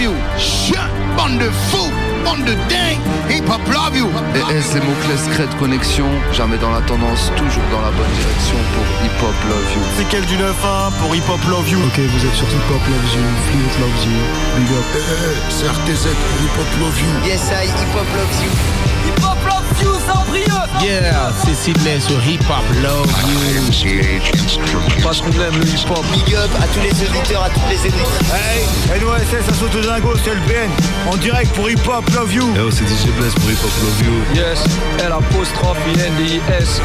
you. Shit, bande de fous, bande de dingue. Hip hop love you. Et S, les mots-clés secrets de connexion, jamais dans la tendance, toujours dans la bonne direction pour Hip Hop Love You. C'est quel du 9-1 pour Hip Hop Love You? Ok, vous êtes sur Hip Hop Loves You, Fleet Loves You, Big Up. c'est RTZ pour Hip hop love you. Yes, I hip hop loves you. Hip Hop Love You, Cendrilleux Yeah, c'est Sidney sur Hip Hop Love You. Parce qu'on aime le hip hop. Big up à tous les auditeurs, à toutes les éditrices. Hey, NOSS, ça saute au dingo, c'est le BN. En direct pour Hip Hop Love You. Eh oh, c'est DJ Bless pour Hip Hop Love You. Yes, L apostrophe N D I S.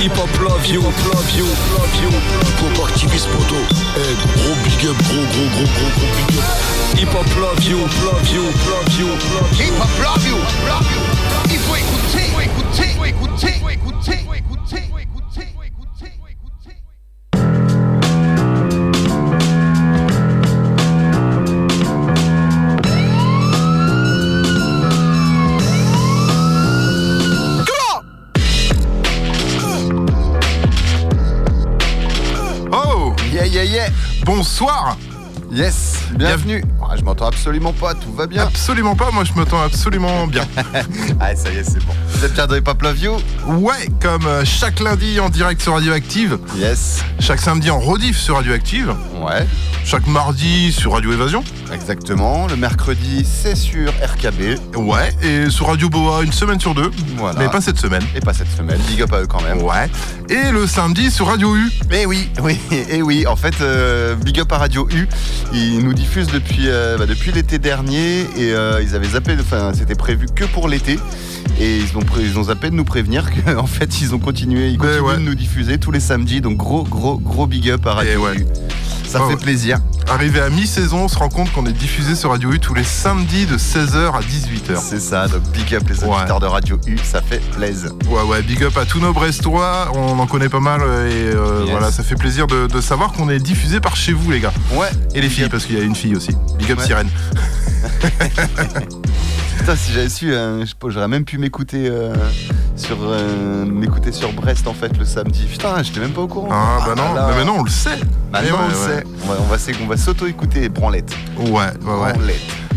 Hip Hop Love You, Love You, Love You. Hip hop activiste poto. Eh, gros big up, gros, gros, gros, gros, gros big up. Hip Hop Love You, Love You, Love You, Love You. Hip hop love you, love you. Faut. Oh yeah. Bonsoir Yes, bienvenue. Je m'entends absolument pas, tout va bien. Absolument pas, moi je m'entends absolument bien. Ah, ça y est, c'est bon. Vous êtes bien dans Hip Hop Love You? Ouais, comme euh, chaque lundi en direct sur Radioactive, Yes. chaque samedi en rediff sur Radioactive, Ouais, chaque mardi sur Radio Évasion, exactement. Le mercredi, c'est sur RKB. ouais, et sur Radio Boa une semaine sur deux, Voilà. mais pas cette semaine. Et pas cette semaine. Big up à eux quand même. Ouais, et le samedi sur Radio U. Mais oui, oui, et oui. En fait, euh, Big Up à Radio U, ils nous diffusent depuis, euh, bah, depuis l'été dernier et euh, ils avaient zappé, enfin, c'était prévu que pour l'été. Et ils ont, ils ont zappé de nous prévenir qu'en fait, ils ont continué, ils continuent ouais. de nous diffuser tous les samedis. Donc, gros, gros, gros Big Up à Radio Et ouais. U. Ça Oh, fait ouais. plaisir. Arrivé à mi-saison, on se rend compte qu'on est diffusé sur Radio U tous les samedis de 16h à 18h. C'est ça, donc Big Up les auditeurs de Radio U, ça fait plaisir. Ouais, ouais, big up à tous nos Brestois, on en connaît pas mal euh, et euh, Yes. voilà, ça fait plaisir de, de savoir qu'on est diffusé par chez vous, les gars. Ouais. Et les filles, up. parce qu'il y a une fille aussi. Big up. Sirène. Putain, si j'avais su, euh, j'aurais même pu m'écouter euh, sur euh, m'écouter sur Brest en fait le samedi. Putain, j'étais même pas au courant. Ah, bah non, là là. mais on le sait. Eh ouais, on le ouais. sait. On va, on va, s'é- on va s'auto-écouter, branlette. Ouais, ouais, ouais.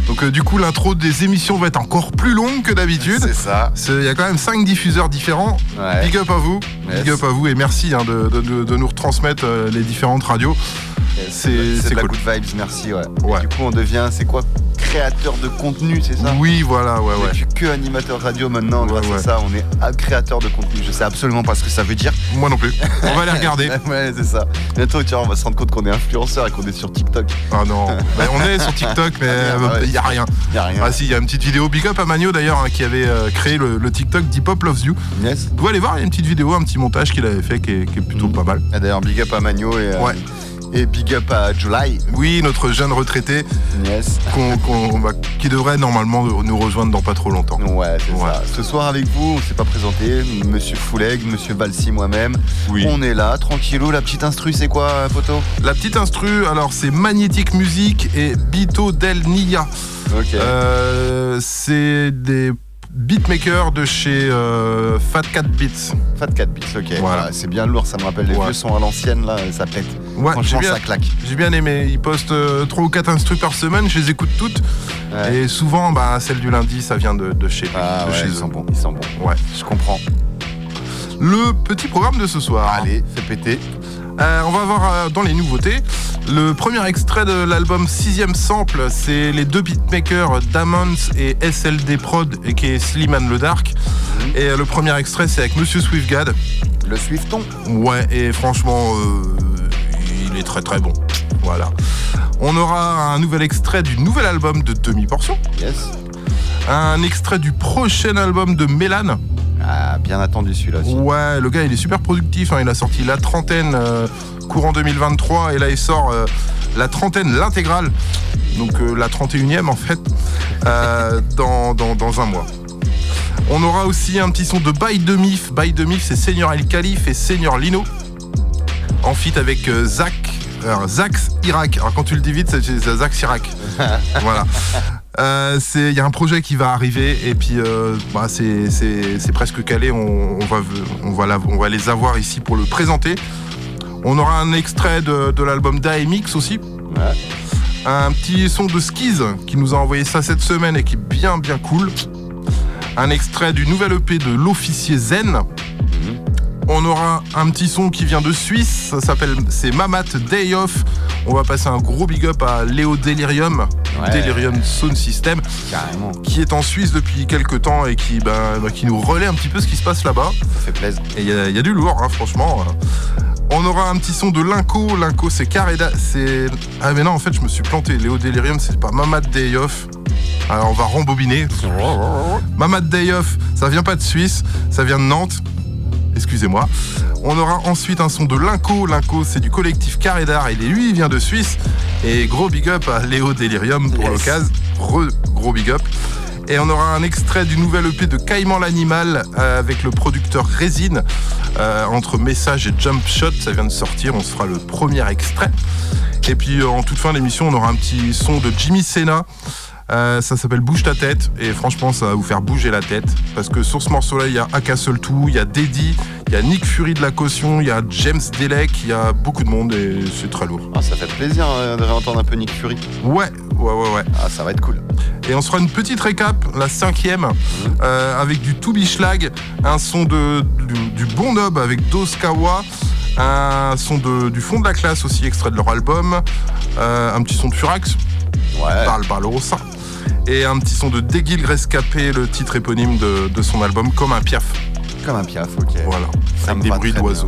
Donc euh, du coup, l'intro des émissions va être encore plus longue que d'habitude. C'est ça. Il y a quand même 5 diffuseurs différents. Ouais. Big up à vous, Yes. big up à vous et merci hein, de, de- de- de nous retransmettre euh, les différentes radios. c'est- de la cool. good vibes, merci. Ouais. Ouais. Et du coup, on devient, c'est quoi Créateur de contenu, c'est ça? Oui, voilà, ouais, On ouais. plus que animateur radio maintenant, grâce ouais. à ça, on est un créateur de contenu. Je sais absolument pas ce que ça veut dire. Moi non plus. On va les regarder. ouais, c'est ça. Bientôt, tu vois, on va se rendre compte qu'on est influenceur et qu'on est sur TikTok. Ah non, Ben, on est sur TikTok, mais Ah, il n'y a rien. Y a rien. Ah si, il y a une petite vidéo. Big up à Magno d'ailleurs, hein, qui avait euh, créé le, le TikTok d'Hip Hop Loves You. Yes. Vous allez voir, il y a une petite vidéo, un petit montage qu'il avait fait qui est, qui est plutôt Mm. pas mal. Ah, D'ailleurs, big up à Magno et, euh, Ouais. Et big up à July. Oui, notre jeune retraité Yes. bah, qui devrait normalement nous rejoindre dans pas trop longtemps. Ouais, c'est Ouais. ça. Ce soir avec vous, on s'est pas présenté. Monsieur Fouleg, Monsieur Balsi, moi-même. Oui. On est là, tranquillou. La petite instru, c'est quoi, euh, poteau La petite instru, alors c'est Magnétique Music et Bito Del Nia. Ok. Euh, c'est des beatmakers de chez euh, Fat Cat Beats. Fat 4 bits, ok. Voilà. Ah, c'est bien lourd, ça me rappelle les Ouais. vieux sons à l'ancienne, là, ça pète. Ouais, Franchement, bien, ça claque. j'ai bien aimé. Ils postent euh, 3 ou 4 instrus par semaine, je les écoute toutes. Ouais. Et souvent, bah, celle du lundi, ça vient de, de chez, Ah de ouais, chez ils eux. sont bons, ils sont bons. Ouais. Je comprends. Le petit programme de ce soir. Allez, fais péter. Euh, on va voir euh, dans les nouveautés. Le premier extrait de l'album 6ème Sample, c'est les deux beatmakers Damons et SLD Prod, et qui est Slimane Le Dark. Et euh, le premier extrait, c'est avec Monsieur Swiftgad. Le Swifton. Ouais, et franchement, euh, il est très très bon. Voilà. On aura un nouvel extrait du nouvel album de Demi Portion. Yes. Un extrait du prochain album de Mélan. Ah, bien attendu celui-là aussi. Ouais, le gars il est super productif. hein. Il a sorti la trentaine euh, courant 2023 et là il sort euh, la trentaine, l'intégrale. Donc euh, la 31e en fait, euh, dans, dans- dans un mois. On aura aussi un petit son de By de Mif. By de Mif, c'est Seigneur El Khalif et Seigneur Lino. En feat avec Zach. Alors, Zax Irak. Alors quand tu le dis vite, c'est Zax Irak. voilà. Euh, c'est- Il y a un projet qui va arriver et puis euh, bah, c'est presque calé. On, on va, on, va la- on va les avoir ici pour le présenter. On aura un extrait de, de l'album d'AMX aussi. Ouais. Un petit son de Skiz qui nous a envoyé ça cette semaine et qui est bien bien cool. Un extrait du nouvel EP de l'officier Zen. On aura un petit son qui vient de Suisse, ça s'appelle c'est Mamat Day Off. On va passer un gros big up à Léo Delirium, Ouais. Delirium Sound System, Carrément. qui est en Suisse depuis quelques temps et qui, bah, bah, qui nous relaie un petit peu ce qui se passe là-bas. Ça fait plaisir. Et il y, a- il y a du lourd, hein, franchement. On aura un petit son de Linko. Linko, c'est Carreda. C'est. Ah, mais non, en fait, je me suis planté. Léo Delirium, c'est pas Mamad Day Off. Alors, on va rembobiner. Mamad Day Off, ça vient pas de Suisse, ça vient de Nantes. Excusez-moi. On aura ensuite un son de Linko. Linko, c'est du collectif Carredar. Et lui, il vient de Suisse. Et gros big up à Léo Delirium pour Yes. l'occasion. Re, gros big up. Et on aura un extrait du nouvel EP de Caïman l'animal euh, avec le producteur Résine. Euh, entre Message et Jump Shot, ça vient de sortir. On se fera le premier extrait. Et puis en toute fin d'émission, on aura un petit son de Jimmy Senna. Euh, ça s'appelle Bouge ta tête et franchement ça va vous faire bouger la tête parce que sur ce morceau là il y a Aka Tout, il y a Deddy, il y a Nick Fury de la caution, il y a James Delec, il y a beaucoup de monde et c'est très lourd. Ah, ça fait plaisir euh, de réentendre un peu Nick Fury. Ouais, ouais, ouais, ouais. Ah, ça va être cool. Et on se fera une petite récap, la cinquième, euh, avec du To Be Schlag, un son de, du, du bon nob avec Doskawa, un son de, du fond de la classe aussi, extrait de leur album, euh, un petit son de Furax, Ouais. parle par le Rossa, et un petit son de Degil Rescapé, le titre éponyme de, de son album, comme un piaf. Comme un piaf, ok. Voilà, Ça avec me des bruits d'oiseaux.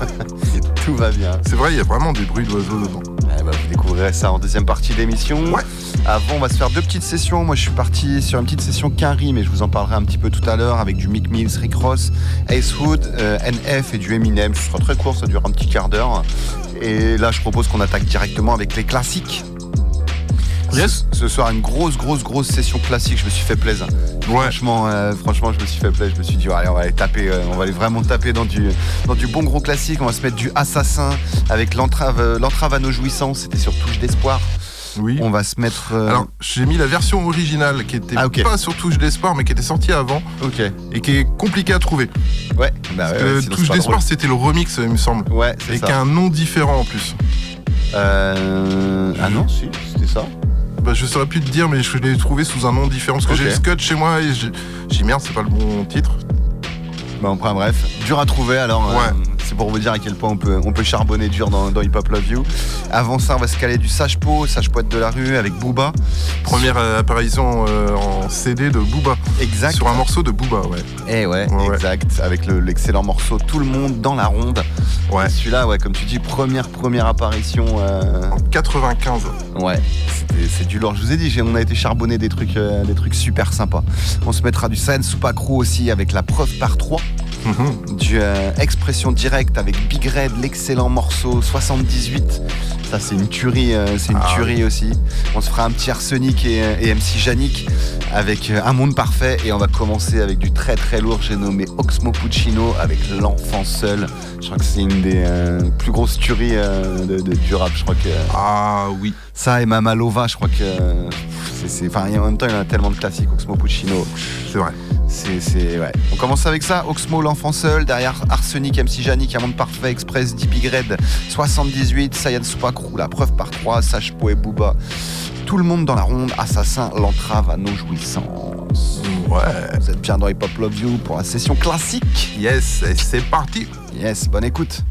Tout va bien. C'est vrai, il y a vraiment des bruits d'oiseaux dedans. Eh ben, vous découvrirez ça en deuxième partie de l'émission. Ouais. Avant, on va se faire deux petites sessions. Moi, je suis parti sur une petite session Quinry, mais je vous en parlerai un petit peu tout à l'heure avec du Mick Mills, Rick Ross, Ace Hood, euh, NF et du Eminem. Ce sera très court, ça dure un petit quart d'heure. Et là, je propose qu'on attaque directement avec les classiques. Yes. Ce, soir, une grosse, grosse, grosse session classique. Je me suis fait plaisir. Ouais, Franchement, euh, franchement, je me suis fait plaisir. Je me suis dit, allez, on va aller taper, euh, on va aller vraiment taper dans du, dans du bon gros classique. On va se mettre du Assassin avec l'entrave, euh, l'entrave à nos jouissances. C'était sur Touche d'espoir. oui. On va se mettre. euh, Alors, j'ai mis la version originale qui était Ah, pas sur Touche d'Espoir, mais qui était sortie avant ok. et qui est compliquée à trouver. Ouais. Bah ouais, ouais, sinon, Touche d'Espoir, c'était le remix, il me semble. Ouais, c'est Et ça. qui a un nom différent en plus. Euh, Ah non, si, c'était ça. Bah, je saurais plus te dire, mais je l'ai trouvé sous un nom différent. Parce que j'ai le scotch chez moi et j'ai dit merde, c'est pas le bon titre. Bah, enfin bref, dur à trouver alors. euh, Ouais. C'est pour vous dire à quel point on peut, on peut charbonner dur dans, dans Hip Hop Love You. Avant ça, on va se caler du Sage Po, Sage Poète de la rue avec Booba. Première euh, apparition euh, en CD de Booba. Exact. Sur un morceau de Booba, ouais. Eh ouais, Ouais, ouais. exact. Avec le- l'excellent morceau Tout le monde dans la ronde. Ouais. Celui-là, ouais, comme tu dis, première première apparition. euh, En 95. Ouais, c'est du lourd. Je vous ai dit, on a été charbonné des trucs, euh, des trucs super sympas. On se mettra du Super Crew aussi avec la preuve par 3. Mhm. Du euh, Expression Directe avec Big Red, l'excellent morceau 78. Ça, c'est une tuerie, euh, c'est une Ah tuerie aussi. On se fera un petit Arsenic et, euh, et MC Janik avec euh, Un Monde Parfait. Et on va commencer avec du très très lourd. J'ai nommé Oxmo Puccino avec L'Enfant Seul. Je crois que c'est une des plus grosses tueries de, de- du rap. Je crois que. Ah oui. Ça et Mamalova, je crois que enfin, en même temps, il y en a tellement de classiques. Oxmo Puccino, C'est vrai. C'est, c'est- ouais. On commence avec ça. Oxmo, l'enfant seul, derrière Arsenic, MC Janik, Un monde parfait, Express, Deep Red, 78, Saiyan Supakru, La preuve par 3, Sage Po et Booba. Tout le monde dans la ronde, assassin, l'entrave à nos jouissances. Ouais. Vous êtes bien dans Hip Hop Love You pour la session classique. Yes, c'est parti. Yes, bonne écoute.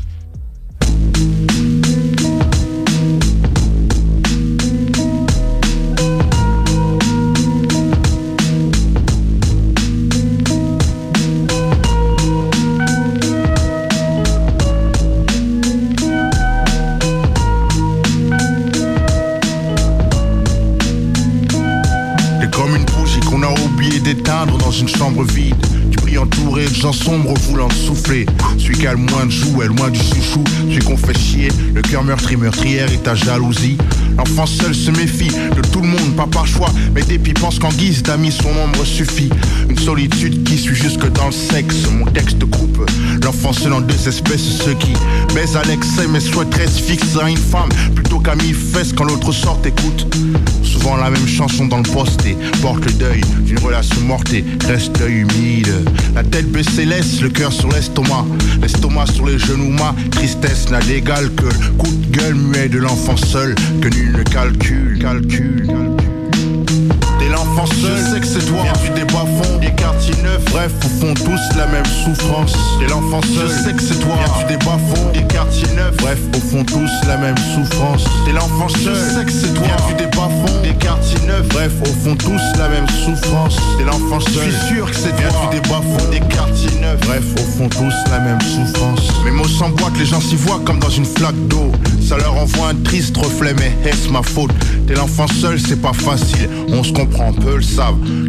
Gens sombres voulant souffler. Celui qui a le moins de joues est loin du chouchou. Celui qu'on fait chier, le cœur meurtri, meurtrière et ta jalousie. L'enfant seul se méfie de tout le monde, pas par choix, mais depuis pense qu'en guise d'amis son ombre suffit. Une solitude qui suit jusque dans le sexe. Mon texte coupe l'enfant seul en deux espèces, ceux qui baisent à l'excès mais souhaiteraient se fixer à une femme plutôt qu'à mi-fesse quand l'autre sort écoute. Souvent la même chanson dans le poste et porte le deuil d'une relation morte et reste humide. La tête baissée laisse le cœur sur l'estomac, l'estomac sur les genoux, ma tristesse n'a d'égal que le coup de gueule muet de l'enfant seul que nul ne calcule. calcul. T'es seul, je sais que c'est toi. Viens du débat fond, des quartiers neufs. Bref, au fond, tous la même souffrance. T'es l'enfant seul, je sais que c'est toi. Viens du débat fond, des quartiers neufs. Bref, au fond, tous la même souffrance. T'es l'enfant seul, je sais que c'est toi. Viens du débat fond, des quartiers neufs. Bref, au fond, tous la même souffrance. T'es l'enfant seul, je suis sûr que c'est toi. Viens du débat fond, des quartiers neufs. Bref, au fond, tous la même souffrance. Mes mots s'emboîtent, les gens s'y voient comme dans une flaque d'eau. Ça leur envoie un triste reflet, mais est-ce ma faute? T'es l'enfant seul, c'est pas facile. On se comprend, peu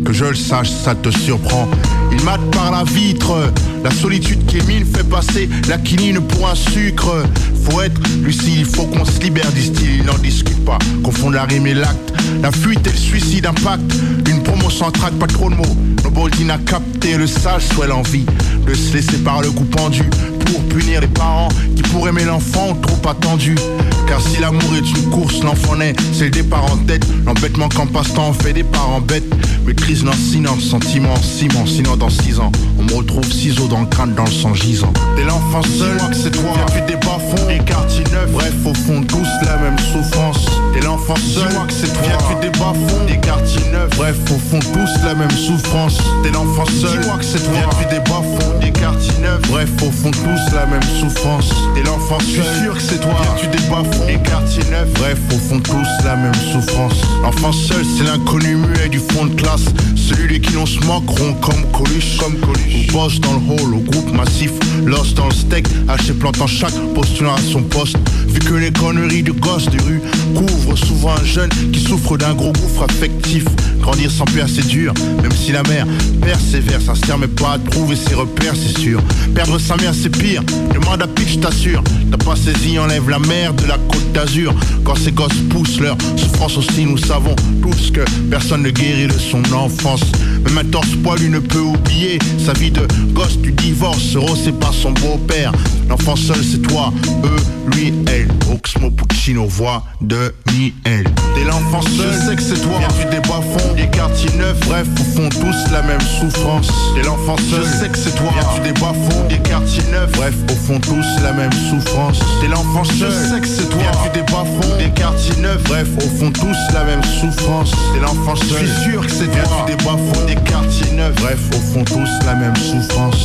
Que je le sache, ça te surprend. Il mate par la vitre. La solitude qu'Émile fait passer la quinine pour un sucre. Faut être lucide, il faut qu'on se libère du style. Il n'en discute pas. Confondre la rime et l'acte. La fuite et le suicide impact. Une promo sans trac, pas trop de mots. Noboldine a capté le sage, soit l'envie de se laisser par le coup pendu pour punir les parents qui pour aimer l'enfant trop attendu. Car si l'amour est une course, l'enfant naît, c'est le départ en tête. L'embêtement qu'en passe-temps on fait des parents bêtes. Maîtrise lancinant, sentiment, ciment, sinon dans six ans, on me retrouve ciseaux dans le crâne, dans le sang gisant. T'es l'enfant seul, que c'est toi, viens des bas fonds, des quartiers neufs, bref, au fond, tous la même souffrance. T'es l'enfant seul, que c'est toi, viens des bas fonds, des quartiers neufs, bref, au fond, tous la même souffrance. T'es l'enfant seul, que c'est toi, viens des bas fonds, des quartiers neufs, bref, au fond, tous la même souffrance. T'es l'enfant seul, je suis sûr que c'est toi, tu des bas fonds, des quartiers neufs, bref, au fond, tous la même souffrance. L'enfant seul, c'est l'inconnu muet du fond de classe, celui de qui l'on se moqueront comme Coluche, comme Coluche. Au boss dans le hall, au groupe massif, lost dans le steak, haché plantant chaque postulant à son poste. Vu que les conneries de gosses de rue couvrent souvent un jeune qui souffre d'un gros gouffre affectif. Grandir sans père, c'est dur, même si la mère persévère, se mais pas à trouver ses repères, c'est sûr. Perdre sa mère, c'est pire. Demande à Pitch, je t'assure. T'as pas saisi, enlève la mer de la côte d'Azur. Quand ces gosses poussent leur souffrance aussi, nous savons tous que personne ne guérit de son enfance. Même un torse poilu ne peut oublier sa vie de gosse du divorce. c'est pas son beau-père. L'enfant seul, c'est toi, eux, lui, elle. Oxmo Puccino, voix de Miel. T'es l'enfant seul, je sais que c'est toi. Viens du débat fond, des quartiers neufs. Bref, au fond, tous la même souffrance. T'es l'enfant seul, je sais que c'est toi. Viens du débat fond, des quartiers neufs. Bref, au fond, tous la même souffrance. T'es l'enfant seul, je sais que c'est toi. Viens du débat fond, des quartiers neufs. Bref, au fond, tous la même souffrance. T'es l'enfant seul, je suis sûr que c'est toi. Viens du débat fond, des quartiers neufs. Bref, au fond, tous la même souffrance.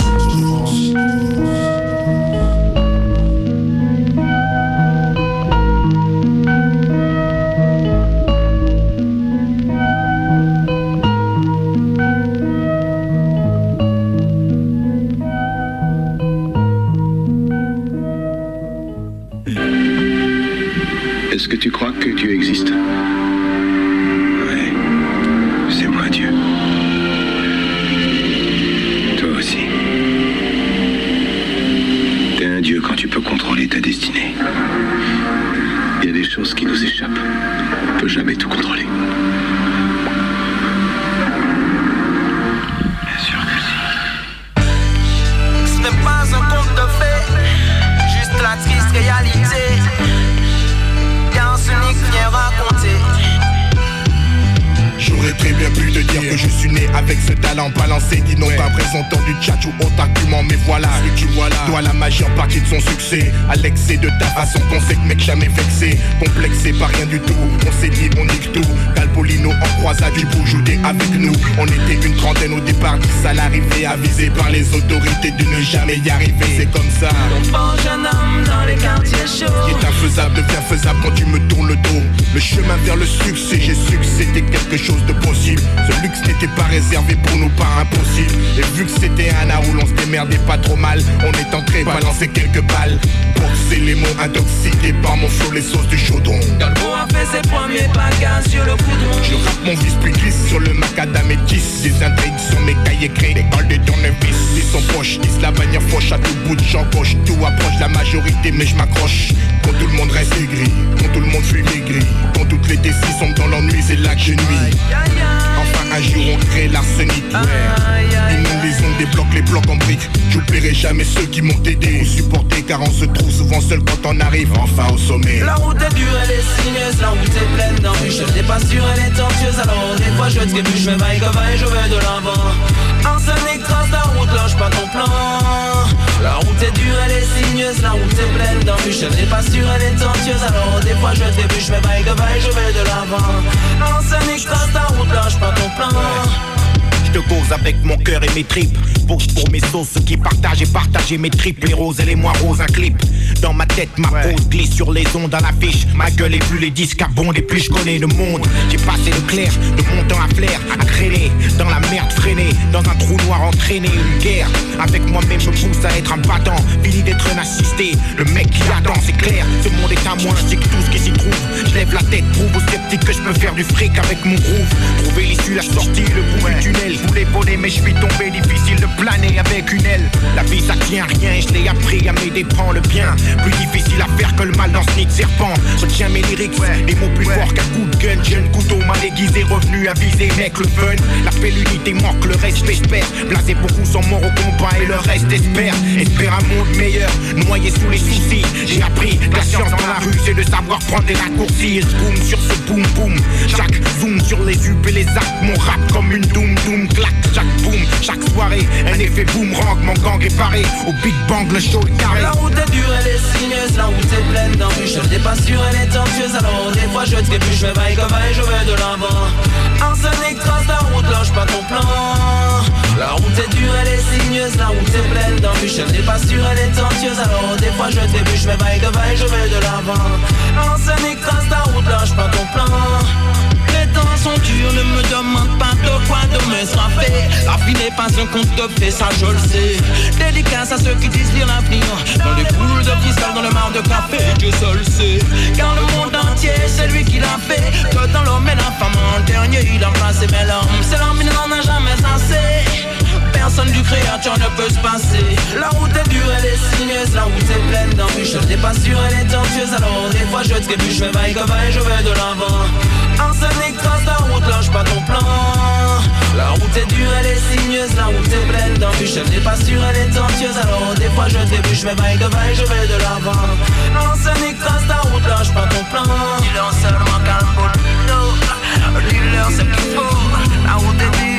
Est-ce que tu crois que Dieu existe Ouais. C'est moi Dieu. Toi aussi. T'es un Dieu quand tu peux contrôler ta destinée. Il y a des choses qui nous échappent. On peut jamais tout contrôler. Dire que je suis né avec ce talent balancé Dis non pas présentant du tchatch ou autre argument Mais voilà, ce que tu vois là. Toi la majeure partie de son succès. À l'excès de ta façon qu'on sait que mec jamais vexé. Complexé par rien du tout. On s'est dit on nique tout. Calpolino en croisade du bout jouer avec nous. On était une trentaine au départ à l'arrivée avisé par les autorités de ne jamais y arriver. C'est comme ça. Bon jeune homme dans les quartiers chauds. Qui est infaisable devient faisable quand tu me tournes le dos Le chemin vers le succès, j'ai su que c'était quelque chose de possible. Ce luxe n'était pas réservé pour nous, pas impossible. Et vu que c'était un art où l'on se démerdait pas trop mal On est entré balancer quelques balles. Boxer les mots intoxiqués par mon flow, les sauces du chaudron. Galbo a fait ses premiers bagages sur le coudron. Je rappe mon vice plus glisse sur le macadam et 10 Des intrigues sur mes cahiers créés, des cols de tournevis Ils sont proches, ils la manière fauche à tout bout de champ gauche Tout approche la majorité mais je m'accroche. Quand tout le monde reste aigri, quand tout le monde fuit maigri Quand toutes les décis sont dans l'ennui, c'est là que je nuis. Enfin un jour on crée l'arsenic. Inonde les ondes, débloque les blocs en briques. J'oublierai jamais ceux qui m'ont aidé. Ou supporté Car on se trouve souvent seul quand on arrive enfin au sommet. La route est dure, elle est sinueuse, la route est pleine d'embûches Je n'ai pas sûr, elle est tortueuse, alors des fois je trébuche Je vais vaille que vaille, je vais de l'avant. Arsenic trace la route, lâche pas ton plan La route est dure, elle est sinueuse, la route est pleine d'embûches Je n'ai pas sûr, elle est tortueuse, alors des fois je trébuche Je vais que vaille, je vais de l'avant l'avant. Enseigne, je trace ta route, lâche pas ton plan. Avec mon cœur et mes tripes. Pose pour mes sauces, ceux qui partagent et partagent mes tripes. Les roses et les moins roses, un clip. Dans ma tête, ma pose glisse sur les ondes à l'affiche. Ma gueule est plus les disques abondent et plus je connais le monde. J'ai passé le clair, de mon temps à flair, à traîner. Dans la merde freinée, dans un trou noir entraîné. Une guerre avec moi-même me pousse à être un battant. Fini d'être un assisté. Le mec qui attend, c'est clair. Ce monde est à moi, je que tout ce qui s'y trouve. Je lève la tête, prouve aux sceptiques que je peux faire du fric avec mon groove. Trouver l'issue, la sortie, le bout du tunnel. Mais je suis tombé. Difficile de planer avec une aile. La vie, ça tient rien. Je l'ai appris à mes dépens. Le bien, plus difficile à faire que le mal dans ce nid de serpent. Retiens mes lyrics, des mots plus forts qu'un coup de gun. Jeune couteau mal aiguisé, revenu à viser, mec, le fun. L'appel l'unité manque, le respect, j'espère. Blasé beaucoup sont morts au combat et le reste espère. Espère un monde meilleur, noyé sous les soucis. J'ai appris la science dans la rue, c'est de savoir prendre des raccourcis. Boom sur ce boom boom. Chaque zoom sur les up et les actes. Mon rap comme une doom doom clac. Chaque boom, chaque soirée, un effet boomerang. Mon gang est paré. Au Big Bang, le show est carré. La route est dure, elle est sinueuse, la route est pleine d'embûches Je pas sûr, elle est tortueuse Alors des fois je plus, je vaille comme vaille, je vais de l'avant Arsenic trace la route, lâche pas ton plan La route est dure, elle est sinueuse, la route est pleine d'embûches Je pas sûr, elle est tortueuse Alors des fois je te plus, je vais vaille comme vaille, je vais de l'avant Arsenic trace la route, lâche pas ton plan sont durs, ne me demande pas de quoi demain sera fait. La vie n'est pas un conte de fait, ça je le sais. Dédicace à ceux qui disent lire l'avenir. Dans les boules de cristal, dans le mar de café Dieu seul sait, car le monde entier c'est lui qui l'a fait. Que dans l'homme et la femme en dernier il a placé Mais l'homme, c'est l'homme, il n'en a jamais assez. Personne du créateur ne peut se passer. La route est dure, elle est sinueuse. La route est pleine d'embûches. Je n'ai pas sûr, elle est tortueuse. Alors des fois je trébuche, je vais vaille que je vais de l'avant Arsenic trace la route, lâche pas ton plan. La route est dure, elle est sinueuse La route est pleine d'embûches. Je n'ai pas sûr, elle est tortueuse Alors des fois je trébuche, je vais vaille que vaille, je vais de l'avant. Arsenic trace la route, lâche pas ton plan. Dis-leur seulement calme, Dis-leur ce qu'il faut. La route est dure.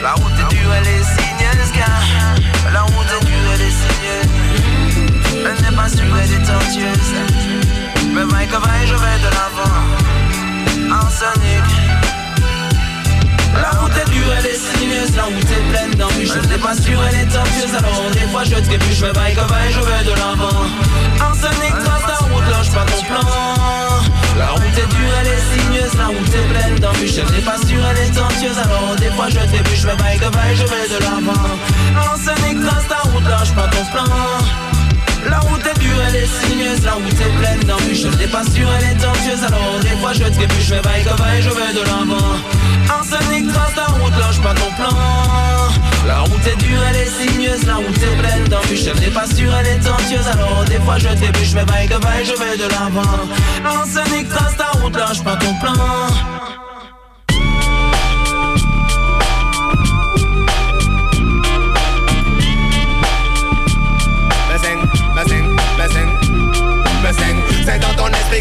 La route est dure, elle est sinueuse, gars. La route est dure, elle est sinueuse. Elle n'est pas sûre, elle est tortueuse. Que vaille, je vais de l'avant. En sonic. La route est dure, elle est sinueuse, la route est pleine d'embûches. Je n'ai pas sûr, elle est tortueuse, alors des fois je trébuche. Vaille que vaille, je vais de l'avant. En sonic, trace la route, lâche pas ton plan. La route est dure, elle est sinueuse, la route est pleine d'embûches. Je n'ai pas sûr, elle est tortueuse, alors des fois je trébuche. Mais vaille que je vais de l'avant. En sonic, trace la route, lâche pas ton plan la route est dure, elle est sinueuse, la route est pleine d'embûches Je n'ai pas sûr, elle est tortueuse, alors des fois je trébuche Mais vaille que vaille, je vais de l'avant. Arsenic trace la route, lâche pas ton plan. La route est dure, elle est sinueuse, la route est pleine d'embûches Je n'ai pas sûr, elle est tortueuse, alors des fois je trébuche Mais vaille que vaille, je vais de l'avant. Arsenic trace ta route, lâche pas ton plan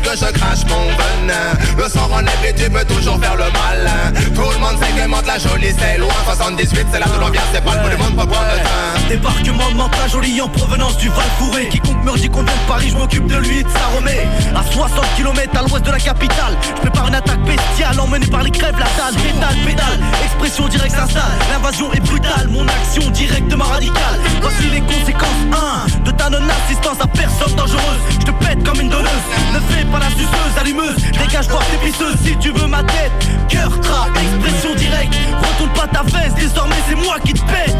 que je crache mon venin. Le sang et tu peux toujours faire le malin. Tout le monde monte la jolie c'est loin. 78 c'est où l'on vient c'est pas le bout du monde le train. Débarquement de Manta jolie en provenance du Val Fouré Quiconque me dit qu'on de Paris je m'occupe de lui et de sa remet À 60 km à l'ouest de la capitale Je prépare une attaque bestiale emmenée par les crèves La dalle, pétale, pédale Expression directe s'installe L'invasion est brutale Mon action directement radicale. Voici les conséquences 1 De ta non-assistance à personne dangereuse pas la suceuse, allumeuse. Dégage voir tes pisseuses si tu veux ma tête. Cœur, tra, expression directe. Retourne pas ta veste, désormais c'est moi qui te pète.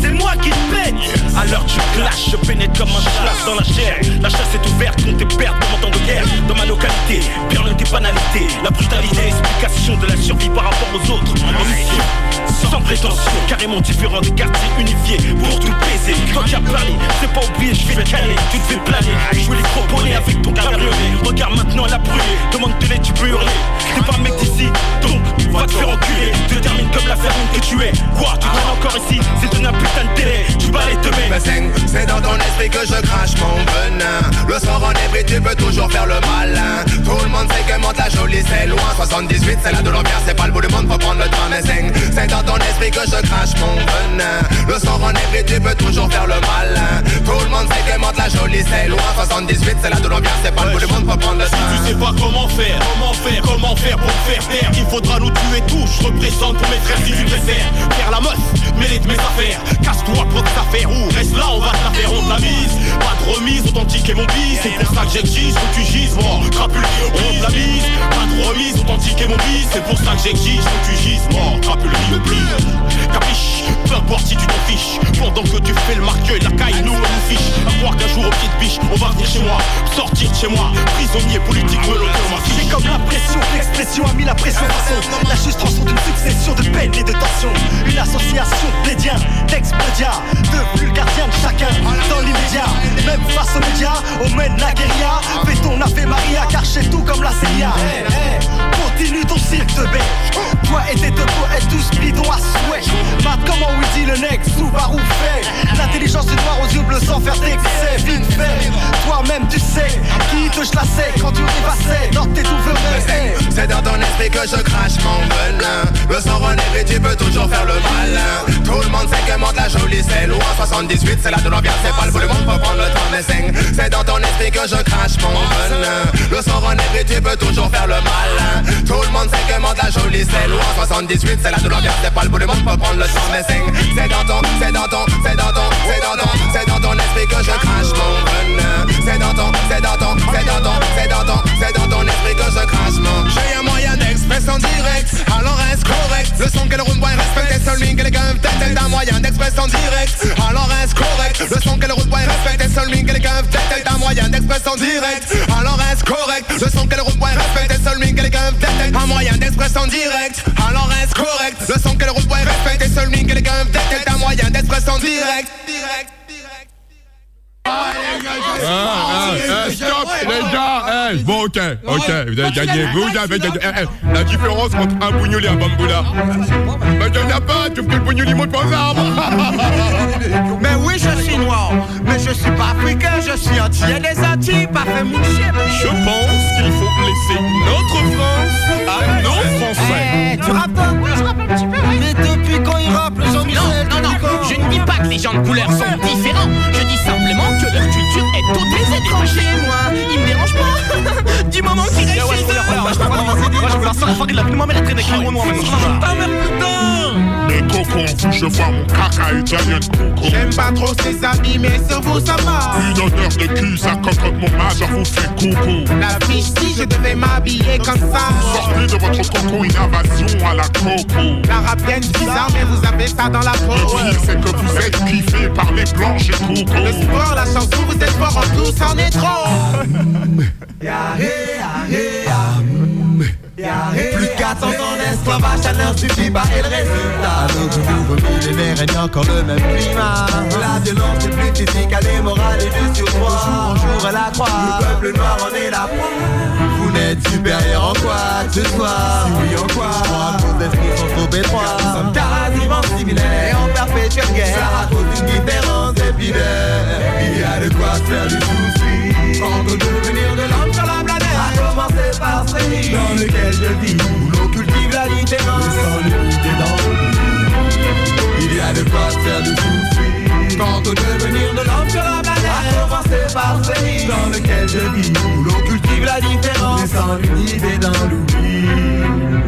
C'est moi qui te pète. À l'heure du clash, je pénètre comme un slash dans la chair. La chasse est ouverte, comptez perdre dans mon temps de guerre. Dans ma localité, perle des banalités La brutalité, explication de la survie par rapport aux autres. En mission, sans prétention, carrément différent des quartiers unifiés Pour tout baiser, toi qui as parlé, c'est pas oublié, je vais te caler. Tu te fais planer, je voulais proposer avec ton cabriolet. Regarde maintenant la brûlée, demande de l'aide, tu peux hurler. T'es pas un mec d'ici, donc va te faire enculer. Te termine comme la ferme que tu es. Quoi, tu traînes encore ici C'est de un putain de télé. Tu bats les teubés Mais c'est- c'est dans ton esprit que je crache mon venin. Le soir en tu peux toujours faire le malin. Tout le monde sait que monte la jolie c'est loin. 78 c'est là de l'ambiance c'est pas le bout du monde faut prendre le train Mais c'est c'est dans ton esprit que je crache mon venin. Le soir en épris tu peux toujours faire le malin. Tout le monde sait que monte la jolie c'est loin. 78 c'est là de l'ambiance c'est pas le bout du monde faut prendre le train Tu sais pas comment faire, comment faire, comment faire pour faire taire Il faudra nous tuer tous, je représente pour mes frères si tu préfères Faire la mosse, mérite mes affaires. Casse-toi pour tes affaires ou reste là, on va te la faire, on te la mise. Pas de remise, authentique et mon bis C'est pour ça que j'exige que tu gises, bon, crapule, on te la mise Pas de remise, authentique et mon bis C'est pour ça que j'exige que tu gises, bon, crapule, le pli Capiche, peu importe si tu t'en fiches. Pendant que tu fais le marqueux, la caille, nous on nous fiche. À croire qu'un jour au pied de biche, on va venir chez moi. Sortir de chez moi, prisonnier politique, on m'a C'est comme la pression, l'expression a mis la pression façon La juste rançon d'une succession de peines et de tensions. Une association plédien, d'expédiens De vulgardiens de chacun dans l'immédiat. Même face aux médias, on mène la guérilla. Fais ton Ave Maria car chez tout comme la Continue ton cirque de bête Toi et tes deux poètes tous bidons à souhait. Mat comment Woody le nec, Subaru fait L'intelligence du noir aux yeux bleus sans faire d'excès. Vite fait, toi-même tu sais Qui te je la sais quand tu dépassais Dans tes C'est- C'est dans ton esprit que je crache mon venin Le sang renègre tu peux toujours faire le malin. Tout le monde sait que monte la jolie c'est loin 78 c'est là de l'ambiance c'est pas le bout du monde faut prendre le temps c'est dans ton esprit que je crache mon venin Le sang renègre tu peux toujours faire le malin. Tout le monde sait que monte la jolie c'est loin. 78 c'est de l'ambiance c'est pas le bout du monde faut prendre le temps mais c'est dans ton, c'est dans ton, c'est dans ton, c'est dans ton, c'est dans ton esprit que je crache mon venin C'est dans ton, c'est dans ton, c'est dans ton, c'est dans ton, c'est dans ton esprit que je crache mon. J'ai un moyen d'express en direct, alors reste correct. Le son que le room boy respecte est seul que les gars tête un moyen d'express en direct, alors reste correct. Le son que le room boy respecte est seul que les gars tête un moyen d'express en direct, alors reste correct. Le son que le room boy respecte est seul que les gars un moyen d'express en direct, alors reste correct? Le son que le room boy respecte est seul que les gars un moyen d'express en direct, direct. Ah, ah, eh, stop, les gars, eh, bon, ok, ok, vous avez gagné, vous avez gagné. Eh, eh, la différence entre un bougnoul et un bamboula. Mais il n'y en a pas, tu fais le bougnoul, il monte pas aux arbres. Mais oui, je suis noir, mais je suis pas africain, je suis entier des Antilles, pas fait moucher. Je pense qu'il faut laisser notre France à nos Français. Eh, tu rappes pas Je rappe un petit peu, Mais depuis quand il rappe, Non, non, non, je ne dis pas que les gens de couleur sont différents. Je dis simplement que leur culture est toute Les étrangers, moi, ils me dérangent pas. Du moment qu'ils restent chez eux. moi, je la de noirs, Je vois mon caca italien coco. J'aime pas trop ses habits, mais sur vous ça va. Une odeur de cul, ça cocotte mon majeur vous fait coucou. La fille, si je devais m'habiller comme ça. Sortez de votre coco, une invasion à la coco. La rap bien bizarre, mais vous avez ça dans la peau. Le pire, c'est que vous êtes kiffé par les planches et coco. Le sport, la chanson, vous êtes fort en tout, c'en est trop. Plus de 400 ans d'esclavage, ça ne suffit pas et le résultat. Donc nouveau millénaire règne encore le même climat. La violence est plus physique, elle est morale et de surpoids Jour en jour elle accroît, le peuple noir en est la proie. Vous n'êtes supérieur en quoi ce soir Si oui en quoi Je crois à cause d'esprits sont trop étroits. Nous sommes quasiment similaires. Et en perpétuelle guerre. Ça à cause d'une différence épidaire Il y a de quoi faire du souci. Au devenir de l'homme A commencer par ce pays dans lequel je vis Où l'on cultive la différence sans l'unité dans l'oubli Il y a de quoi faire du souci Quant au devenir de l'homme sur la planète A commencer par ce pays dans lequel je vis Où l'on cultive la différence sans l'unité dans l'oubli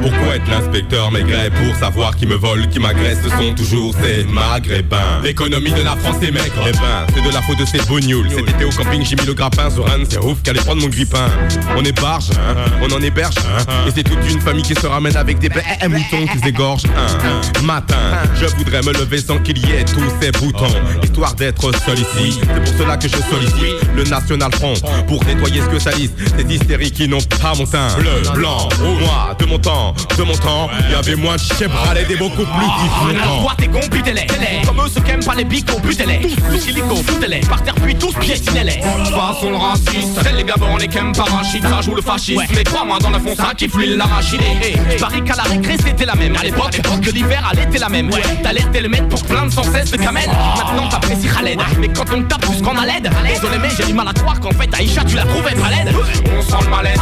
Pourquoi être l'inspecteur maigret pour savoir qui me vole, qui m'agresse Ce sont toujours ces maghrébins. L'économie de la France est maigre. Eh ben, c'est de la faute de ces bougnoules Cet été au camping j'ai mis le grappin sur un C'est ouf qu'allait prendre mon grippin On est hein, on en héberge hein, Et c'est toute une famille qui se ramène avec des bêtes et moutons qui s'égorgent un matin Je voudrais me lever sans qu'il y ait tous ces boutons. Histoire d'être seul ici. C'est pour cela que je sollicite le National Front Pour nettoyer ce que salissent Ces hystériques qui n'ont pas mon teint. Bleu, blanc, moi, de mon temps, de mon temps. Y avait moins de chefs et beaucoup plus différents. Toi t'es con, butez-les Comme eux ceux qui aiment pas les bicots, butez-les Tous le silico, foutez-les Par terre puis tous piétinez-les le raciste C'est les gabons, les qu'aiment parachute Ça joue le fascisme. Mais crois-moi dans la fond ça qui fluide l'arachide Paris qu'à la récré c'était la même. À l'époque, que l'hiver à l'été la même. T'alertais le mettre pour plaindre sans cesse de camel Maintenant t'apprécies Khaled. Mais quand on tape plus qu'on a l'aide Désolé mais j'ai du mal à croire qu'en fait Aïcha tu la être à l'aide On sent le malaise.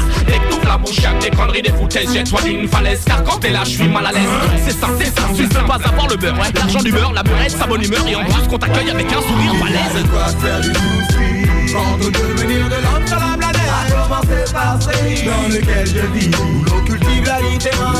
T'ouvres la bouche des conneries, des foutaises. Jette-toi d'une Car quand t'es là je suis mal à l'aise. C'est ça, c'est ça, tu peux pas avoir le beurre. L'argent du la beurrette, sa bonne humeur. Et en plus qu'on t'accueille avec un sourire balèze. Quoi faire du souci Quand on devenir de l'homme sur la planète. A commencer par ce pays dans lequel je vis. Où l'on cultive la dans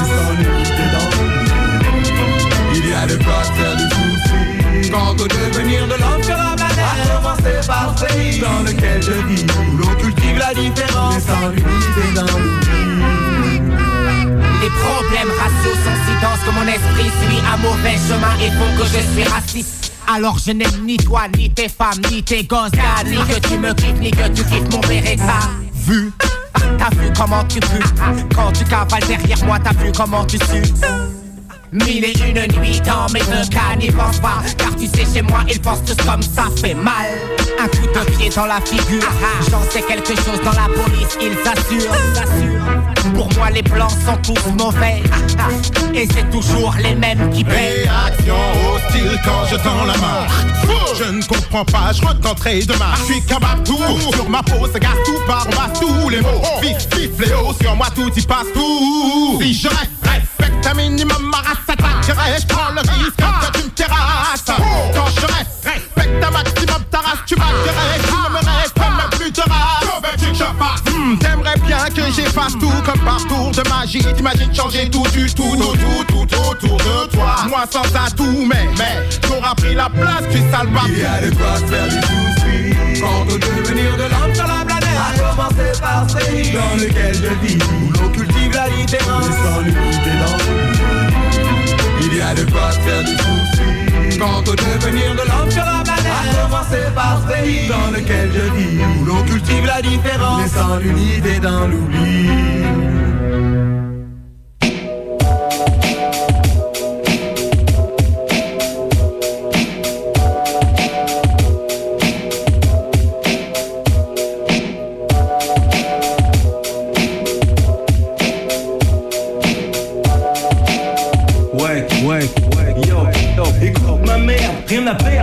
Il y a de quoi faire du souci Quand on devenir de l'homme sur la planète. A commencer par ce pays dans lequel je vis. Où l'on cultive la différence sans limite dans les problèmes raciaux. Sont si denses que mon esprit suit un mauvais chemin et font que je suis raciste. Alors je n'aime ni toi, ni tes femmes, ni tes gosses, ni que tu me quittes, ni que tu quittes mon Beretta. Vu. T'as vu comment tu pues. Quand tu cavales derrière moi, t'as vu comment tu sues Mille et une nuits dans mes deux cas n'y pense pas. Car tu sais chez moi ils pensent tous comme ça fait mal. Un coup de pied dans la figure. J'en sais quelque chose dans la police ils assurent. Pour moi les blancs sont tous mauvais. Et c'est toujours les mêmes qui paient Réaction hostile quand je tends la main. Je ne comprends pas, je retenterai demain Je suis tout, sur ma peau ça gasse tout par on masse tous les mots. Vif, vif, fléau, sur moi tout y passe tout. Si je respecte un minimum ma race s'attaquerait Je prends le risque que tu me terrasses Quand je reste, respecte un maximum ta race. Tu m'attirerais, tu ne me restes même plus de race. Hmm, T'aimerais bien que j'efface tout comme par tour de magie T'imagines changer tout du tout, tout, tout, tout autour de toi. Moi sans atout, mais, mais T'auras pris la place, tu sale Il y a de quoi faire du souci. Quand on devenir de l'homme sur la planète. A commencer par ce pays dans lequel je vis. Où l'on cultive la différence sans l'unité dans y a de faire du Quand on devenir de l'homme sur la planète A commencer par ce pays dans lequel je vis Où l'on cultive la différence. Mais sans l'unité dans l'oubli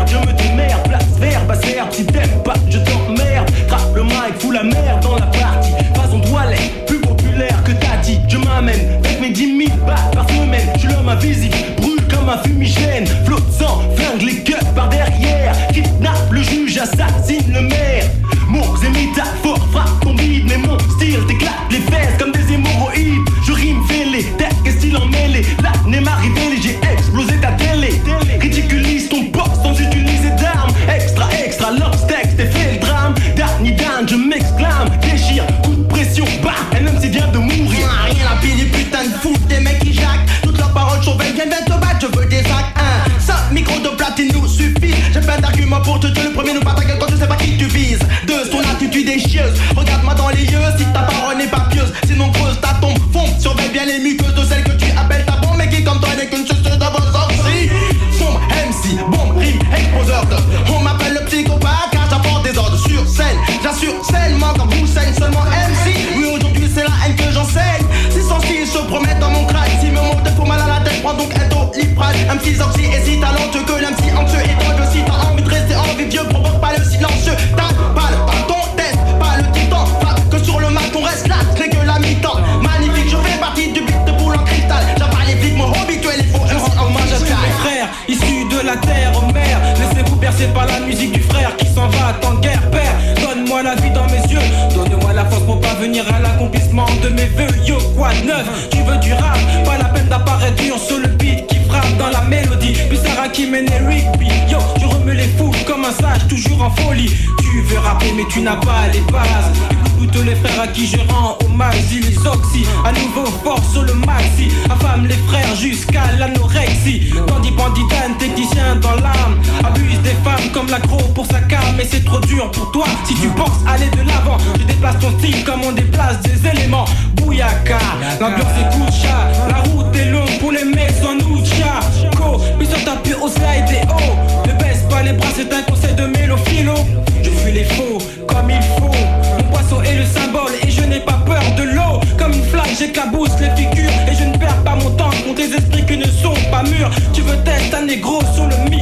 je me démerde, place vert, basse herbe, si t'aimes pas, je t'emmerde, frappe le mic, fous la merde dans la partie, façon toilette, plus populaire que Tati, je m'amène, avec mes 10 000 balles par semaine, je l'homme invisible, brûle comme un fumigène, flotte sang, flingue les gueules par derrière, kidnappe le juge, assassine Un petit oxy et si talentueux que l'MC anxieux et toi aussi t'as envie de rester envieux, provoque pas le silencieux. T'as pas le bâton, test, pas le titan. Frappe que sur le mat on reste là, c'est que la mi-temps. Magnifique, je fais partie du beat de boule en cristal. J'avale les flics, mon hobby, tu es les faux Je rends hommage à mes frères, issus de la terre, mère Laissez-vous bercer par la musique du frère qui s'en va en guerre, père Donne-moi la vie dans mes yeux, donne-moi la force pour parvenir à l'accomplissement de mes vœux Yo, quoi neuf, Mène les Rigby, yo, tu remets les fous comme un sage, toujours en folie. Tu veux rapper mais tu n'as pas les bases. Écoute les frères à qui je rends hommage, ils oxy À nouveau fort sur le maxi. Affame les frères jusqu'à l'anorexie. Bandit, bandit, technicien dans l'âme. Abuse des femmes comme l'aggro pour sa cam Mais c'est trop dur pour toi. Si tu penses aller de l'avant Tu déplaces ton style comme on déplace des éléments. Bouyaka, l'ambiance est coucha La route est longue au slide et oh Ne baisse pas les bras, c'est un conseil de mélophilo. Je fuis les faux comme il faut. Mon poisson est le symbole et je n'ai pas peur de l'eau. Comme une flaque, j'éclabousse les figures Et je ne perds pas mon temps. Contre des esprits qui ne sont pas mûrs Tu veux tester un négro sur le mur.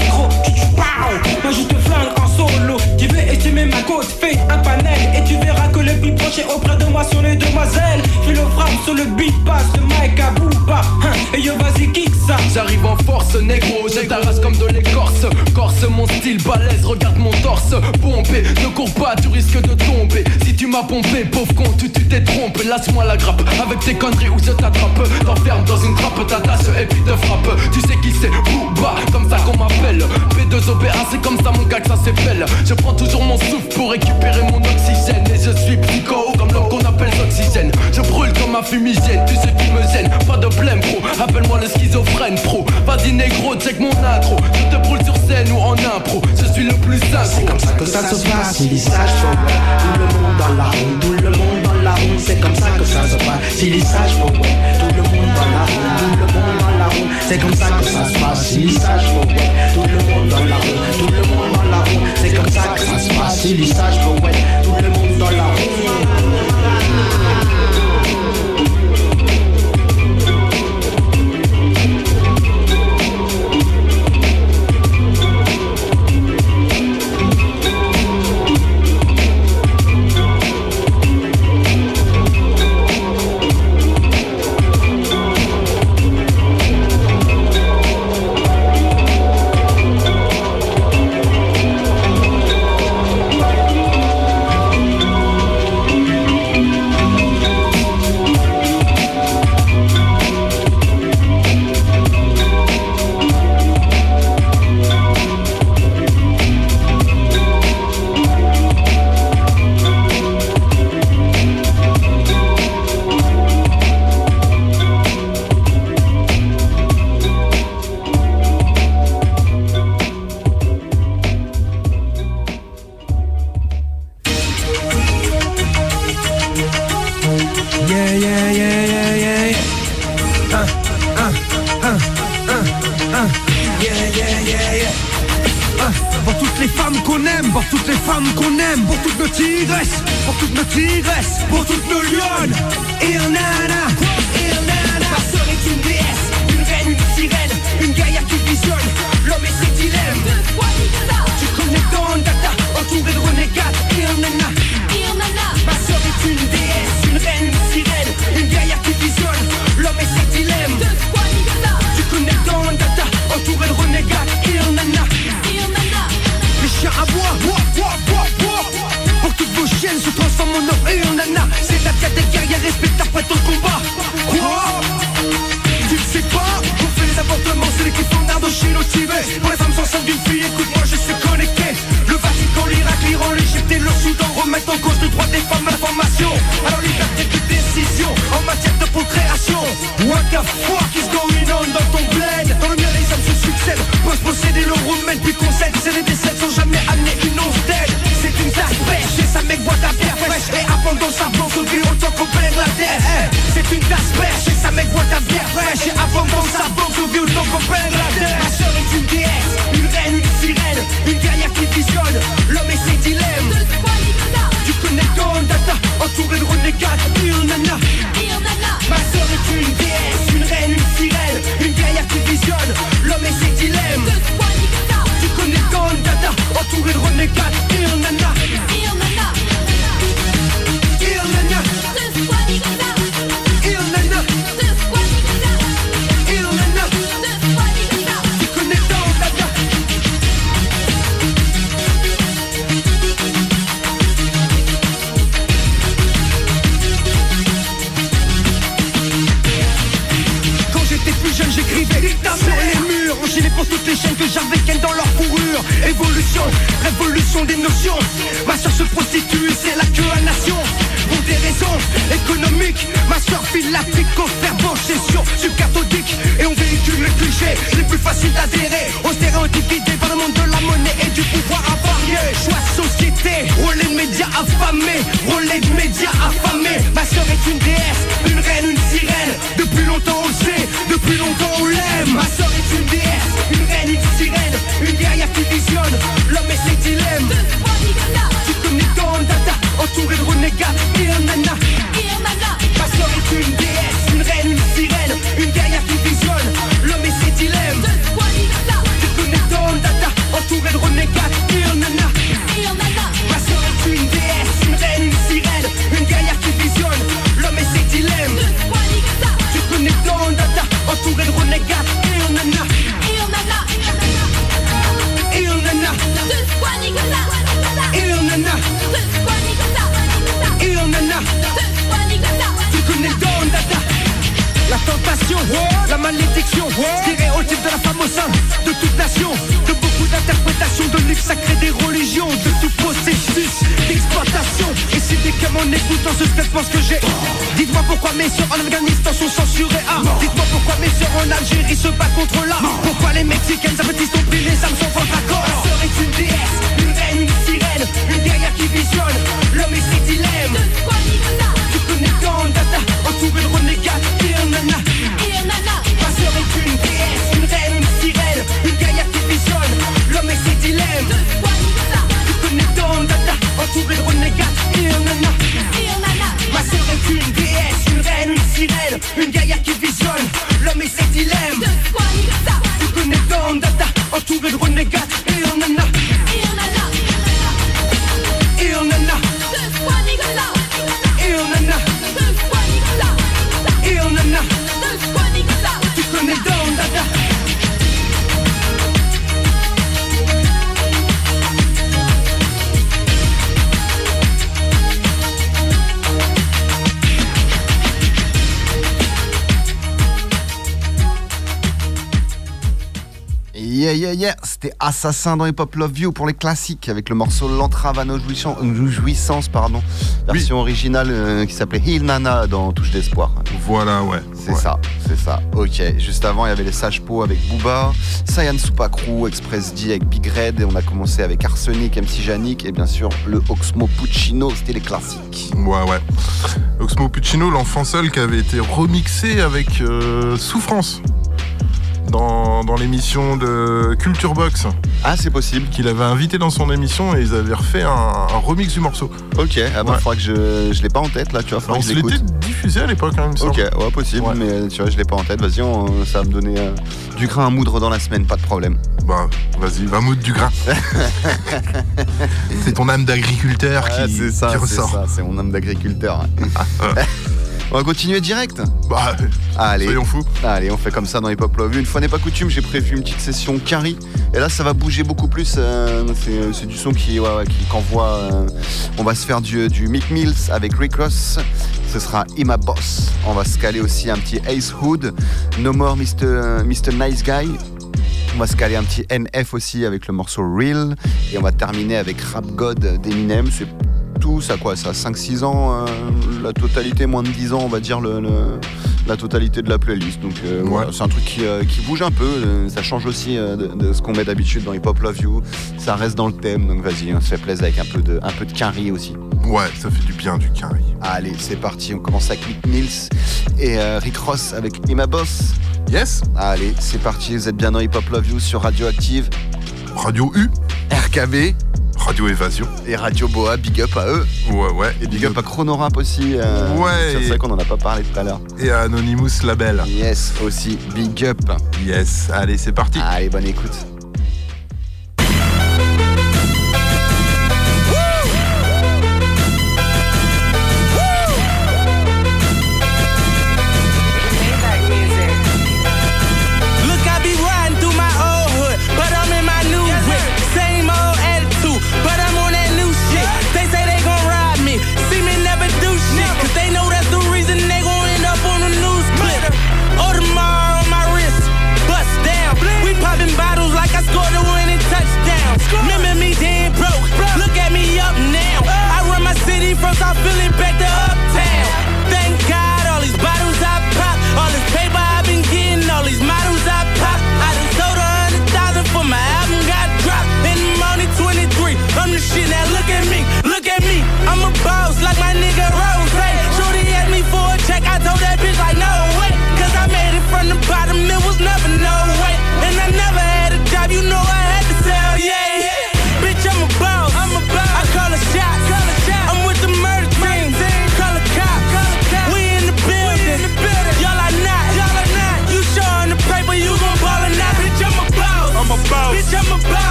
auprès de moi sur les demoiselles. Fais le frappe sur le beat pass de Mike à Booba. Hein, et yo, vas-y, kick. J'arrive en force, négro. Je t'arrache comme de l'écorce. Corse mon style balèze, regarde mon torse. Pompé, ne cours pas, tu risques de tomber. Si tu m'as pompé, pauvre con, tu t'es trompé. Laisse-moi la grappe avec tes conneries où je t'attrape. T'enferme dans une trappe, t'attache et puis te frappe. Tu sais qui c'est, Booba. P2OBA c'est comme ça mon gars que ça s'appelle Je prends toujours mon souffle pour récupérer mon oxygène. Et je suis psycho comme l'homme qu'on appelle l'oxygène Je brûle comme ma fumigène Tu sais qui me gêne. Pas de blême pro Appelle-moi le schizophrène pro. Vas-y négro check mon intro. Je te brûle sur scène ou en impro. Je suis le plus synchro C'est comme ça que ça se passe, il faut Tout le monde dans la rue, tout le monde dans la rue C'est comme ça que ça se passe, il faut Tout le monde dans la rue, tout le monde dans la C'est comme ça que ça se passe, il sage faut ouais Tout le monde dans la rue, tout le monde dans la rue C'est comme ça que ça se passe, il sage faut ouais Tout le monde dans la rue Évolution, révolution des notions. Ma soeur se prostitue, c'est la queue à nation. Pour des raisons économiques, ma soeur file la pique au session subcathodique. Et on véhicule les clichés les plus faciles d'adhérer. Aux stéréotypes guidés par le monde de la monnaie et du pouvoir avarié. Choix société, relais de médias affamés, relais de médias affamés. Ma soeur est une déesse, une reine, une sirène. Depuis longtemps on le sait, depuis longtemps on l'aime. Ma soeur est une entouré de renégates malédiction Stéréotype de la femme au sein de toute nation. De beaucoup d'interprétations de livres sacrés des religions De tout processus d'exploitation. Et si des cas en écoutant ce sketch pense que j'ai Dites-moi pourquoi mes soeurs en Afghanistan sont censurées. Ah. Dites-moi pourquoi mes soeurs en Algérie se battent contre là Pourquoi les Mexicaines adventistes ont pris les armes sans vendre accord Ma est une déesse, sirène Une guerrière qui visionne. L'homme et ses dilemmes Tu connais tant data, entouré de c'était Assassin dans Hip Hop Love You pour les classiques avec le morceau L'entrave à nos jouissances, nos jouissances, pardon, version originale euh, qui s'appelait Hill Nana dans Touche d'Espoir. Voilà, ouais. C'est ça, c'est ça. Ok, juste avant, il y avait les Sages Po avec Booba, Sayan Supakru, Express D avec Big Red, et on a commencé avec Arsenic, MC Janik, et bien sûr le Oxmo Puccino, c'était les classiques. Ouais, ouais. Oxmo Puccino, l'enfant seul qui avait été remixé avec euh, Souffrance dans, dans l'émission de Culture Box. Ah, c'est possible. Qu'il avait invité dans son émission et ils avaient refait un, un remix du morceau. Ok, ah bah, Ouais. faudra que je, je l'ai pas en tête là, tu vois. On se l'était diffusé à l'époque, hein, me semble. Ok, ouais, possible, mais euh, tu vois, je l'ai pas en tête. Vas-y, on- ça va me donner euh, du grain à moudre dans la semaine, pas de problème. Bah, vas-y, va moudre du grain. c'est ton âme d'agriculteur qui, c'est ça, qui c'est ressort. ça, c'est mon âme d'agriculteur. on va continuer direct Bah, Allez. soyons fous. Allez, on fait comme ça dans Hip Hop Love. Une fois n'est pas coutume, j'ai prévu une petite session carry. Et là, ça va bouger beaucoup plus. euh, c'est, c'est du son qui, ouais, ouais, qui qu'envoie. euh, on va se faire du, du Mick Mills avec Rick Ross. Ce sera Ima Boss. On va se caler aussi un petit Ace Hood. No More Mr. Mr. Nice Guy. On va se caler un petit NF aussi avec le morceau Real. Et on va terminer avec Rap God d'Eminem. C'est tout, ça quoi, ça 5-6 ans, euh, la totalité, moins de 10 ans, on va dire le, le- la totalité de la playlist. Donc euh, voilà, c'est un truc qui, euh, qui bouge un peu, euh, ça change aussi de, de ce qu'on met d'habitude dans Hip Hop Love You. Ça reste dans le thème, donc vas-y, on se fait plaisir avec un peu de, un peu de quinri aussi. Ouais, ça fait du bien du carry. Allez, c'est parti, on commence avec Mick Mills et Rick Ross avec Emma Boss. Yes Allez, c'est parti, vous êtes bien dans Hip Hop Love You sur Radioactive. Radio U. RKB. Radio Évasion. Et Radio Boa, big up à eux. Ouais, ouais. Et big up à Chronorap aussi. euh, Ouais, C'est vrai qu'on en a pas parlé tout à l'heure. Et à Anonymous Label. Yes, aussi, big up. Yes, allez, c'est parti. Allez, bonne écoute.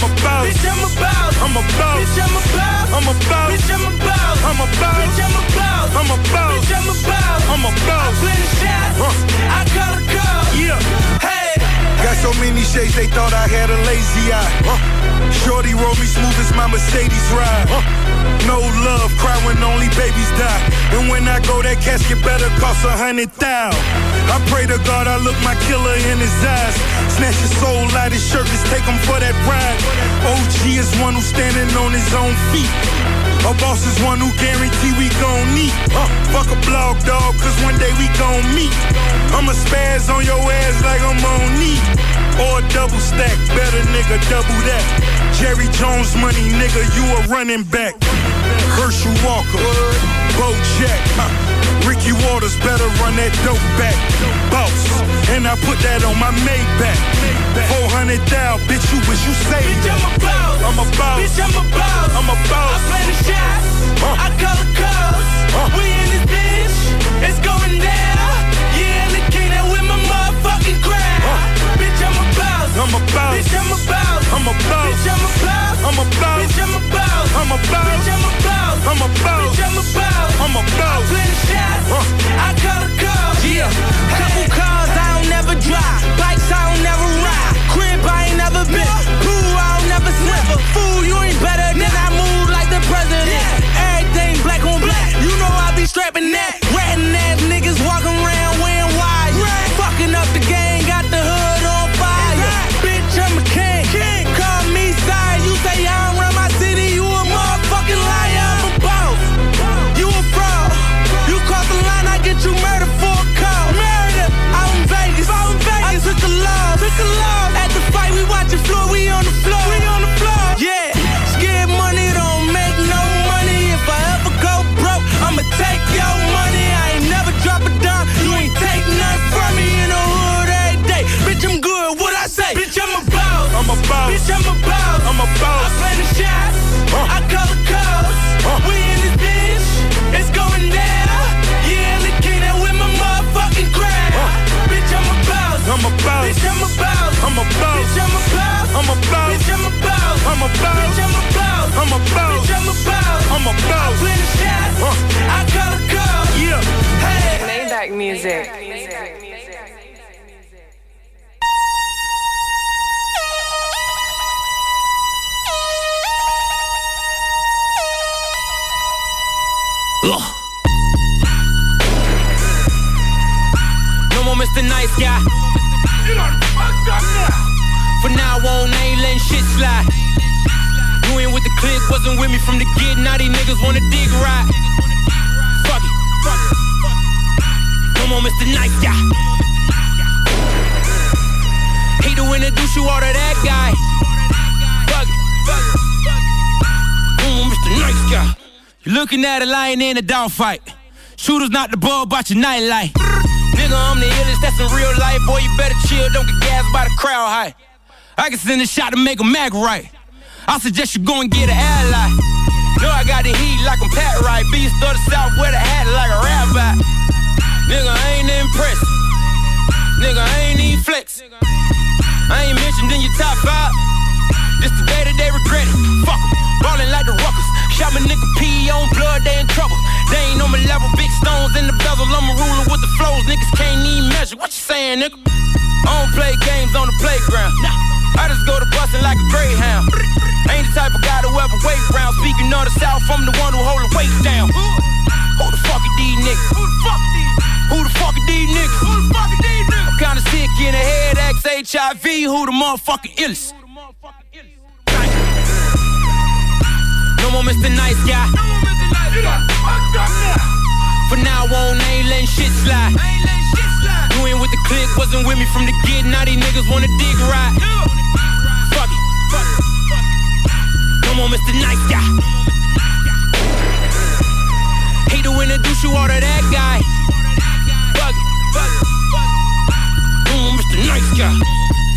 I'm a boss. Bitch, I'm a boss. I'm a boss. Bitch, I'm a boss. I'm a boss. Bitch, I'm a boss. I'm a boss. Bitch, I'm a boss. I'm a boss. Bitch, I'm a boss. I'm a boss. I play the shots. I call the calls. Yeah. Hey. Got so many shades, they thought I had a lazy eye. Uh, Shorty roll me smooth as my Mercedes ride. Uh, no love, cry when only babies die. And when I go, that casket better cost a hundred thou. I pray to God I look my killer in his eyes. Snatch his soul out his shirt, just take him for that ride. OG is one who's standing on his own feet. A boss is one who guarantee we gon' meet. Uh, fuck a blog dog, cause one day we gon' meet. I'ma spaz on your ass like I'm on knee. Or double stack, better nigga, double that. Jerry Jones money, nigga, you a running back. Herschel Walker, Bo Jack, huh. Ricky Waters better run that dope back. Boss, and I put that on my Maybach. 400 down, bitch, you wish you saved Bitch, I'm a boss. I'm a boss. Bitch, I'm a boss. I'm a boss. I play the shots. I call the calls. We in this bitch. It's going down. Yeah, and the king that with my motherfucking crowd. Bitch, I'm a boss. I'm a boss. Bitch, I'm a boss. I'm a boss. Bitch, I'm a boss. I'm a boss. Bitch, I'm a boss. I'm a boss. Bitch, I'm a boss. I'm a boss. Bitch, I'm a boss. I'm a I boss. play the shots. I call the calls. Yeah. Couple cars I don't never drive. Bikes I don't never ride. Crib I ain't never been. Pool I don't never swim. Fool, you ain't better than I move like the president. Everything black on black. You know I be strapping that. I'm a boss. Bitch, I'm a boss. I'm a boss. Bitch, I'm a boss. I'm a boss. Bitch, I'm a boss. I'm a boss. Bitch, I'm a boss. I'm a boss. Bitch, I'm a boss. I'm a I boss. play the shots. I call the calls. Yeah. Hey. Maybach music. Ugh. No more Mr. Nice Guy. For now on, I ain't letting shit slide. You ain't with the clique, wasn't with me from the get. Now these niggas wanna dig right. Fuck it. No more Mr. Nice Guy. Hate to introduce you all to that guy. Fuck it. No more Mr. Nice Guy. You're looking at a lion in a dogfight. Shooters not the ball, about your nightlight. Nigga, I'm the illest, that's in real life. Boy, you better chill, don't get gassed by the crowd high. I can send a shot to make a mag right. I suggest you go and get an ally. Know I got the heat like I'm Pat Right. Beast of the South, wear the hat like a rabbi. Nigga, I ain't impressed. Nigga, I ain't even flex. I ain't mentioned in your top five. This the day that they regret it. Fuck 'em, ballin' like the Ruckers. Shot my nigga P on blood, they in trouble. They ain't on my level, big stones in the bezel. I'm a ruler with the flows, niggas can't even measure. What you saying, nigga? I don't play games on the playground. I just go to bustin' like a greyhound. Ain't the type of guy to ever wait round. Speaking of the South, I'm the one who hold the weight down. Who the fuck are these niggas? Who the fuck are these? Who the fuck are these niggas? Who the fuck are these niggas? I'm kinda sick in the head, X HIV. Who the motherfucking illest? No more Mr. Nice Guy. For now on, I ain't letting shit slide. Ain't with the clique, wasn't with me from the get. Now these niggas wanna dig right. Fuck it. No more Mr. Nice Guy. Hate to introduce you all to that guy. Fuck it. No more Mr. Nice Guy.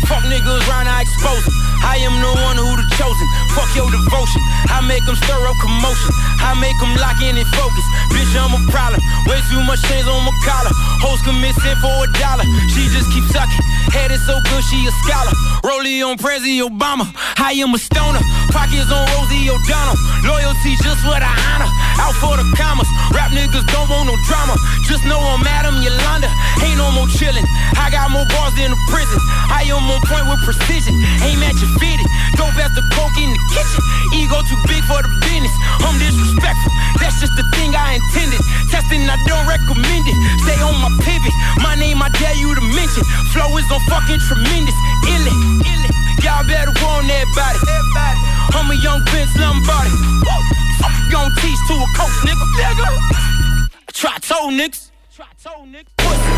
Fuck niggas round, I expose them. I am the one who the chosen. Fuck your devotion. I make them stir up commotion. I make them lock in and focus. Bitch, I'm a problem. Way too much chains on my collar. Hoes commit sin for a dollar. She just keep sucking. Head is so good, she a scholar. Rollie on Prezi Obama. I am a stoner. Pockets on Rosie O'Donnell. Loyalty just what I honor. Out for the commas. Rap niggas don't want no drama. Just know I'm Adam Yolanda. Ain't no more chillin'. I got more bars than a prison. I am on point with precision. Aim at your fitted. Dope as the coke in the kitchen. Ego too big for the business. I'm disrespectful. That's just the thing I intended. Testing, I don't recommend it. Stay on my pivot. My name, I dare you to mention. Flow is on fucking tremendous. Ill it, ill it. Y'all better warn everybody. everybody. I'm a young Vince Lombardi. Woo. Fuck you gon' teach to a coach, nigga. Nigga. I try told niggas. Try told niggas. Pussy.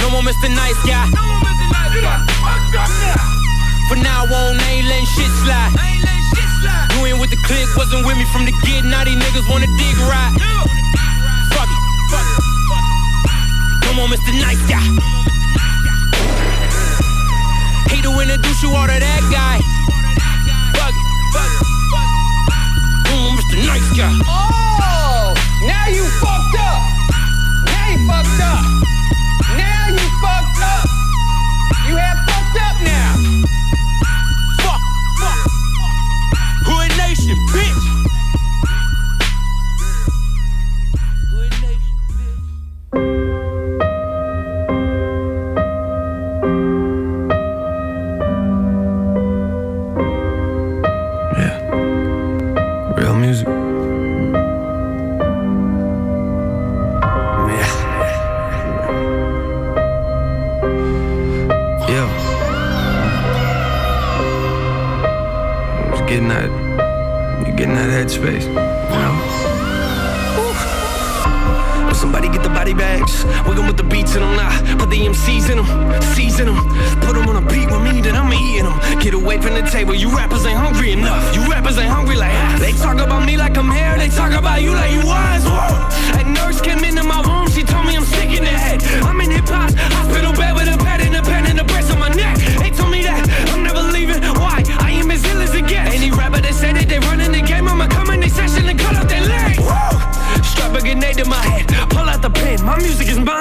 No more Mr. Nice Guy. No more Mr. Nice Guy. For now on, I ain't letting shit slide. I ain't letting shit slide. You ain't with the click, wasn't with me from the get. Now these niggas wanna dig right. Fuck it. Fuck it. No more Mr. Nice Guy. Hate to introduce you all to that guy. Fuck it. Fuck it. No more Mr. Nice Guy. Oh, now you fucked up. Now you fucked up. Now you fucked up. You have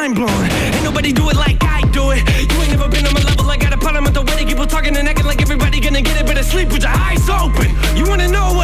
mind blowing. Ain't nobody do it like I do it. You ain't never been on my level. I got a problem with the way they people talking and acting like everybody gonna get it, but sleep with your eyes open. You wanna know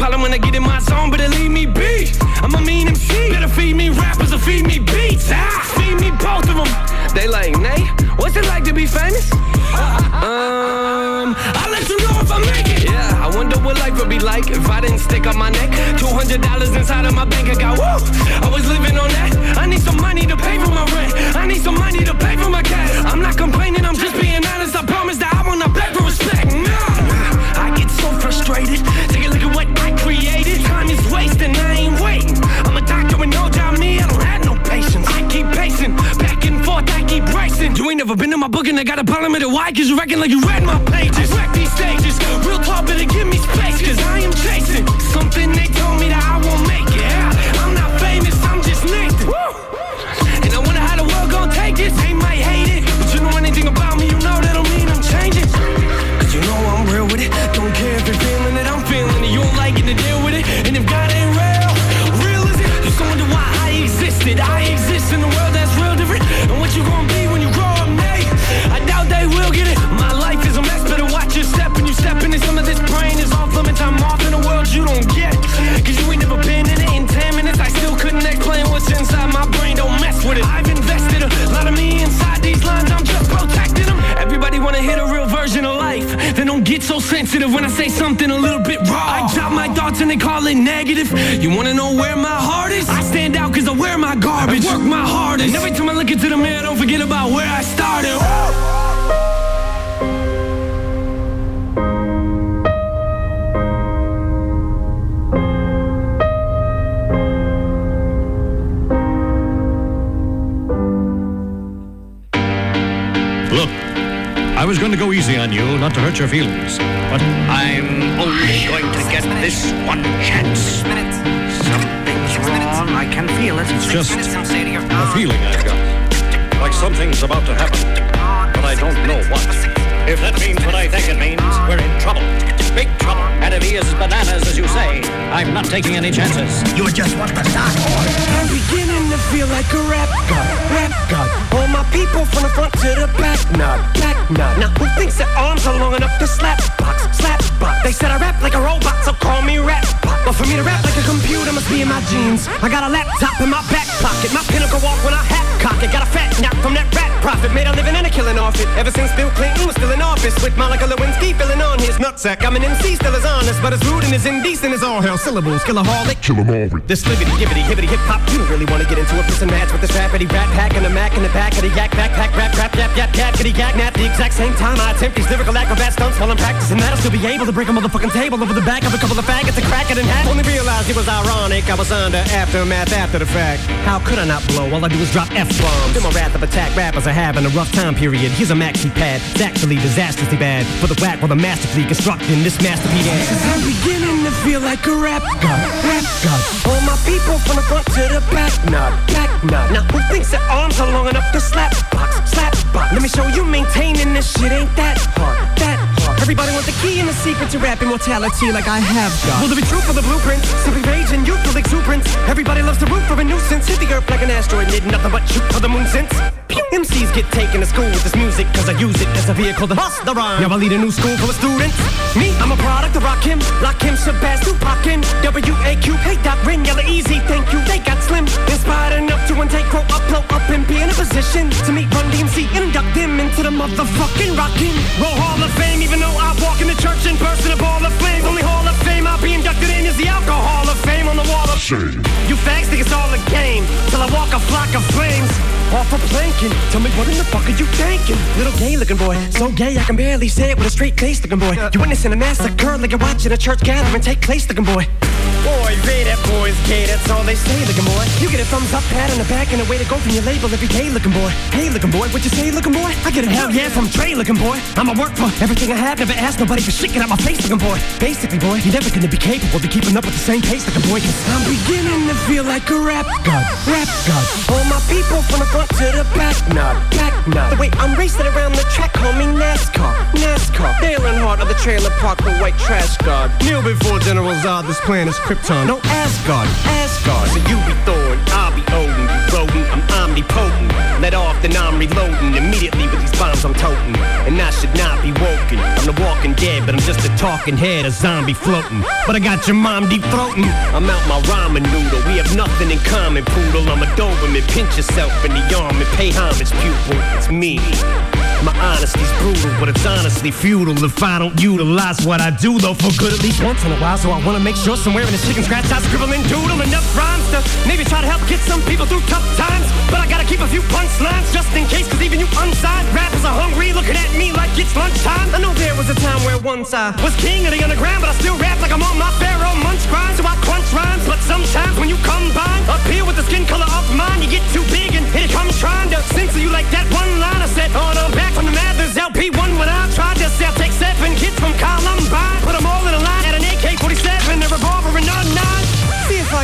problem when I get in my zone, better leave me be. I'm a mean MC. Better feed me rappers or feed me beats. Ah, feed me both of them. They like, Nay, what's it like to be famous? um, I'll let you know if I make it. Yeah, I wonder what life would be like if I didn't stick up my neck. $200 inside of my bank account. Woo! Like you read my sensitive when I say something a little bit raw. I drop my thoughts and they call it negative. You wanna know where my heart is? I stand out cause I wear my garbage. I work my hardest. And every time I look into the mirror, don't forget about where I started. Was going to go easy on you, not to hurt your feelings, but I'm only going to get this one chance. Something's wrong. I can feel it. It's just a feeling I've got. Like something's about to happen, but I don't know what. If that means what I think it means, we're in trouble. Big trouble. And if he is as bananas as you say, I'm not taking any chances. You're just want the stock I'm beginning to feel like a rap god, rap god. All my people from the front to the back, nod, back nod. Now who thinks their arms are long enough to slap box, slap box? They said I rap like a robot, so call me rap. But for me to rap like a computer must be in my jeans. I got a laptop in my back pocket, my pinnacle walk when I hat cock it. Got a fat knock from that rat profit, made a living and a killing off it. Ever since Bill Clinton was still in office, with Monica Lewinsky filling on his nutsack. I'm an MC, still as honest, but as rude and as indecent as all hell. Syllables, killaholic. Kill 'em all. This libbity, gibbity, hibbity, hip hop. You really wanna get into a piss and match with this rapidy rat pack and a mac in the back of the yak backpack, rap, rap, yap, yap, yap, kitty yak, nap. The exact same time I attempt these lyrical acrobat stunts while I'm practicing that, I'll still be able to break a motherfucking table over the back of a couple of faggots and crack it in half. Only realized it was ironic. I was under aftermath after the fact. How could I not blow? All I do is drop F bombs. In my wrath of attack, rappers are having a rough time period. Here's a maxi pad. It's actually disastrously bad. For the whack while the masterfully constructing this masterpiece. I'm beginning to feel like a rap god, rap god. All my people from the front to the back, nod, back nod. Now who thinks their arms are long enough to slap box, slap box? Let me show you maintaining this shit ain't that hard, that hard. Everybody wants the key and the secret to rap immortality like I have got. Will there be truth for the blueprint? Simply rage and youthful exuberance. Everybody loves to root for a nuisance. Hit the earth like an asteroid, need nothing but shoot for the moon since. Pew! MCs get taken to school with this music cause I use it as a vehicle to bust the rhyme. Now I lead a new school full of students. Me, I'm a product of Rock Him, Lock Him, Shabazz, Tupac, and W-A-Q. Hey, Doc, Rin, Yella, Easy, thank you. They got slim, inspired enough to intake, grow up, blow up, and be in a position to meet Run DMC and induct them into the motherfucking Rockin' Roll Hall of Fame. Even though I walk in the church in person, a ball of flames. Only Hall of Fame I'll be inducted in is the Alcohol of Fame on the wall of shame. You fags think it's all a game till I walk a flock of flames. Off a planking. Tell me what in the fuck are you thinking? Little gay looking boy, so gay I can barely say it with a straight face looking boy. You witnessing a massacre like you're watching a church gathering take place looking boy. Boy, they that boy's gay, that's all they say looking boy. You get a thumbs up, pat on the back, and a way to go from your label every day looking boy. Hey looking boy, what you say looking boy? I get a hell yeah from Trey looking boy. I'ma work for everything I have, never ask nobody for shit, get out my face looking boy. Basically boy, you're never gonna be capable of keeping up with the same pace looking boy, cause I'm beginning to feel like a rap god, rap god. All my people from the front to the back, nod, back nod. The way I'm racing around the track, call me NASCAR, NASCAR. Dale Earnhardt of the trailer park, the white trash god. Kneel before General Zod, this plan is Krypton. No Asgard, Asgard. So you be Thor Let off, then I'm reloading. Immediately with these bombs I'm toting. And I should not be woken. I'm the walking dead, but I'm just a talking head, a zombie floating. But I got your mom deep throating. I'm out my ramen noodle. We have nothing in common, poodle. I'm a Doberman. Pinch yourself in the arm and pay homage, pupil. It's me. My honesty's brutal, but it's honestly futile if I don't utilize what I do, though, for good at least once in a while. So I wanna make sure somewhere in this chicken scratch I scribble and doodle enough rhymes to maybe try to help get some people through tough times. But I gotta keep a few punchlines just in case, cause even you unsigned rappers are hungry, looking at me like it's lunchtime. I know there was a time where once I was king of the underground, but I still rap like I'm on my pharaoh munch grind. So I crunch rhymes, but sometimes when you combine up here with the skin color of mine, you get too big and it comes trying to censor you like that one line I said. Oh, no, back from the Mathers LP1 when I tried to sell. Take seven kids from Columbine, put them all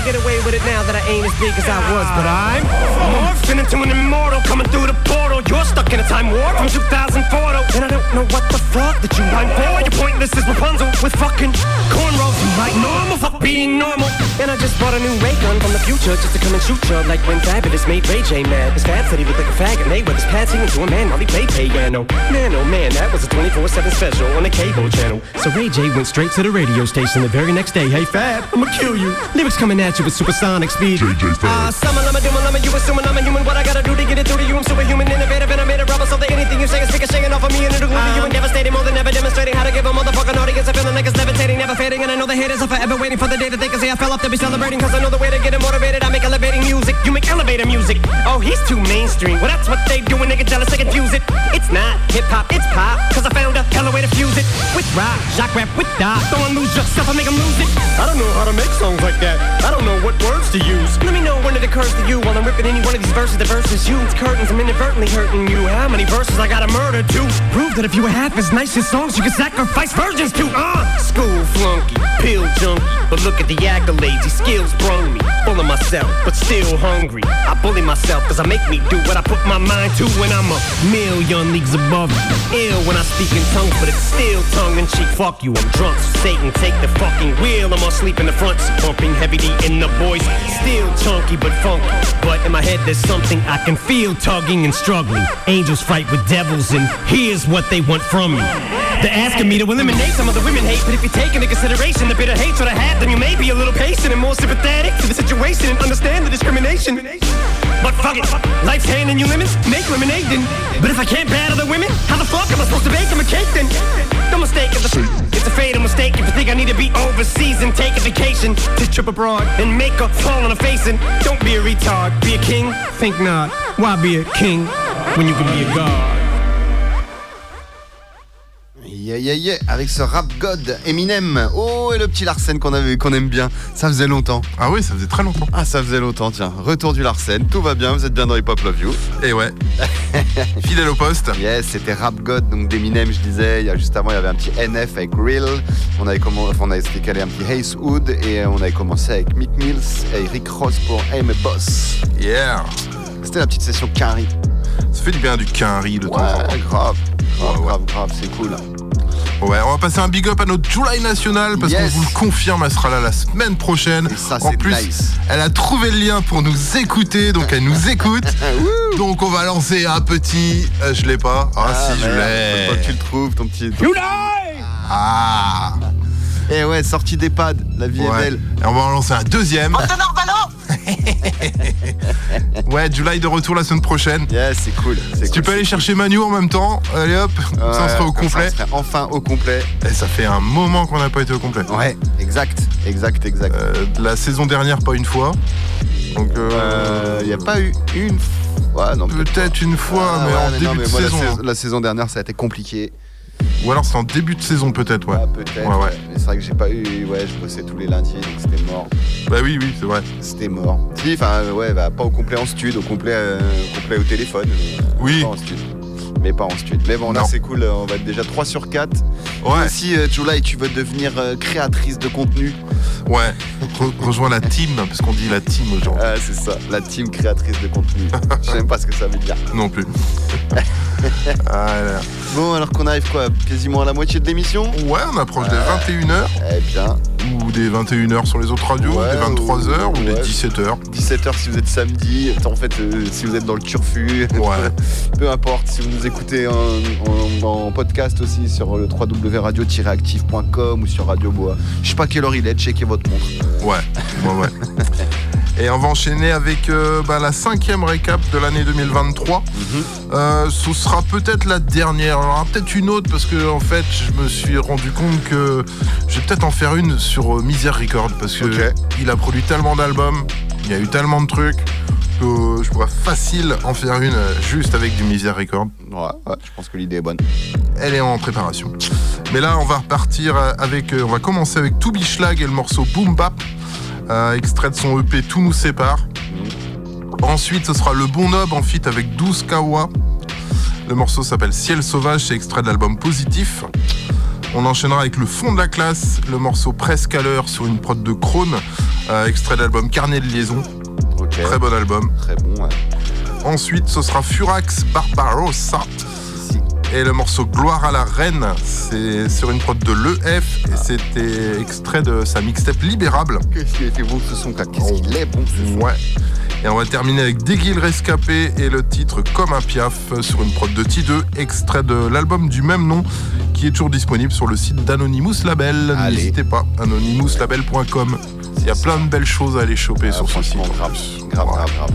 get away with it now that I ain't as big as I was, but I'm morphing into an immortal coming through the portal. You're stuck in a time warp from 2004, though, and I don't know what the fuck that you mind for. You're pointless as Rapunzel with fucking cornrows. You like normal, fuck being normal. And I just bought a new ray gun from the future just to come and shoot you like when Fabulous made Ray J mad. His fat said he looked like a faggot, and they with his pad singing to a man while he played piano. Man, oh man, that was a 24-7 special on the cable channel. So Ray J went straight to the radio station the very next day. Hey Fab, I'ma kill you. Lyrics coming at hit you with supersonic speed. JJ uh, ah, summon, I'm a doom, I'm a you assuming I'm a human. What I gotta do to get it through to you? I'm superhuman, innovative, and I made a rubber. So that anything you say is bigger, shaking off of me and it'll glue to you and devastating. More than ever demonstrating how to give a motherfucking audience a feeling like it's levitating, never fading. And I know the haters are forever waiting for the day that they can say I fell off to be celebrating. Cause I know the way to get it motivated. I make elevating music, you make elevator music. Oh, he's too mainstream. Well, that's what they do when they get jealous, they confuse it. It's not hip hop, it's pop. Cause I found a hella way to fuse it with rock, jock rap, with dot. Don't lose yourself, I make them lose it. I don't know how to make songs like that. I don't know what words to use. Let me know when it occurs to you while I'm ripping any one of these verses. The verses you, it's curtains, I'm inadvertently hurting you. How many verses I gotta murder to? Prove that if you were half as nice as songs, you could sacrifice virgins to. Uh! School flunky, pill junkie. But look at the accolades, these skills brung me. Full of myself, but still hungry. I bully myself cause I make me do what I put my mind to when I'm a million leagues above. Ill when I speak in tongues, but it's still tongue in cheek. Fuck you, I'm drunk. So Satan, take the fucking wheel. I'm asleep in the front, seat, bumping heavy D in the boys. Still chunky but funky. But in my head, there's something I can feel tugging and struggling. Angels fight with devils, and here's what they want from me. They're asking me to eliminate some of the women hate, but if you take into consideration the bitter hatred I had, then you may be a little patient and more sympathetic to the situation and understand the discrimination. But fuck it, life's handing you lemons, make lemonade then. But if I can't battle the women, how the fuck am I supposed to bake them a cake then? No mistake, it's a, it's a fatal mistake if you think I need to be overseas and take a vacation. Just trip abroad and make a fall on a face and don't be a retard. Be a king? Think not. Why be a king when you can be a god? Yeah, yeah, yeah, avec ce rap god Eminem. Oh, et le petit Larsen qu'on avait, qu'on aime bien. Ça faisait longtemps. Ah oui, ça faisait très longtemps. Ah, ça faisait longtemps, tiens. Retour du Larsen, tout va bien, vous êtes bien dans Hip Hop Love You. Et ouais. Fidèle au poste. Yes, c'était rap god, donc d'Eminem, je disais. Il y a, juste avant, il y avait un petit NF avec Real. On avait, on avait décalé un petit Ace Hood et on avait commencé avec Mick Mills et Rick Ross pour Aim a Boss. Yeah. C'était la petite session Carry. Ça fait du bien du quinri de temps en temps. Ouais, grave. Grave, grave, grave, c'est cool. Ouais, on va passer un big up à notre July nationale parce Yes. qu'on vous le confirme, elle sera là la semaine prochaine. ça, en plus, nice. elle a trouvé le lien pour nous écouter, donc elle nous écoute. donc on va lancer un petit. euh, je l'ai pas. Ah, si, je l'ai. faut pas que tu le trouves, ton petit. Ah Et ouais, sortie d'EHPAD, la vie Ouais. est belle. Et on va en lancer un deuxième. Ouais, July de retour la semaine prochaine. Yes, c'est cool. Tu peux aller chercher Manu en même temps, allez hop, ça Ouais, sera au complet. Ça, on enfin au complet. Et ça fait un moment qu'on n'a pas été au complet. Ouais, exact, exact, exact. Euh, la saison dernière, pas une fois. Donc, euh, Il n'y a pas eu une fois. non, peut-être une fois, Ah mais ouais, en mais début non, mais de moi, la saison. saison- hein. La saison dernière, ça a été compliqué. Ou alors c'est en début de saison, peut-être, ouais. Peut-être. Ouais, ouais. Mais c'est vrai que j'ai pas eu. Ouais, je bossais tous les lundis, donc c'était mort. Bah oui, oui, c'est vrai. C'était mort. Si, enfin, euh, ouais, bah, pas au complet en stud, au complet, euh, au, complet au téléphone. euh, Oui. Pas en. Mais pas en stud. Mais bon, là, c'est cool. On va être déjà 3 sur 4. Ouais. Si, euh, July, tu veux devenir créatrice de contenu? Ouais. Re- rejoins la team, parce qu'on dit la team aujourd'hui. Ah, c'est ça, la team créatrice de contenu. Je sais même pas ce que ça veut dire. Non plus. Ah. Bon, alors qu'on arrive quoi Quasiment à la moitié de l'émission Ouais, on approche des 21h. Eh bien. Ou des 21h sur les autres radios, Ouais, des 23h ou, ou- des ouais. 17h. 17h si vous êtes samedi, en fait euh, si vous êtes dans le turfu, peu importe, si vous nous écoutez en, en- en podcast aussi sur le www.radio-active.com ou sur Radio Bois. Je sais pas quelle heure il est, checkez votre montre. Ouais, ouais, ouais. Et on va enchaîner avec euh, bah, la cinquième récap de l'année 2023. Mhm. Euh, ce sera peut-être la dernière. Aura peut-être une autre parce que en fait, je me suis rendu compte que je vais peut-être en faire une sur euh, Misère Record parce que il a produit tellement d'albums, il y a eu tellement de trucs que je pourrais facile en faire une euh, juste avec du Misère Record. Ouais, ouais, je pense que l'idée est bonne. Elle est en préparation. Mais là, on va repartir euh, avec. on va commencer avec Toubi Schlag et le morceau Boom Bap, euh, extrait de son EP Tout nous sépare. Ensuite, ce sera Le Bon Nob en feat avec 12 Kawa. Le morceau s'appelle Ciel Sauvage, c'est extrait de l'album Positif. On enchaînera avec Le Fond de la Classe, le morceau Presque à l'heure sur une prod de Krone, euh, extrait de l'album Carnet de liaison. Très bon album. Très bon, ouais. Ensuite, ce sera Furax Barbarossa. Et le morceau Gloire à la Reine, c'est sur une prod de l'EF et c'était extrait de sa mixtape Libérable. Qu'est-ce qu'il était bon ce son, Qu'est-ce qu'il est bon ce son Ouais. Et on va terminer avec Déguil Rescapé et le titre Comme un Piaf sur une prod de T2, extrait de l'album du même nom qui est toujours disponible sur le site d'Anonymous Label. N'hésitez pas, anonymouslabel.com. Il y a plein de belles choses à aller choper sur ce site. Grave, grave, grave, grave.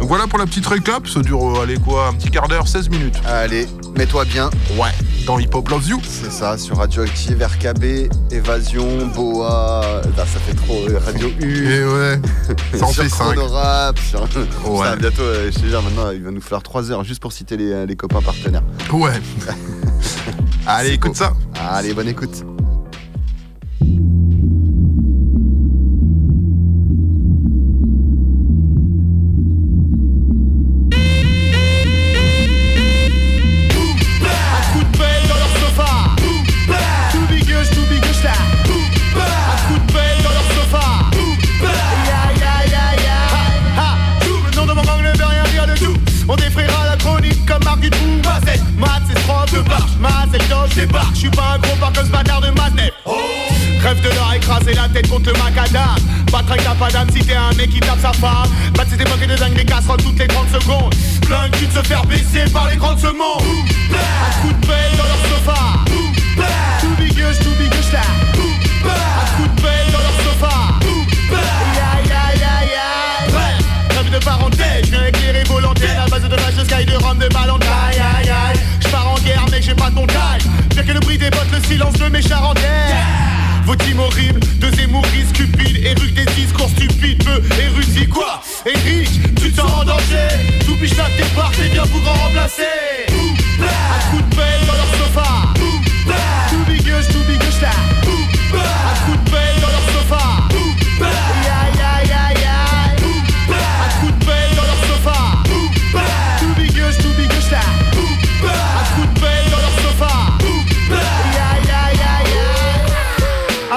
Donc voilà pour la petite récap. Ça dure, euh, allez quoi, un petit quart d'heure, 16 minutes. Allez, mets-toi bien. Ouais. Dans Hip Hop Loves You. C'est ça, sur Radioactive, RKB, Évasion, Boa. Là, ça fait trop. euh, Radio U. Et ouais. Ça en sur fait. Chronorap, sur- Ouais. Putain, bientôt, euh, je te jure, maintenant, il va nous falloir 3 heures juste pour citer les, les copains partenaires. Ouais. Allez, écoute ça. Allez, bonne écoute. C'est le je débarque. Je suis pas un gros par comme ce bâtard de Maznet. Rêve de leur écraser la tête contre le macadam. Patrick t'as pas d'âme si t'es un mec qui tape sa femme. Pas de cette époque de dingue des casseroles toutes les 30 secondes. Plein de cul de se faire baisser par les grandes semondes. Un coup de pelle dans leur sofa. Tout bigueuche, tout bigueuche là. Un coup de pelle dans leur sofa. Aïe, aïe, aïe, aïe. Ouais. Rêve de parenthèse, je viens éclairer lanternes à base de vache de sky, de rhum, de ballon j'ai pas ton taille. Pire que le bruit des bottes, le silence de mes charentaines. Vos teams horribles, de zémouris, cupides, éruques des discours stupides, peu érudits, quoi? Eric, tu te sens en danger. Tout piche là, tes parts, t'es bien pour grand remplacer Un coup de pelle dans leur sofa. Tout bigueuche, tout bigueuche là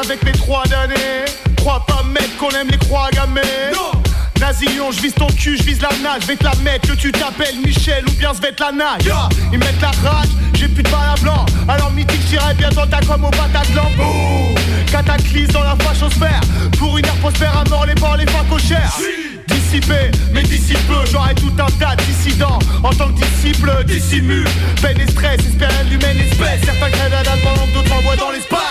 Avec mes trois d'années Crois pas mec qu'on aime les croix gammées Non Nazillon, je vise ton cul, je vise la nage, vais te la mettre, que tu t'appelles Michel ou bien Svetlana. Yeah. Ils mettent la rage, j'ai plus de balles à blanc. Alors mythique, j'irai bien dans ta comme au Bataclan. Boum Cataclysme dans la fachosphère. Pour une ère prospère à mort les porcs, les fins cochères. Dissipé, mais d'ici peu, j'aurai tout un tas de dissidents. En tant que disciple, dissimule. Peine et stress, espérer l'humaine espèce. Certains crèvent la dalle pendant que d'autres envoient dans l'espace.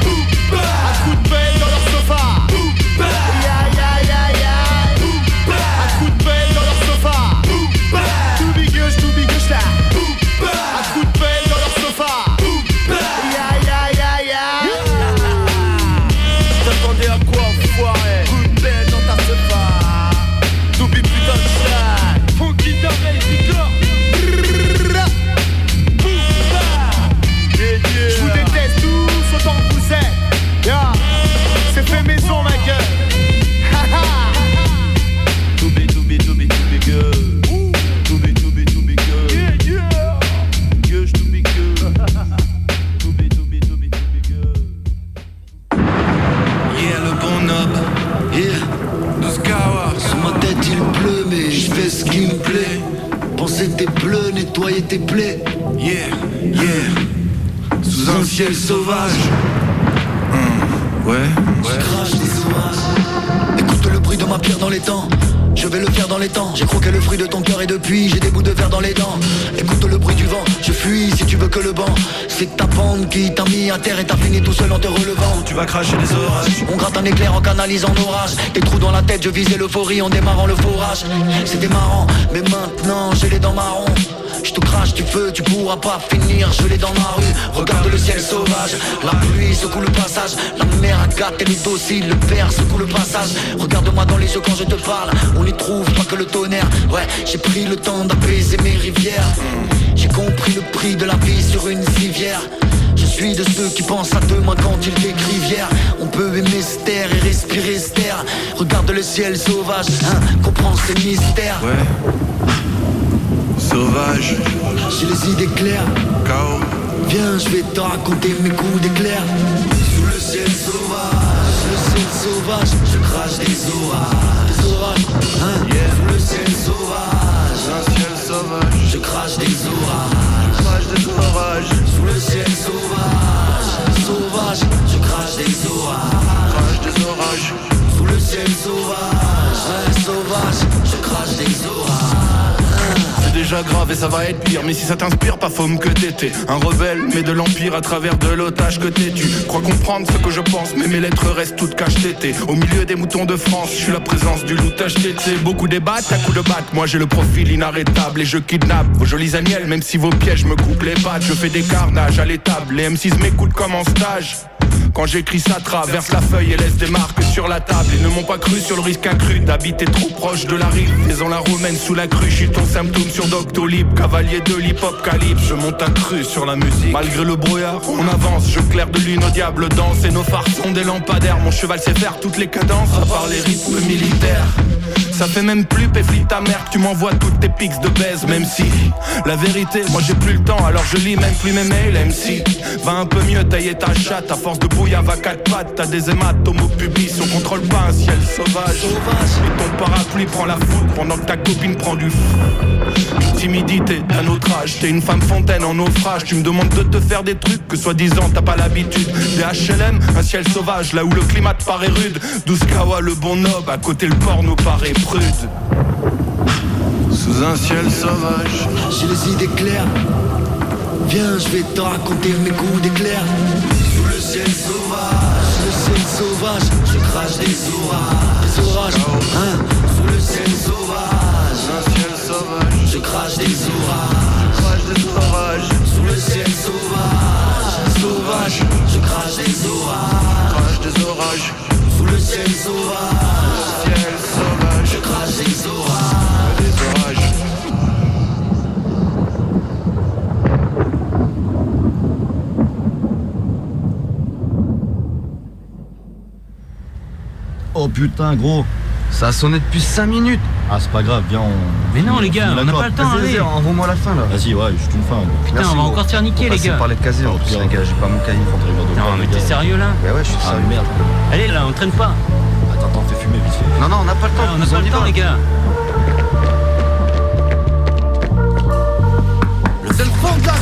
Tes plaies. Yeah, yeah, sous un ciel sauvage. Hum, ouais, ouais. Je crache des orages. Écoute le bruit de ma pierre dans les temps. Je vais le faire dans les temps. J'ai croqué le fruit de ton cœur et depuis j'ai des bouts de verre dans les dents. Écoute le bruit du vent. Je fuis si tu veux que le banc. C'est ta bande qui t'a mis à terre et t'as fini tout seul en te relevant. Tu vas cracher des orages. On gratte un éclair en canalisant l'orage. Des trous dans la tête, je visais l'euphorie en démarrant le forage. C'était marrant, mais maintenant j'ai les dents marron. Je te crache du feu, tu pourras pas finir Je l'ai dans ma rue, regarde le ciel sauvage La pluie secoue le passage. La mer a gâté les docile, le père secoue le passage. Regarde-moi dans les yeux quand je te parle. On n'y trouve pas que le tonnerre. Ouais, j'ai pris le temps d'apaiser mes rivières. J'ai compris le prix de la vie sur une civière. Je suis de ceux qui pensent à demain quand ils décrivent hier On peut aimer se taire et respirer se taire. Regarde le ciel sauvage, hein, comprends ces mystères Sauvage. J'ai les idées claires. Chaos Viens, je vais te raconter mes coups d'éclair. Sous le ciel sauvage Le ciel sauvage Je crache des orages. Des orages Hein. Sous le ciel sauvage Un ciel sauvage. Je crache des orages. Je crache des orages. Sous le ciel sauvage Sauvage Je crache des orages. Crache des orages. Sous le ciel sauvage et ça va être pire. Mais si ça t'inspire, pas faume que t'étais. Un rebelle, mais de l'empire à travers de l'otage que t'es. Tu crois comprendre ce que je pense, mais mes lettres restent toutes cachetées. Au milieu des moutons de France, je suis la présence du loutage tété. Beaucoup débattent à coups de batte. Moi j'ai le profil inarrêtable et je kidnappe vos jolis agnelles, même si vos pièges me coupent les pattes. Je fais des carnages à l'étable. Les M6 m'écoutent comme en stage. Quand j'écris ça traverse la feuille et laisse des marques sur la table. Ils ne m'ont pas cru sur le risque accru d'habiter trop proche de la rive. Faisant la romaine sous la crue, je ton symptôme sur Doctolib. Cavalier de l'hip-hop je monte un cru sur la musique. Malgré le brouillard, on avance, je claire de lune au diable danse Et nos phares sont des lampadaires, mon cheval sait faire toutes les cadences À part les rythmes militaires ça fait même plus péfli ta mère que tu m'envoies toutes tes pics de baise Même si. La vérité moi j'ai plus le temps alors je lis même plus mes mails MC Va un peu mieux tailler ta chatte à force de bouillard va quatre pattes T'as des hématomes au pubis on contrôle pas un ciel sauvage. Et ton parapluie prend la foudre pendant que ta copine prend du fou Timidité d'un autre âge T'es une femme fontaine en naufrage. Tu me demandes de te faire des trucs que soi-disant t'as pas l'habitude. Des HLM, un ciel sauvage là où le climat te paraît rude. Douskawa le bon nob à côté le porno paraît prude Sous un ciel sauvage. J'ai les idées claires. Viens, je vais te raconter mes coups d'éclair. Sous le ciel sauvage, le ciel sauvage Je crache des orages, des orages hein. Sous le ciel sauvage, un ciel sauvage. Je crache des orages, je crache des orages. Sous le ciel sauvage, sauvage Je crache des orages, crache des orages. Sous le ciel sauvage, ciel sauvage Je crache des orages, des orages Oh putain, gros, ça a sonné depuis 5 minutes. Ah, c'est pas grave, viens, on. Mais non, les gars, on n'a pas le temps, Vas-y, envoie-moi la fin là. Vas-y, ouais, juste une fin. Putain, on va encore se faire niquer, les gars. par les casiers en plus, les gars, j'ai pas mon cahier. Non, mais t'es sérieux là Ouais, ouais, je suis Ah, sérieux. merde. Allez, là, on traîne pas. Attends, vite. Non, non, on n'a pas le temps. on n'a pas le temps, les gars. Le fond de la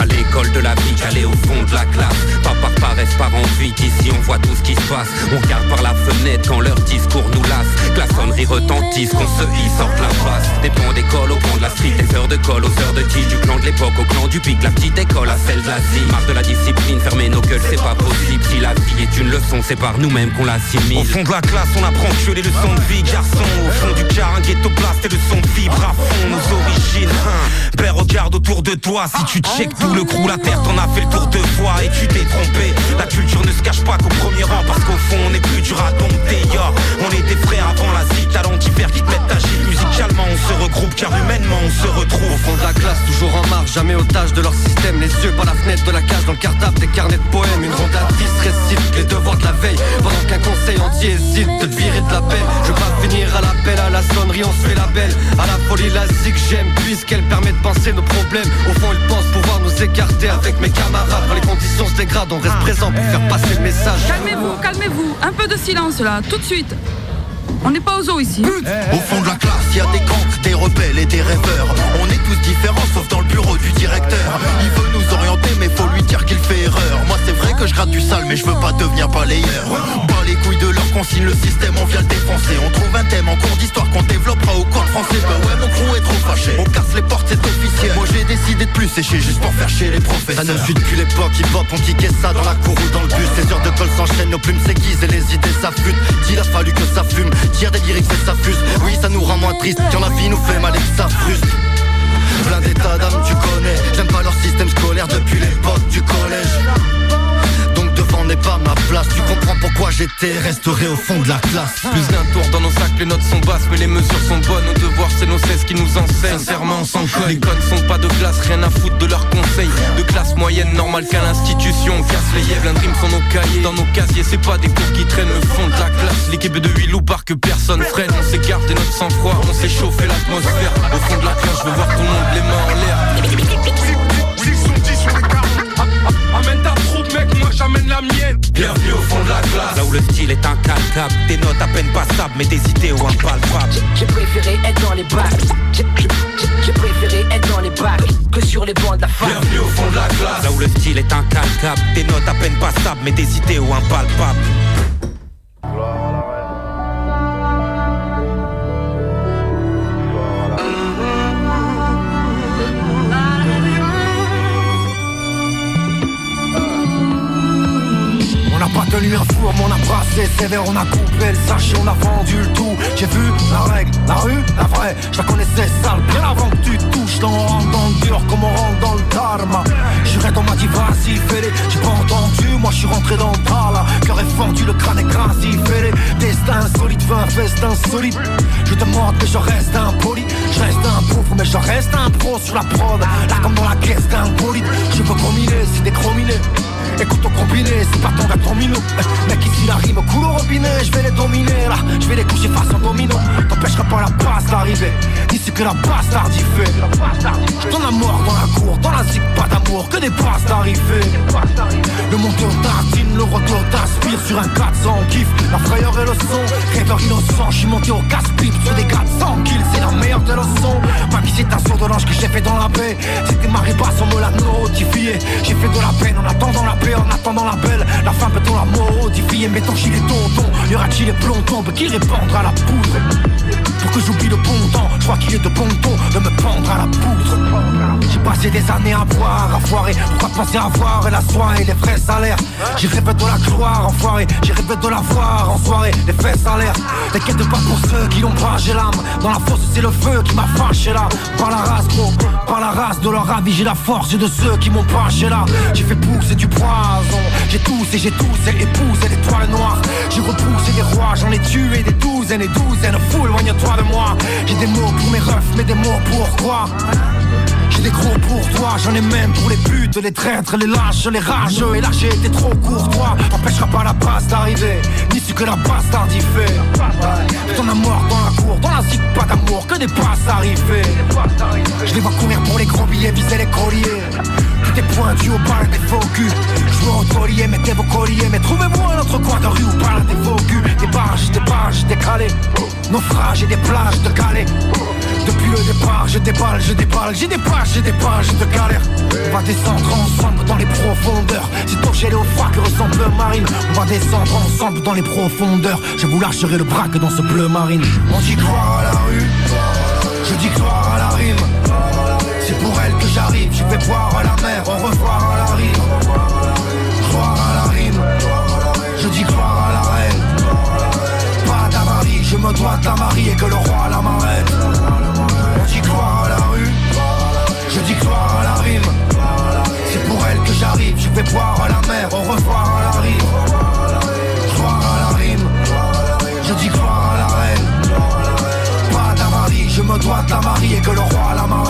À l'école de la vie, calé au fond de la classe Pas par paresse, par envie, ici on voit tout ce qui se passe On regarde par la fenêtre quand leur discours nous lasse Que la sonnerie retentisse, qu'on se hisse, sorte la face Des plans d'école au pont de la street, des heures de colle aux heures de tige Du clan de l'époque au clan du pic, la petite école à celle de la cime Marre de la discipline, fermer nos gueules, c'est pas possible Si la vie est une leçon, c'est par nous-mêmes qu'on l'assimile Au fond de la classe, on apprend que les leçons de vie, garçon. Au fond du car, un ghetto blast et le son de vibre à fond. Nos origines, hein. Ben, regarde autour de toi. Si tu check tout le crew, la terre t'en a fait le tour deux fois et tu t'es trompé. La culture ne se cache pas qu'au premier rang, parce qu'au fond, on est plus dur à dompter. ya. On des frères avant la zik, talent divers qui te mettent à gîte. Musicalement, on se regroupe car humainement, on se retrouve. Au fond de la classe, toujours en marge, jamais otage de leur système. Les yeux par la fenêtre de la cage, dans le cartable des carnets de poèmes. Une ronde à 10 récite les devoirs de la veille. Pendant qu'un conseil entier hésite de te virer de la peine. Je veux pas finir à l'appel, à la sonnerie, on se fait la belle. À la folie, la zik, j'aime, puisqu'elle permet de penser nos problèmes. Au fond, ils pensent pouvoir nous écarter avec mes camarades. Quand les conditions se dégradent, on reste présent pour faire passer le message. Calmez-vous, calmez-vous. Un peu de silence là, tout de suite. On n'est pas aux zoo ici. Au fond de la classe, y a des cancres, des rebelles et des rêveurs. On est tous différents, sauf dans le bureau du directeur. Il veut nous orienter, mais faut lui dire qu'il fait erreur. Moi, c'est vrai que je gratte du sale, mais je veux pas devenir balayeur. Pas les couilles de leur consigne, le système, on vient le défoncer. On trouve un thème en cours d'histoire qu'on développera au cours de français. Bah ouais, mon crew est trop fâché. On casse les portes, c'est officiel. Moi, j'ai décidé de plus sécher juste pour faire chier les professeurs. Ça ne suit depuis l'époque, hip-hop, on kickait ça dans la cour ou dans le bus. Les heures de colle s'enchaînent, nos plumes s'aiguisent et les idées s'affûtent. Qu'il a fallu que ça fume, tire des lyrics et ça fuse. Oui, ça nous rend moins triste, quand la vie nous fait mal et que ça frustre. Plein d'états d'âme, tu connais. J'aime pas leur système scolaire depuis l'époque du collège. N'est pas ma place. Tu comprends pourquoi j'étais restauré au fond de la classe. Plus d'un tour dans nos sacs, les notes sont basses, mais les mesures sont bonnes. Nos devoirs, c'est nos 16 qui nous enseignent. Sincèrement, on s'en colle. Les codes sont pas de classe, rien à foutre de leurs conseils. De classe moyenne, normale qu'à l'institution. On casse les yeux, un dream sont nos cahiers. Dans nos casiers, c'est pas des cours qui traînent le fond de la classe. L'équipe de huile ou par que personne freine. On s'écarte des notes sans froid, on s'est chauffé l'atmosphère. Au fond de la classe, je veux voir tout le monde les mains en l'air. Amène ta moi j'amène la mienne. Bienvenue au fond de la classe. Là où le style est incalcable Des notes à peine passables mais des idées ou impalpables J'ai préféré être dans les bacs. J'ai- préféré être dans les bacs que sur les bancs de la fac. Bienvenue au fond de la classe Là où le style est incalcable Des notes à peine passables mais des idées ou impalpables pas tenu un four, mais on a brassé sévère, on a coupé le sachet, on a vendu le tout. J'ai vu la règle, la rue, la vraie, je la connaissais sale bien avant que tu touches. Dans, on rentre dans le dur comme on rentre dans le karma. J'irai dans ma dit vas-y, fais-les. J'ai pas entendu, moi je suis rentré dans le là. Cœur est fendu, le crâne est crasé, fais-les. Destin solide, fais un festin solide. Je te demande, mais je reste impoli. Je reste un pauvre, mais je reste un pro sur la prod. Là comme dans la caisse d'un bolide. Je veux combiner, c'est des. Écoute au combiné, c'est pas ton gars ton minot. Mec ici la rime coule au robinet. Je vais les dominer là, je vais les coucher face en domino. T'empêcheras pas la passe d'arriver. D'ici que la bastarde y fait J't'en a mort dans la cour, dans la zig pas d'amour. Que des passes d'arriver Le monteur tartine, le retour t'inspire Sur un 400 kiff, la frayeur et le son Rêveur innocent, je suis monté au casse-pipe Sur des 400 kills, c'est la meilleure de leçons. Ma c'est un saut de l'ange que j'ai fait dans la baie. C'était marée basse, on me l'a notifié. J'ai fait de la peine en attendant la en attendant la belle. La femme peut-on la modifier Mais ton gilet tonton Y aura-t-il les plombs Qui répandra la poudre Pour que j'oublie le bon temps. Je crois qu'il est de bon ton de me pendre à la poudre. J'ai passé des années à boire, à foirer. Pourquoi penser à voir et la soirée, les vrais salaires? J'ai rêvé de la gloire, enfoiré J'ai rêvé de la voir en soirée, les à l'air T'inquiète pas pour ceux qui l'ont j'ai l'âme. Dans la fosse c'est le feu qui m'a fâché là. Par la race gros, par la race de leur avis J'ai la force de ceux qui m'ont pas là. J'ai fait pousser du poids j'ai tous et j'ai tous et épouse et l'étoile noire J'ai repoussé des rois, j'en ai tué des douzaines et douzaines. Fou, éloigne-toi J'ai des mots pour mes refs, mais des mots pour quoi j'ai des gros pour toi, j'en ai même pour les putes, les traîtres, les lâches, les rageux. Et là j'ai été trop courtois, empêchera pas la passe d'arriver Ni ce que la bastarde y fait. T'en as mort dans la cour, dans la zig pas d'amour, que des passes arrivées. Je les vois courir pour les gros billets, viser les colliers. Tout est pointu au bal des faux culs Je veux au mettez vos colliers Mais trouvez-moi un autre coin de rue où parle des faux culs Des barges, des barges décalées Naufrages et des plages de Calais depuis le départ, je déballe, je déballe, j'ai des pages, j'ai des pages de galère. On va descendre ensemble dans les profondeurs. C'est ton gel au froid que ressemble le marine. On va descendre ensemble dans les profondeurs. Je vous lâcherai le bras que dans ce bleu marine. On dit croire à la rue, je dis croire à la rime. C'est pour elle que j'arrive, je vais boire à la mer, au revoir à la rime. Je me dois de la marier que le roi la m'arrête. On dit croire à la rue, je dis croire à la rime. C'est pour elle que j'arrive, je vais boire à la mer, au revoir à la rime. Croire à la rime, je dis croire à la reine. Pas d'avarie, je me dois de la marier que le roi la m'arrête.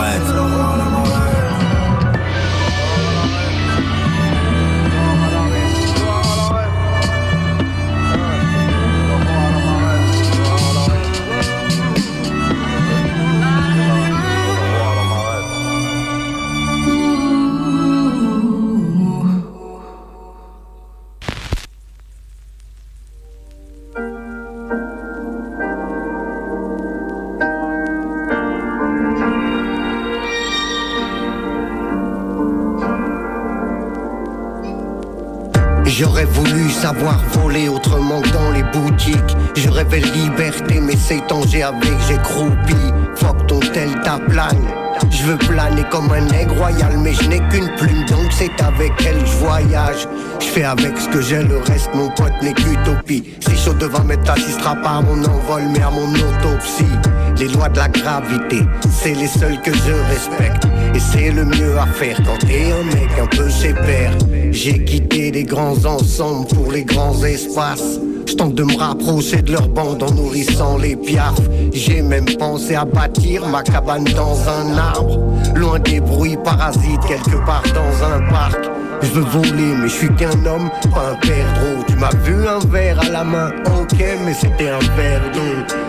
J'aurais voulu savoir voler autrement que dans les boutiques. Je rêvais liberté, mais c'est Tanger avec j'ai croupi. Fuck ton tel ta plane. Je veux planer comme un nègre royal, mais je n'ai qu'une plume, donc c'est avec elle je voyage. Je fais avec ce que j'ai, le reste, mon pote n'est qu'utopie. Si chaud devant mais t'assisteras pas à mon envol, mais à mon autopsie. Les lois de la gravité, c'est les seules que je respecte. Et c'est le mieux à faire quand t'es un mec un peu sépère. J'ai quitté les grands ensembles pour les grands espaces. Je tente de me rapprocher de leur bande en nourrissant les piafs. J'ai même pensé à bâtir ma cabane dans un arbre. Loin des bruits parasites, quelque part dans un parc. Je veux voler, mais je suis qu'un homme, pas un perdreau. Tu m'as vu un verre à la main, ok, mais c'était un verre.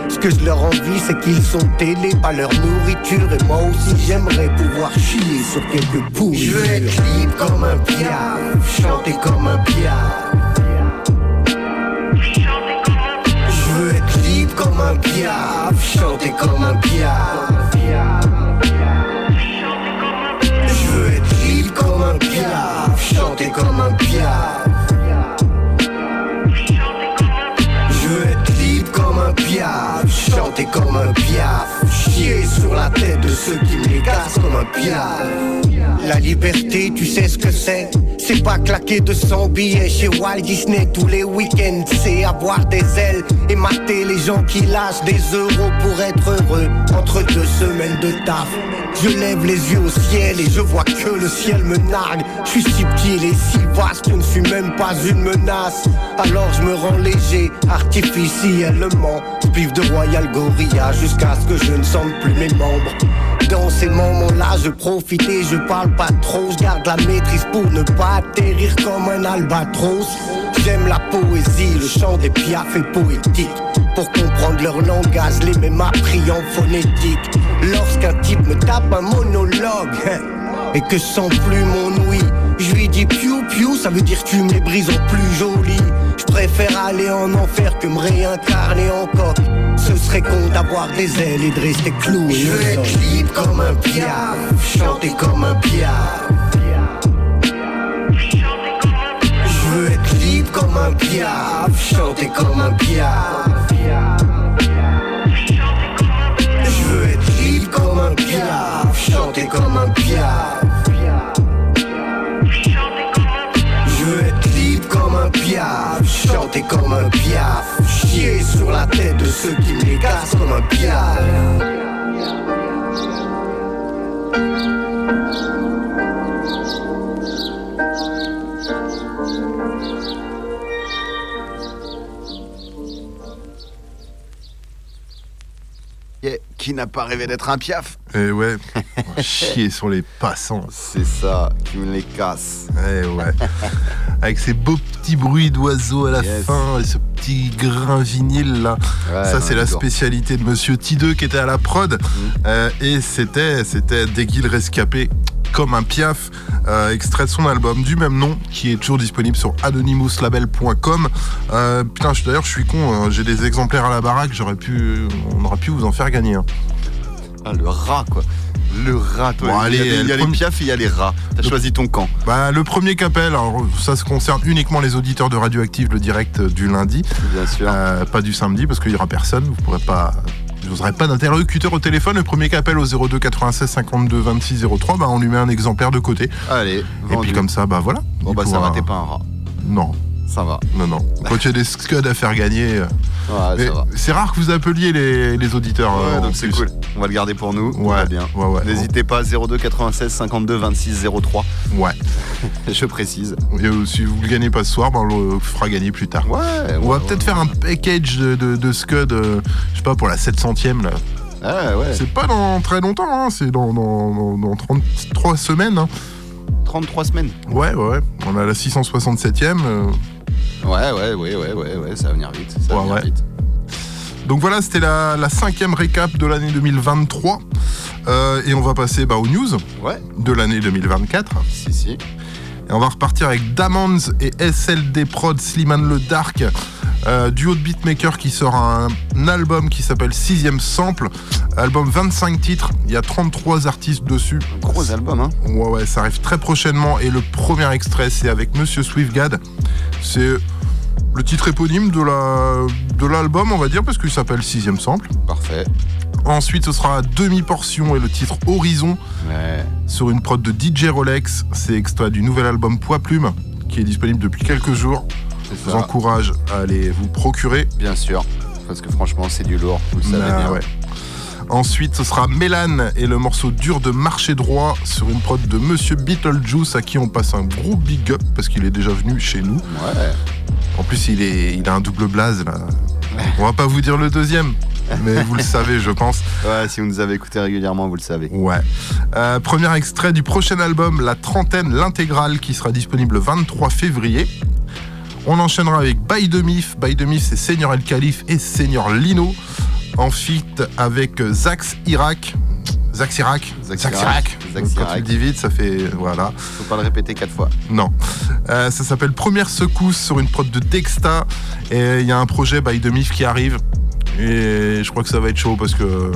Ce que je leur envie, c'est qu'ils sont télés par leur nourriture. Et moi aussi, j'aimerais pouvoir chier sur quelques poules. Je veux être libre comme un piaf, chanter comme un piaf. Je veux être libre comme un piaf, chanter comme un piaf. Chanter comme un piaf. Je veux être libre comme un piaf, chanter comme un piaf. Sur la tête de ceux qui me comme un piard. La liberté, tu sais ce que c'est. C'est pas claquer 200 billets chez Walt Disney tous les week-ends. C'est avoir des ailes et mater les gens qui lâchent des euros pour être heureux. Entre deux semaines de taf Je lève les yeux au ciel et je vois que le ciel me nargue. Je suis si petit et si vaste, je ne suis même pas une menace. Alors je me rends léger, artificiellement Pif de Royal Gorilla jusqu'à ce que je ne sente plus mes membres dans ces moments-là, je profite et je parle pas trop. Je garde la maîtrise pour ne pas atterrir comme un albatros. J'aime la poésie, le chant des piafs est poétique. Pour comprendre leur langage, les mêmes appris en phonétique. Lorsqu'un type me tape un monologue et que sans plus mon ouïe, je lui dis piou piou, ça veut dire tu me brises en plus joli. Je préfère aller en enfer que me réincarner en coq. Ce serait con d'avoir des ailes et de rester cloué. Je veux être libre comme un piaf, chanter comme un piaf. Je veux être libre comme un piaf, chanter comme un piaf. Je veux être libre comme un piaf, chanter comme un piaf. Comme un piaf, chier sur la tête de ceux qui me les cassent comme un piaf. Yeah, Qui n'a pas rêvé d'être un piaf? Et ouais, chier sur les passants. C'est ça, qui me les casse. Eh ouais. Avec ces beaux petits bruits d'oiseaux à la Yes. fin et ce petit grain vinyle là. Ouais, Ça c'est la spécialité de Monsieur T2 qui était à la prod. Euh, et c'était c'était Déguil rescapé comme un piaf, euh, extrait de son album du même nom qui est toujours disponible sur anonymouslabel.com. Euh, putain, d'ailleurs je suis con, hein, j'ai des exemplaires à la baraque, j'aurais pu, on aurait pu vous en faire gagner. hein. Ah, le rat, quoi. Le rat, toi. Bon, allez, il y a, des- il y a le les piafs et il y a les rats. T'as choisi ton camp. Bah, le premier qu'appelle, ça se concerne uniquement les auditeurs de Radioactive, le direct euh, du lundi. Bien sûr. Euh, pas du samedi parce qu'il n'y aura personne. Vous pourrez pas. Je n'aurai pas d'interlocuteur au téléphone. Le premier qui appelle au 02 96 52 26 03, bah, on lui met un exemplaire de côté. Allez, Et puis comme ça, bah voilà. Bon, bah, ça pourra- va, t'es pas un rat. Non, Ça va. non, non. Quand il y a des scuds à faire gagner. euh, Ouais, c'est rare que vous appeliez les, les auditeurs. euh, Ouais, en donc c'est cool. On va le garder pour nous. Ouais, bien. ouais, ouais. N'hésitez pas, 02 96 52 26 03. Ouais. Je précise. Et, euh, si vous ne le gagnez pas ce soir, bah, on le fera gagner plus tard. Ouais. On va peut-être faire un package de, de, de scud, euh, je sais pas, pour la 700ème là. Ah ouais. C'est pas dans très longtemps, hein, c'est dans, dans, dans- dans 33 semaines. hein. 33 semaines. Ouais, ouais, ouais. On a la 667ème. euh, Ouais, ouais, ouais, ouais, ouais, ouais, ça va venir vite. Ça va Ouais, venir ouais. vite. Donc voilà, c'était la, la cinquième récap de l'année 2023. Euh, et on va passer bah, aux news Ouais. de l'année 2024. Si, si. Et on va repartir avec Damons et SLD Prod Sliman le Dark, euh, duo de beatmaker qui sort un, un album qui s'appelle Sixième Sample. Album 25 titres, il y a 33 artistes dessus. Gros album, hein. Ouais, ouais, ça arrive très prochainement. Et le premier extrait, c'est avec Monsieur Swiftgad. C'est le titre éponyme de la de l'album, on va dire, parce qu'il s'appelle Sixième Sample. Parfait. Ensuite, ce sera demi-portion et le titre Horizon Ouais. sur une prod de DJ Rolex. C'est extrait du nouvel album Poids Plume qui est disponible depuis quelques jours. Je vous encourage à aller vous procurer. Bien sûr. Parce que franchement, c'est du lourd. Vous le savez Ah, bien. ouais. Ensuite, ce sera Mélane et le morceau dur de marché droit sur une prod de Monsieur Beetlejuice à qui on passe un gros big up parce qu'il est déjà venu chez nous. Ouais. En plus, il, est, il a un double blaze là. On va pas vous dire le deuxième, mais vous le savez, je pense. Ouais, si vous nous avez écouté régulièrement, vous le savez. Ouais. Euh, premier extrait du prochain album, La Trentaine, l'intégrale, qui sera disponible le 23 février. On enchaînera avec By the Mif. By the Mif, c'est Seigneur El Khalif et Seigneur Lino. En feat avec Zax Irak. Zax Irak. Zax Zax Irak. Quand Irak. tu le dis vite, ça fait. Voilà. Faut pas le répéter quatre fois. Non. Euh, ça s'appelle Première Secousse sur une prod de Dexta. Et il y a un projet By the Mif qui arrive. Et je crois que ça va être chaud parce que.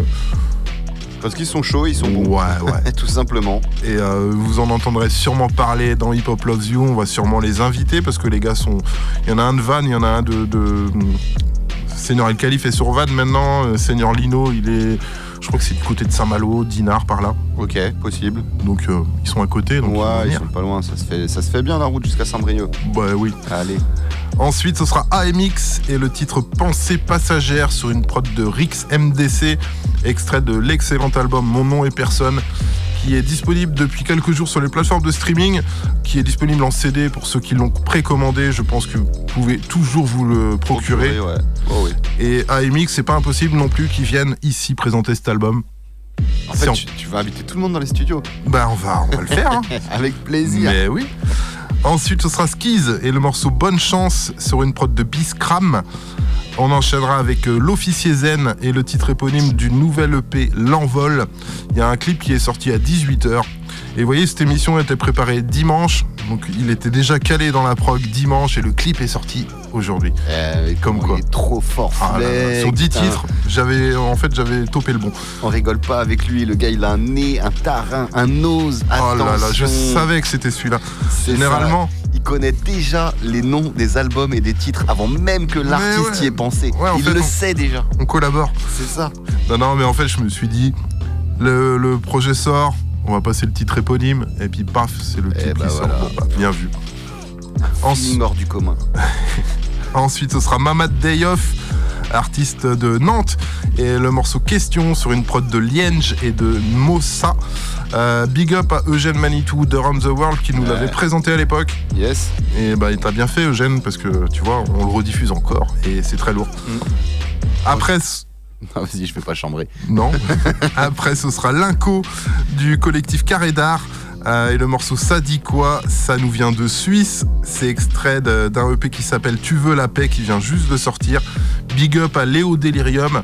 Parce qu'ils sont chauds, ils sont bons. Ouais, ouais. Tout simplement. Et euh, vous en entendrez sûrement parler dans Hip Hop Loves You. On va sûrement les inviter parce que les gars sont. Il y en a un de Van, il y en a un de. de... Seigneur El Khalif est sur Van maintenant. Euh, Seigneur Lino, il est. Je crois que c'est du côté de Saint-Malo, Dinard, par là. Ok, possible. Donc euh, ils sont à côté. Donc Ouais, ils sont pas loin, ça se fait, ça se fait bien la route jusqu'à Saint-Brieuc. Bah oui. Allez. Ensuite, ce sera AMX et le titre Pensée passagère sur une prod de Rix MDC, extrait de l'excellent album Mon nom et personne, qui est disponible depuis quelques jours sur les plateformes de streaming, qui est disponible en CD pour ceux qui l'ont précommandé. Je pense que vous pouvez toujours vous le procurer. Procurer, ouais. Oh oui. Et AMX, c'est pas impossible non plus qu'ils viennent ici présenter cet album. En fait, C'est en- tu, tu vas inviter tout le monde dans les studios. Bah on va, on va le faire. hein. Avec plaisir. Mais oui. Ensuite, ce sera Skis et le morceau Bonne Chance sur une prod de Biscram. On enchaînera avec euh, L'Officier Zen et le titre éponyme du nouvel EP L'Envol. Il y a un clip qui est sorti à 18h. Et vous voyez, cette émission était préparée dimanche. Donc il était déjà calé dans la prog dimanche et le clip est sorti aujourd'hui. Comme quoi. Il est trop fort. Ah là là, Fleck, Sur 10 putain. titres, j'avais en fait j'avais topé le bon. On rigole pas avec lui. Le gars, il a un nez, un tarin, un nose. Oh là là, je Attention. savais que c'était celui-là. Généralement, ça. il connaît déjà les noms des albums et des titres avant même que l'artiste ouais. y ait pensé. Ouais, il fait, le on- sait déjà. on collabore. C'est ça. Non, non, mais en fait, je me suis dit, le, le projet sort, on va passer le titre éponyme, et puis paf, c'est le titre bah qui voilà. sort. Bon, bah, bien vu. Hors du commun. Ensuite, ce sera Mamad Day Off, artiste de Nantes, et le morceau Question sur une prod de Lienge et de Mossa. Euh, big up à Eugène Manitou de Around the World qui nous Ouais. l'avait présenté à l'époque. Yes. Et bah, il t'a bien fait, Eugène, parce que tu vois, on le rediffuse encore et c'est très lourd. Mm. Après, Ah, Vas-y, je vais pas chambrer. non. Après, ce sera l'inco du collectif Carré d'Art. Euh, et le morceau Ça dit quoi Ça nous vient de Suisse. C'est extrait d'un EP qui s'appelle Tu veux la paix qui vient juste de sortir. Big up à Léo Delirium,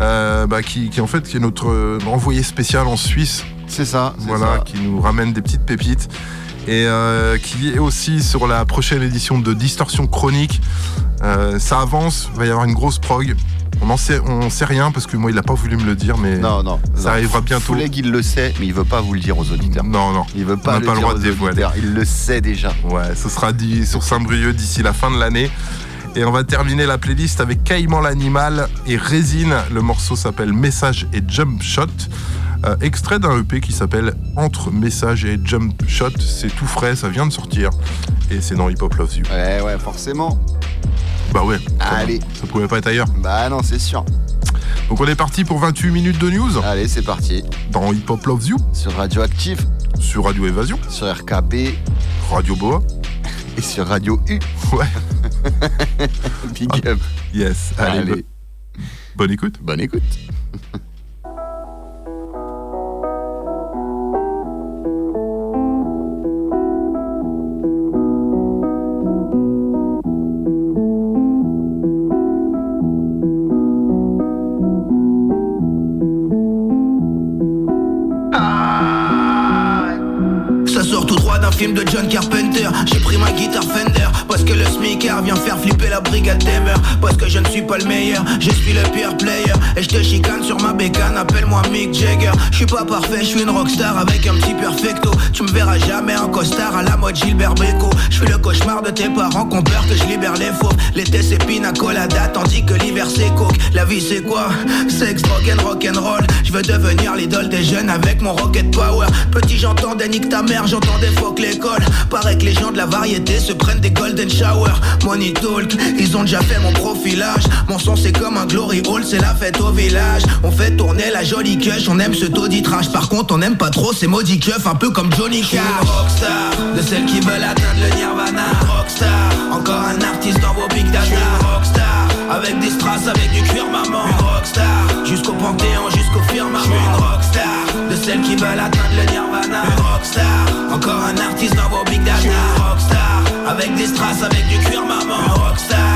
euh, bah, qui, qui en fait qui est notre envoyé spécial en Suisse. C'est ça. c'est Voilà, ça. qui nous ramène des petites pépites. Et euh, qui est aussi sur la prochaine édition de Distorsion Chronique. Euh, ça avance, il va y avoir une grosse prog. On en sait, on sait rien parce que moi il a pas voulu me le dire, mais Non, non. ça non. arrivera bientôt. Fouleg, il le sait, mais il veut pas vous le dire aux auditeurs. Non, non. Il veut On pas n'a le pas le droit de dévoiler. Il le sait déjà. Ouais, ce sera dit sur Saint-Brieuc d'ici la fin de l'année. Et on va terminer la playlist avec Caïman l'animal et Résine. Le morceau s'appelle Message et Jump Shot. Euh, extrait d'un EP qui s'appelle Entre Message et Jump Shot. C'est tout frais, ça vient de sortir. Et c'est dans Hip Hop Loves You. Ouais, ouais, forcément. Bah ouais. Allez. Ça pouvait pas être ailleurs. Bah non, c'est sûr. Donc on est parti pour 28 minutes de news. Allez, c'est parti. Dans Hip Hop Loves You. Sur Radioactive. Sur Radio Évasion. Sur RKB. Radio Boa. Et sur Radio U. Ouais. Big up. Yes. Allez. Allez. bo- Bonne écoute. Bonne écoute. film de John Carpenter. J'ai pris ma guitare Fender Parce que le smicker vient faire flipper la brigade mœurs. Parce que je ne suis pas le meilleur Je suis le pire player. Et je te chicane sur ma bécane Appelle-moi Mick Jagger. Je suis pas parfait, je suis une rockstar Avec un petit perfecto. Tu me verras jamais en costard À la mode Gilbert Bécaud. Je suis le cauchemar de tes parents Qu'on peur que je libère les faux. L'été c'est pina colada Tandis que l'hiver c'est coke. La vie c'est quoi? Sex, and rock'n'roll Je veux devenir l'idole des jeunes Avec mon rocket power. Petit j'entendais nique ta mère J'entendais fuck l'école. Paraît que les gens de la variété Se prennent des golden shower Money talk Ils ont déjà fait mon profilage. Mon son c'est comme un glory hall C'est la fête au village. On fait tourner la jolie cush On aime ce tauditrage Par contre on aime pas trop ces maudits keufs Un peu comme Johnny Cash. rockstar De celles qui veulent atteindre le nirvana. Rockstar Encore un artiste dans vos big data. Rockstar Avec des strass, avec du cuir maman. Une rockstar. Jusqu'au panthéon, jusqu'au firmament. Rockstar. De celles qui veulent atteindre le nirvana. Une rockstar. Encore un artiste dans vos big data. Rockstar. Avec des strass, avec du cuir maman. Une rockstar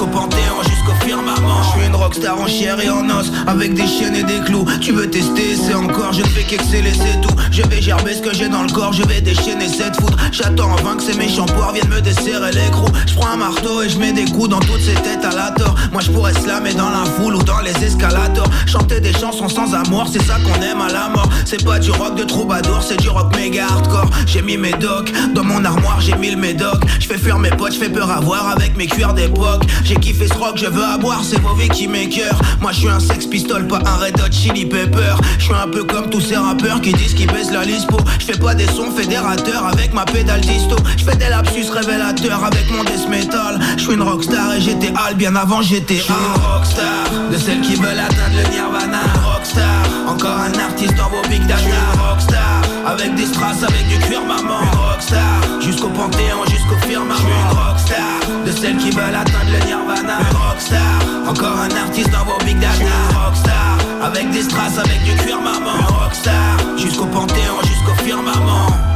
Jusqu'au panthéon, jusqu'au firmament. Je suis une rockstar en chair et en os Avec des chaînes et des clous. Tu veux tester, c'est encore Je ne fais qu'exceller, c'est tout. Je vais gerber ce que j'ai dans le corps Je vais déchaîner cette foudre. J'attends en vain que ces méchants poires viennent me desserrer l'écrou Je prends un marteau et je mets des coups dans toutes ces têtes à la tort. Moi je pourrais slammer dans la foule ou dans les escalators. Chanter des chansons sans amour, c'est ça qu'on aime à la mort. C'est pas du rock de troubadour, c'est du rock méga hardcore. J'ai mis mes docs, dans mon armoire j'ai mis le médoc. Je fais fuir mes potes, je fais peur à voir avec mes cuirs d'époque J'ai kiffé ce rock, je veux avoir, c'est vos vies qui cœurs. Moi je suis un sex pistol, pas un red hot chili pepper. Je suis un peu comme tous ces rappeurs qui disent qu'ils baissent la lispo. Je fais pas des sons fédérateurs avec ma pédale disto. Je fais des lapsus révélateurs avec mon death metal. Je suis une rockstar et j'étais hal bien avant j'étais un rockstar. De celles qui veulent atteindre le nirvana. Rockstar, encore un artiste dans vos big data. Rockstar, avec des strass, avec du cuir maman. Une rockstar, jusqu'au panthéon, jusqu'au firmament. Une rockstar, de celles qui veulent atteindre le nirvana. Une rockstar, encore un artiste dans vos big data. Une rockstar, avec des strass, avec du cuir maman. Une rockstar, jusqu'au panthéon, jusqu'au firmament.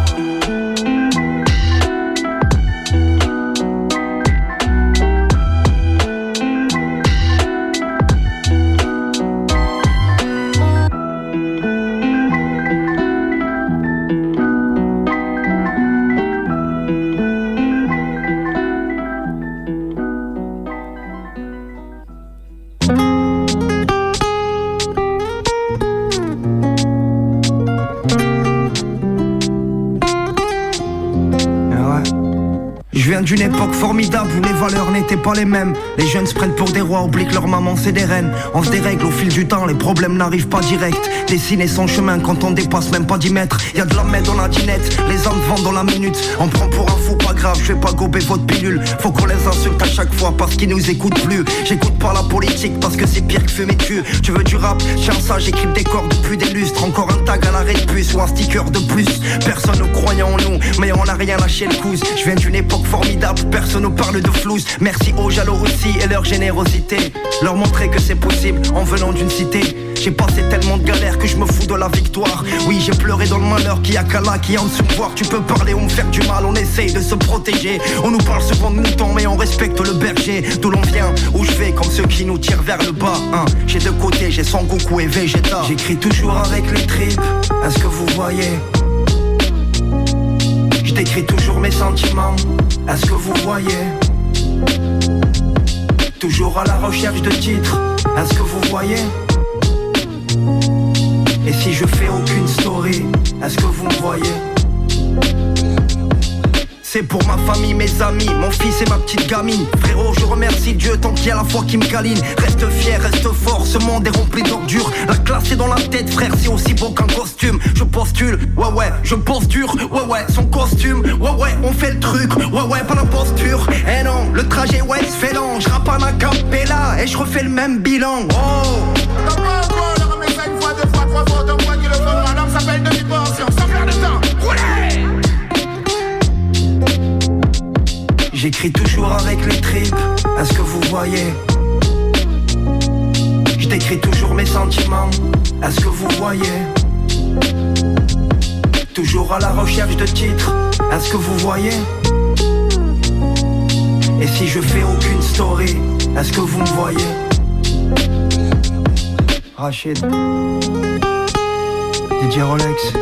D'une époque formidable où les valeurs n'étaient pas les mêmes. Les jeunes se prennent pour des rois, oublient que leur maman c'est des reines. On se dérègle au fil du temps, les problèmes n'arrivent pas direct. Dessiner son chemin quand on dépasse même pas 10 mètres. Y a de la med dans la dinette, les hommes vendent dans la minute. On prend pour un fou, pas grave, je vais pas gober votre pilule. Faut qu'on les insulte à chaque fois parce qu'ils nous écoutent plus. J'écoute pas la politique parce que c'est pire que fumer cul. Tu veux du rap, tiens ça, j'écris des corps depuis des lustres. Encore un tag à l'arrêt de puce ou un sticker de plus. Personne ne croyait en nous, mais on a rien lâché le couze. Je viens d'une époque formidable, personne ne parle de flouze. Merci aux Jalorussie et leur générosité. Leur montrer que c'est possible en venant d'une cité. J'ai passé tellement de galères que je me fous de la victoire. Oui, j'ai pleuré dans le malheur qui a qu'Allah qui est en dessous de. Tu peux parler ou me faire du mal, on essaye de se protéger. On nous parle souvent de moutons, mais on respecte le berger. D'où l'on vient, où je vais, comme ceux qui nous tirent vers le bas. hein. J'ai deux côtés, j'ai Son Goku et Vegeta. J'écris toujours avec les tripes, est-ce que vous voyez Je décris toujours mes sentiments, est-ce que vous voyez. Toujours à la recherche de titres, est-ce que vous voyez. Et si je fais aucune story, est-ce que vous me voyez c'est pour ma famille, mes amis, mon fils et ma petite gamine. Frérot, je remercie Dieu tant qu'il y a la foi qui me câline. Reste fier, reste fort, ce monde est rempli d'ordures. La classe est dans la tête, frère, c'est aussi beau qu'un costume. Je postule, ouais ouais, je pose dur, ouais ouais, son costume. Ouais ouais, on fait le truc, ouais ouais, pas la posture. Eh non, le trajet ouais, se fait lent Je rappe un acapella et je refais le même bilan. Oh J'écris toujours avec les tripes, est-ce que vous voyez. Je décris toujours mes sentiments, est-ce que vous voyez. Toujours à la recherche de titres, est-ce que vous voyez. Et si je fais aucune story, est-ce que vous me voyez. Rachid. DJ Rolex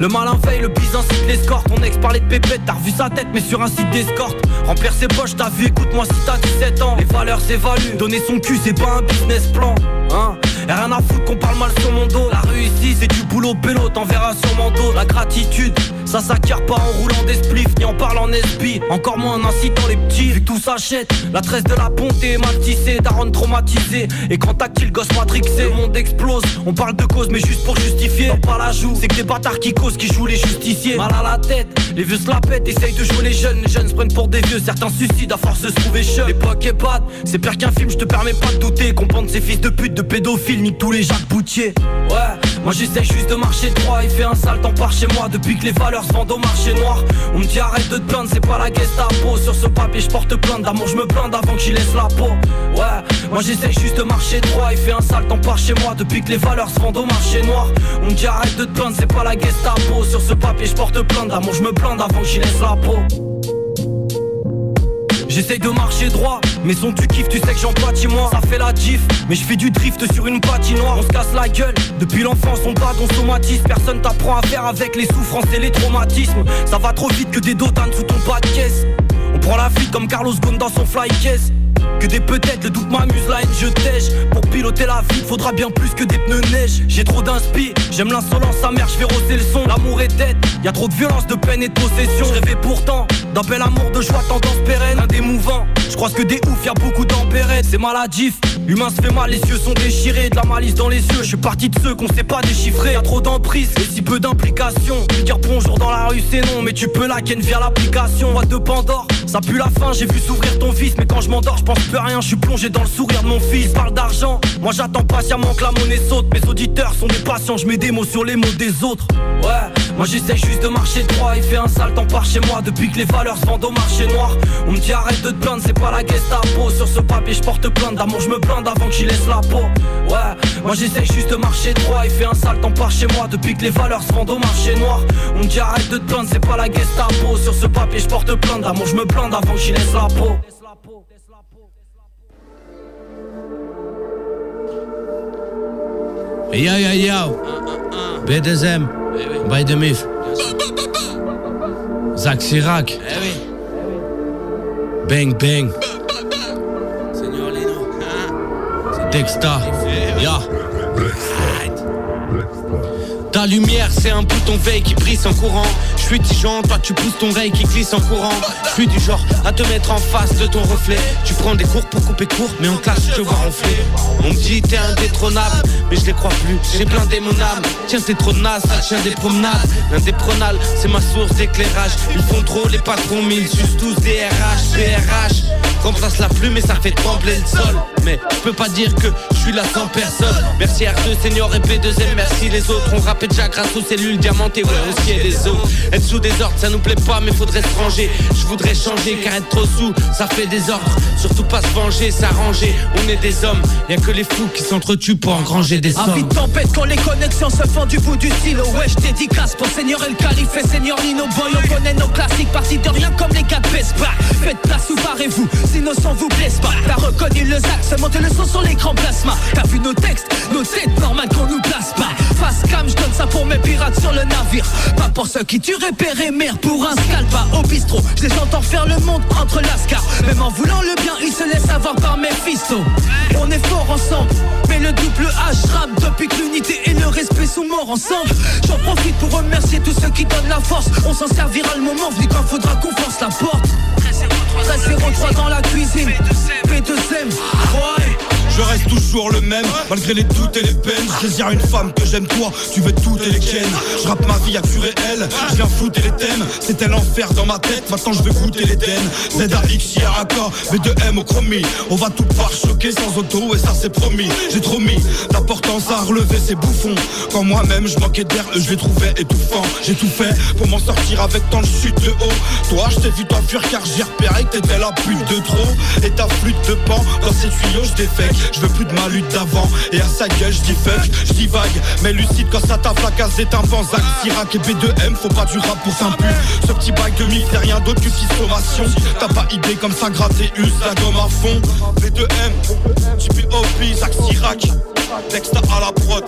le malin veille, le bise incite l'escorte. Ton ex parlait de pépette, t'as revu sa tête mais sur un site d'escorte. Remplir ses poches, t'as vu, écoute-moi si t'as 17 ans. Les valeurs s'évaluent, donner son cul c'est pas un business plan Hein. Rien à foutre qu'on parle mal sur mon dos. La réussite c'est du boulot bélo T'en verras sur mon La gratitude ça s'acquiert pas en roulant des spliffs ni en parlant en SB Encore moins en incitant les petits Vu que tout s'achète. La tresse de la ponte est mal tissée Daronne traumatisée. Et quand tactile gosse matrixé Le monde explose. On parle de cause mais juste pour justifier. T'en pas la joue C'est que des bâtards qui causent qui jouent les justiciers. Mal à la tête Les vieux se la pètent Essayent de jouer les jeunes. Les jeunes se prennent pour des vieux Certains suicident à force de se trouver chum L'époque est bad C'est pire qu'un film Je te permets pas de douter. Comprendre ces fils de pute de pédophiles Nique tous les Jacques Boutier. Ouais moi j'essaie juste de marcher droit Il fait un sale temps par chez moi. Depuis que les valeurs se vendent au marché noir On me dit arrête de te plaindre C'est pas la Gestapo. Sur ce papier je porte plainte D'amour je me plains avant que j'y laisse la peau. Ouais Moi j'essaie juste de marcher droit Il fait un sale temps par chez moi. Depuis que les valeurs se vendent au marché noir On me dit arrête de te plaindre C'est pas la Gestapo. Sur ce papier je porte plainte D'amour je me plains avant que j'y laisse la peau. J'essaye de marcher droit, mais son tu tu sais que j'en pâtis moi. Ça fait la diff, mais je fais du drift sur une patinoire. On se casse la gueule, depuis l'enfance on bat ton somatisme Personne t'apprend à faire avec les souffrances et les traumatismes. Ça va trop vite que des dotanes sous ton pas de caisse. On prend la fuite comme Carlos Ghosn dans son fly case des peut-être, le doute m'amuse, la haine je tèche. Pour piloter la vie, faudra bien plus que des pneus neige. J'ai trop d'inspi, j'aime l'insolence, sa mère, je vais rosser le son. L'amour est dead, y a trop de violence, de peine et de possession. Je rêvais pourtant d'un bel amour de joie, tendance pérenne Un démouvant, je crois que des ouf, y a beaucoup d'empérettes. C'est maladif, l'humain se fait mal, les yeux sont déchirés. De la malice dans les yeux, je suis parti de ceux qu'on sait pas déchiffrer. Y'a trop d'emprise et si peu d'implication. Dire bonjour dans la rue c'est non, mais tu peux la ken via l'application. Boîte de Pandore, ça pue la fin, j'ai vu s'ouvrir ton fils Mais quand je m'endors, je pense je suis plongé dans le sourire de mon fils Parle d'argent, moi j'attends patiemment que la monnaie saute. Mes auditeurs sont des patients, je mets des mots sur les mots des autres. Ouais, moi j'essaie juste de marcher droit Il fait un sale temps par chez moi. Depuis que les valeurs se vendent au marché noir On me dit arrête de te plaindre, c'est pas la Gestapo. Sur ce papier je porte plainte d'amour, je me plains avant que j'y laisse la peau. Ouais, moi j'essaie juste de marcher droit Il fait un sale temps par chez moi. Depuis que les valeurs se vendent au marché noir On me dit arrête de te plaindre, c'est pas la Gestapo. Sur ce papier je porte plainte d'amour, je me plains avant que j'y laisse la peau Yo yo yo B2M By the Myth. Zach Chirac. Bang bang. Dexta Ya Ta lumière c'est un bouton veille qui brille sans courant suis Dijon, toi tu pousses ton rey qui glisse en courant. Je suis du genre à te mettre en face de ton reflet. Tu prends des cours pour couper court mais en classe je te vois ronfler. On me dit t'es indétrônable mais je les crois plus. J'ai blindé mon âme, tiens c'est trop naze Ça tient des promenades, l'indépronal c'est ma source d'éclairage. Ils font trop les patrons mais ils tous des RH, PRH Remplace la plume et ça fait trembler le sol Mais je peux pas dire que je suis là sans personne. Merci R2 Senior et P2M Merci les autres. On rappelle déjà grâce aux cellules diamantées Ouais aussi et des os Être sous des ordres ça nous plaît pas mais faudrait se ranger. Je voudrais changer car être trop sous ça fait des ordres. Surtout pas se venger, s'arranger. On est des hommes, y'a que les fous qui s'entretuent pour engranger des Envie sommes de tempête quand les connexions se font du bout du stylo. Ouais je dédicace pour Seigneur El Calife et Seigneur Nino Boy. On connaît nos classiques partis de rien comme les gars de Vespa. Faites place ou barrez-vous, sinon sans vous blesse pas. T'as reconnu le Le son sur l'écran plasma. T'as vu nos textes, nos têtes normales qu'on nous place pas Face cam, je donne ça pour mes pirates sur le navire. Pas pour ceux qui tueraient père et pour un scalpa. Au bistrot, je les entends faire le monde entre lascar Même en voulant le bien, ils se laissent avoir par mes fistos. On est fort ensemble, mais le double H rappe depuis que l'unité et le respect sont morts ensemble. J'en profite pour remercier tous ceux qui donnent la force. On s'en servira le moment venu quand faudra qu'on force la porte 1303 dans la cuisine. P2M Ouais Je reste toujours le même, malgré les doutes et les peines. Je désire une femme que j'aime, toi, tu veux toutes et les ken. Je rappe ma vie à tu réel, je viens flouter les thèmes. C'était l'enfer dans ma tête, maintenant je veux goûter l'Éden. ZAX, IRAK, V2M au chromie. On va tout par choquer sans auto, et ça c'est promis. J'ai trop mis d'importance à relever ces bouffons. Quand moi-même je manquais d'air, je les trouvais étouffants. J'ai tout fait pour m'en sortir avec tant de chute de haut. Toi, je t'ai vu t'enfuir car j'ai repéré que t'étais la pute de trop. Et ta flûte de pan, dans ces tuyaux je défecte. Je veux plus de ma lutte d'avant. Et à sa gueule je dis fuck, je dis vague Mais lucide quand ça tape la case des tympans Zach, Sirac et B2M Faut pas du rap pour s'impu Ce petit bail de mythe c'est rien d'autre qu'une sommation T'as pas idée comme ça gratter use la gomme à fond. B2M, JPOP, Zach Sirac. Dexta à la prod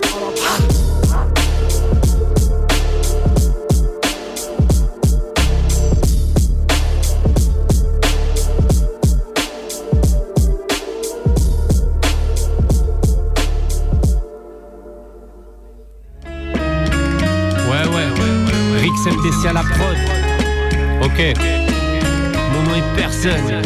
XMDC à la prod. Ok. Mon nom est personne.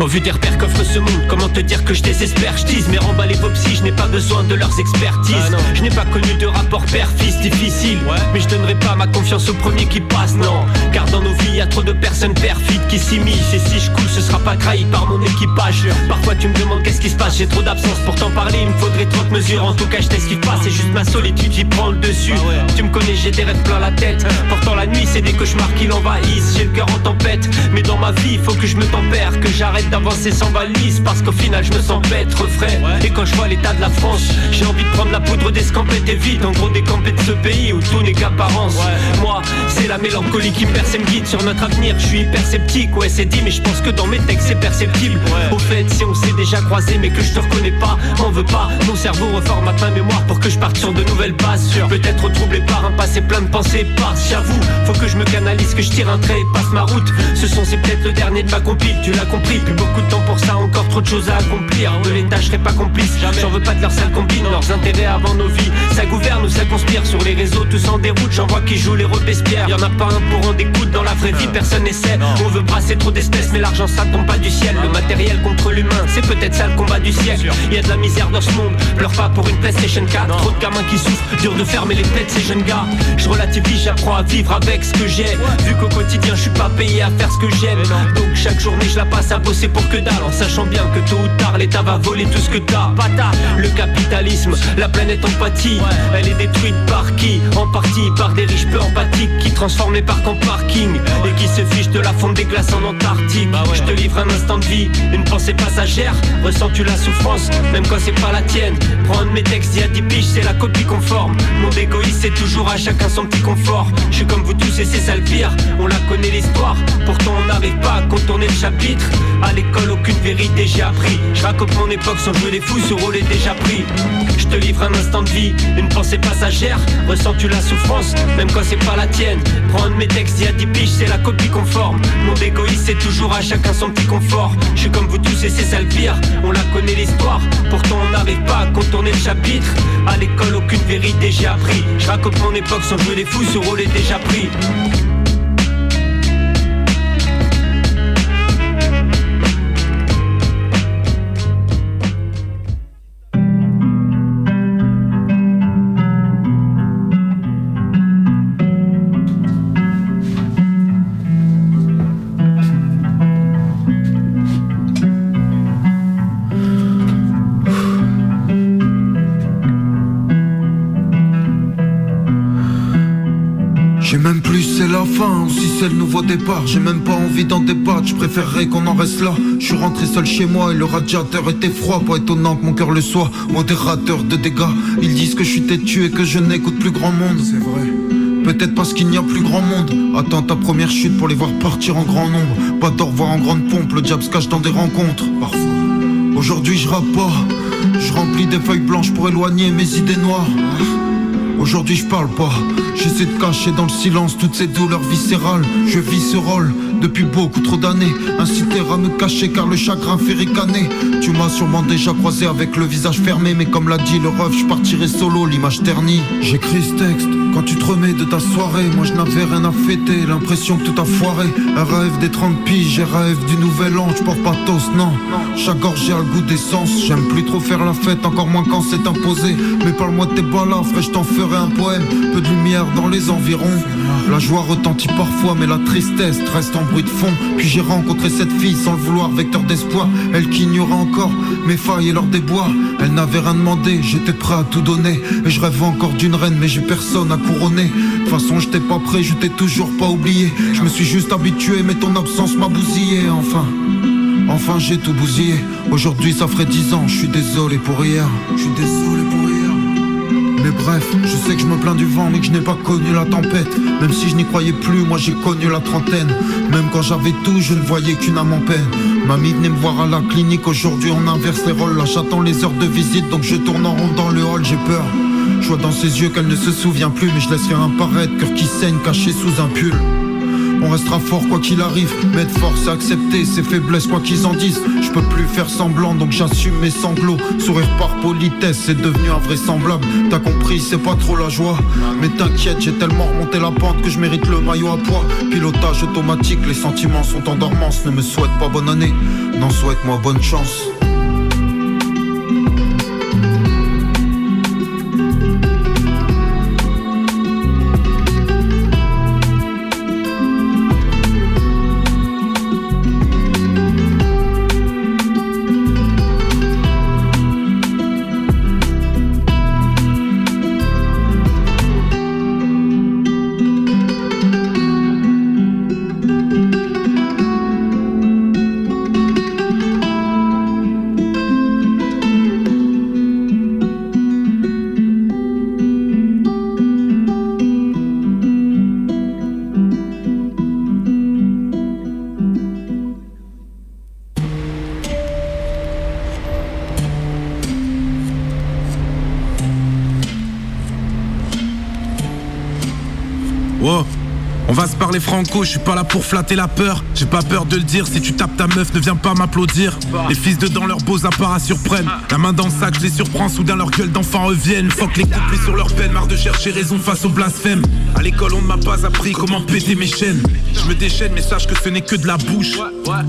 Au vu des repères qu'offre ce monde, comment te dire que je désespère? Je dis mais remballer vos psy, je n'ai pas besoin de leurs expertises. Je n'ai pas connu de rapport père-fils difficile. Mais je donnerai pas ma confiance au premier qui passe, non. Car dans nos vies, y a trop de personnes perfides qui s'immiscent. Et si je coule, ce sera pas trahi par mon équipage. Parfois tu me demandes qu'est-ce qui se passe, j'ai trop d'absence pour t'en parler. Il me faudrait 30 mesures, en tout cas je t'ai ce qui passe. C'est juste ma solitude qui prend le dessus. Tu me connais, j'ai des rêves plein la tête. Pourtant la nuit, c'est des cauchemars qui l'envahissent. J'ai le cœur en tempête, mais dans ma vie, faut que je me tempère Que j'arrête d'avancer sans valise Parce qu'au final je me sens bête, refrais Et quand je vois l'état de la France J'ai envie de prendre la poudre d'escampette et vite En gros décamper de ce pays où tout n'est qu'apparence. Moi c'est la mélancolie qui me perce et me guide Sur notre avenir. Je suis hyper sceptique Ouais c'est dit mais je pense que dans mes textes c'est perceptible. Au fait si on s'est déjà croisé mais que je te reconnais pas M'en veux pas, mon cerveau reformate ma mémoire Pour que je parte sur de nouvelles bases. Peut-être troublé par un passé plein de pensées Par j'avoue, faut que je me canalise Que je tire un trait et passe ma route. Ce son c'est peut-être le dernier de ma compil Tu l'as compris, beaucoup de temps pour ça, encore trop de choses à accomplir. De l'État, je serai pas complice. J'en veux pas de leur sale combine, leurs intérêts avant nos vies. Ça gouverne ou ça conspire sur les réseaux, tous en déroute. J'en vois qui jouent les Robespierre. Y en a pas un pour en découdre dans la vraie vie, personne n'essaie. On veut brasser trop d'espèces, mais l'argent ça tombe pas du ciel. Le matériel contre l'humain, c'est peut-être ça le combat du siècle. Y a de la misère dans ce monde, pleure pas pour une PlayStation 4. Trop de gamins qui souffrent, dur de fermer les têtes, ces jeunes gars. Je relativise, j'apprends à vivre avec ce que j'ai. Vu qu'au quotidien, je suis pas payé à faire ce que j'aime. Donc chaque journée, je la passe à bosser pour que dalle en sachant bien que tôt ou tard l'État va voler tout ce que t'as. Pata, le capitalisme, la planète en pâtit. Elle est détruite par qui? En partie par des riches peu empathiques Qui transforment les parcs en parking Et qui se fichent de la fonte des glaces en Antarctique. Je te livre un instant de vie, une pensée passagère. Ressens-tu la souffrance, même quand c'est pas la tienne. Prends un de mes textes y a 10 piges, c'est la copie conforme. Mon égoïsme c'est toujours à chacun son petit confort. Je suis comme vous tous et c'est ça le pire. On la connaît l'histoire, pourtant on n'arrive pas à contourner le chapitre. À l'école aucune vérité j'ai appris. Je mon époque sans jouer les fous, ce rôle est déjà pris. Je te livre un instant de vie, une pensée passagère. Ressens-tu la souffrance, même quand c'est pas la tienne? De mes textes y a 10 piges, c'est la copie conforme. Mon égoïsme c'est toujours à chacun son petit confort. Je suis comme vous tous et c'est ça le pire. On la connaît l'histoire, pourtant on n'arrive pas à contourner le chapitre. À l'école aucune vérité j'ai appris. Je mon époque sans jouer les fous, ce rôle est déjà pris c'est le nouveau départ. J'ai même pas envie d'en débattre, je préférerais qu'on en reste là. Je suis rentré seul chez moi et le radiateur était froid. Pas étonnant que mon cœur le soit, modérateur de dégâts. Ils disent que je suis têtu et que je n'écoute plus grand monde. C'est vrai. Peut-être parce qu'il n'y a plus grand monde. Attends ta première chute pour les voir partir en grand nombre. Pas d'au revoir en grande pompe, le diable se cache dans des rencontres. Parfois. Aujourd'hui je rappe pas. Je remplis des feuilles blanches pour éloigner mes idées noires Aujourd'hui je parle pas, j'essaie de cacher dans le silence toutes ces douleurs viscérales. Je vis ce rôle depuis beaucoup trop d'années, inciter à me cacher car le chagrin fait ricaner. Tu m'as sûrement déjà croisé avec le visage fermé, mais comme l'a dit le ref, je partirai solo, l'image ternie. J'écris ce texte quand tu te remets de ta soirée, moi je n'avais rien à fêter, l'impression que tout a foiré. Un rêve des 30 piges, un rêve du nouvel an, je porte pas non. Chaque gorgée a le goût d'essence, j'aime plus trop faire la fête, encore moins quand c'est imposé. Mais parle-moi de tes balades, frère, je t'en ferai un poème. Peu de lumière dans les environs. La joie retentit parfois, mais la tristesse reste en Puis j'ai rencontré cette fille sans le vouloir, vecteur d'espoir. Elle qui ignorait encore mes failles et leurs déboires. Elle n'avait rien demandé, j'étais prêt à tout donner. Et je rêve encore d'une reine, mais j'ai personne à couronner. De toute façon, j'étais pas prêt, je t'ai toujours pas oublié. Je me suis juste habitué, mais ton absence m'a bousillé, enfin. Enfin j'ai tout bousillé Aujourd'hui ça ferait dix ans Je suis désolé pour hier Je suis désolé pour hier Mais bref Je sais que je me plains du vent Mais que je n'ai pas connu la tempête. Même si je n'y croyais plus Moi j'ai connu la trentaine. Même quand j'avais tout Je ne voyais qu'une âme en peine Mamie venait me voir à la clinique Aujourd'hui on inverse les rôles. Là j'attends les heures de visite Donc je tourne en rond dans le hall J'ai peur. Je vois dans ses yeux qu'elle ne se souvient plus Mais je laisse rien apparaître Cœur qui saigne caché sous un pull On restera fort quoi qu'il arrive. Mettre force à accepter ses faiblesses quoi qu'ils en disent. Je peux plus faire semblant donc j'assume mes sanglots. Sourire par politesse, c'est devenu invraisemblable. T'as compris, c'est pas trop la joie. Mais t'inquiète, j'ai tellement remonté la pente que je mérite le maillot à poids. Pilotage automatique, les sentiments sont en dormance. Ne me souhaite pas bonne année, non souhaite-moi bonne chance. Parler franco, je suis pas là pour flatter la peur. J'ai pas peur de le dire, si tu tapes ta meuf, ne viens pas m'applaudir. Les fils de dans leurs beaux apparats surprennent. La main dans le sac, je les surprends, soudain leur gueule d'enfant reviennent. Fuck les couplets sur leur peine, marre de chercher raison face au blasphème. À l'école, on ne m'a pas appris comment péter mes chaînes. Je me déchaîne, mais sache que ce n'est que de la bouche.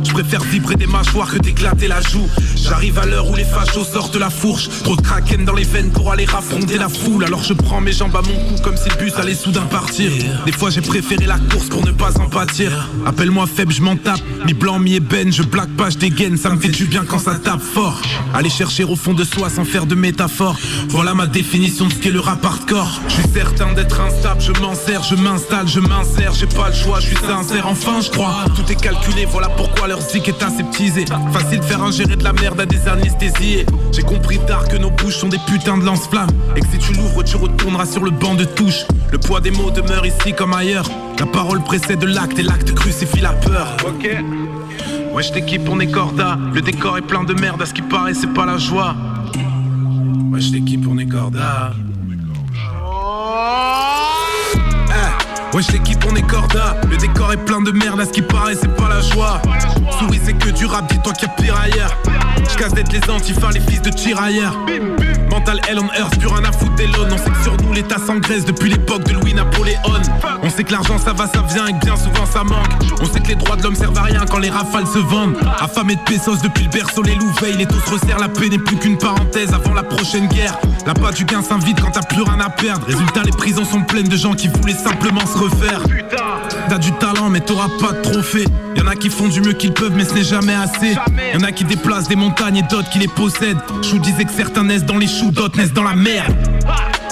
Je préfère vibrer des mâchoires que d'éclater la joue. J'arrive à l'heure où les fachos sortent la fourche. Trop de kraken dans les veines pour aller raffronter la foule. Alors je prends mes jambes à mon cou comme si le bus allait soudain partir. Des fois j'ai préféré la course pour ne pas en pâtir. Appelle-moi faible, je m'en tape. Mi blanc, mi ébène, je blague pas, je dégaine. Ça me fait du bien quand ça tape fort. Aller chercher au fond de soi sans faire de métaphore. Voilà ma définition de ce qu'est le rap hardcore. Je suis certain d'être instable, je m'en sers, je m'installe, je m'insère. J'ai pas le choix, je suis sincère, enfin je crois. Tout est calculé, voilà pourquoi leur zik est aseptisé. Facile de faire ingérer de la merde à des anesthésiés. J'ai compris tard que nos bouches sont des putains de lance-flammes. Et que si tu l'ouvres, tu retourneras sur le banc de touche. Le poids des mots demeure ici comme ailleurs. La parole précède l'acte et l'acte crucifie la peur. Ok. Wesh l'équipe, on est corda. Le décor est plein de merde, à ce qui paraît, c'est pas la joie. Wesh l'équipe, on est corda. Wesh l'équipe on est corda. Le décor est plein de merde à ce qui paraît c'est pas la joie. Souris c'est que du rap dis-toi qu'il y a pire ailleurs. J'casse d'être les antifas les fils de tirailleurs. Mental hell on earth plus rien à foutre d'Elon. On sait que sur nous l'état s'engraisse depuis l'époque de Louis Napoléon. On sait que l'argent ça va ça vient et que bien souvent ça manque. On sait que les droits de l'homme servent à rien quand les rafales se vendent. Affamés de pesos depuis le berceau les loups veillent Les tous resserrent. La paix n'est plus qu'une parenthèse avant la prochaine guerre. La pas du gain s'invite quand t'as plus rien à perdre. Résultat les prisons sont pleines de gens qui voulaient simplement se refaire. T'as du talent mais t'auras pas de trophée. Y'en a qui font du mieux qu'ils peuvent mais ce n'est jamais assez. Y'en a qui déplacent des montagnes et d'autres qui les possèdent. Je vous disais que certains naissent dans les choux, d'autres naissent dans la merde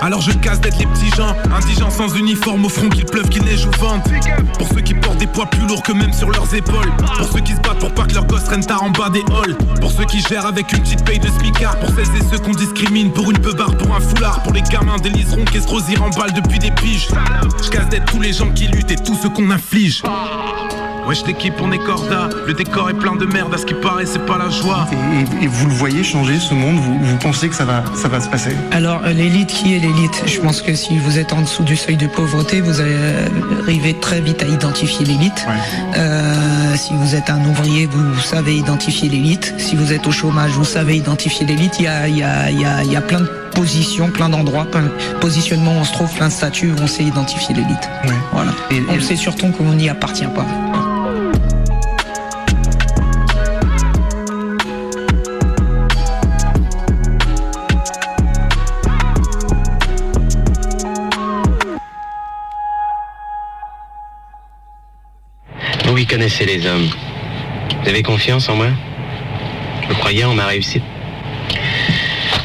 alors je casse d'être les petits gens, indigents sans uniforme au front qu'il pleuve, qu'il neige ou vente. Pour ceux qui portent des poids plus lourds que même sur leurs épaules. Pour ceux qui se battent pour pas que leurs gosses rennent tard en bas des halls. Pour ceux qui gèrent avec une petite paye de smicard. Pour celles et ceux qu'on discrimine pour une peubarde, pour un foulard. Pour les gamins des liserons qui se rosirent en balle depuis des piges. Je casse d'être tous les gens qui luttent et tous ceux qu'on inflige. Wesh l'équipe on est corda, le décor est plein de merde à ce qui paraît c'est pas la joie Et, et vous le voyez changer ce monde vous, vous pensez que ça va, ça va se passer? Alors euh, l'élite, qui est l'élite? Je pense que si vous êtes en dessous du seuil de pauvreté, vous allez arriver très vite à identifier l'élite. Euh, si vous êtes un ouvrier, vous savez identifier l'élite. Si vous êtes au chômage, vous savez identifier l'élite. Il y a, il y, a, il y, a, il y a plein de positions, plein d'endroits, plein de positionnements où on se trouve, plein de statuts où on sait identifier l'élite. Voilà. Et, on sait surtout qu'on n'y appartient pas. Connaissez les hommes. Vous avez confiance en moi? Je croyais en ma réussite?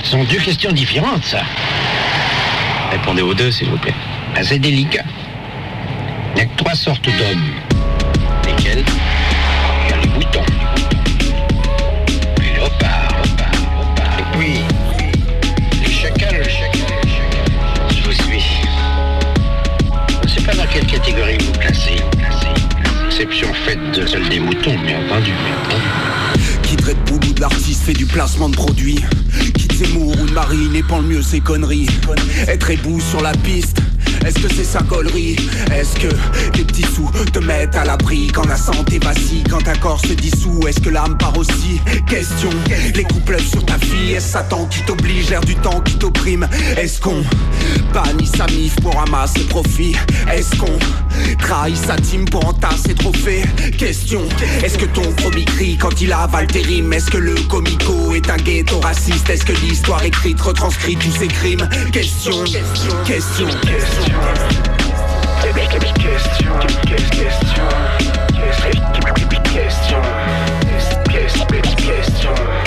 Ce sont deux questions différentes, ça. Répondez aux deux, s'il vous plaît. C'est délicat. Il n'y a que trois sortes d'hommes. Exception faite de celle des moutons, bien entendu. Qui traite boulot de l'artiste fait du placement de produits. Quitte Zemmour ou de Marine et le mieux ses conneries. Être ébou sur la piste, Est-ce que c'est sa gaulerie? Est-ce que les petits sous te mettent à l'abri Quand la santé vacille, quand un corps se dissout? Est-ce que l'âme part aussi? Question, les pleuvent sur ta fille Est-ce Satan qui t'oblige, l'air du temps qui t'opprime. Est-ce qu'on bannit sa mif pour ramasser profit Est-ce qu'on trahit sa team pour entasser trophées? Question, est-ce que ton premier crie quand il avale tes rimes? Est-ce que le comico est un ghetto raciste? Est-ce que l'histoire écrite retranscrit tous ses crimes? Question, question, question, question question. Question. Question. Question.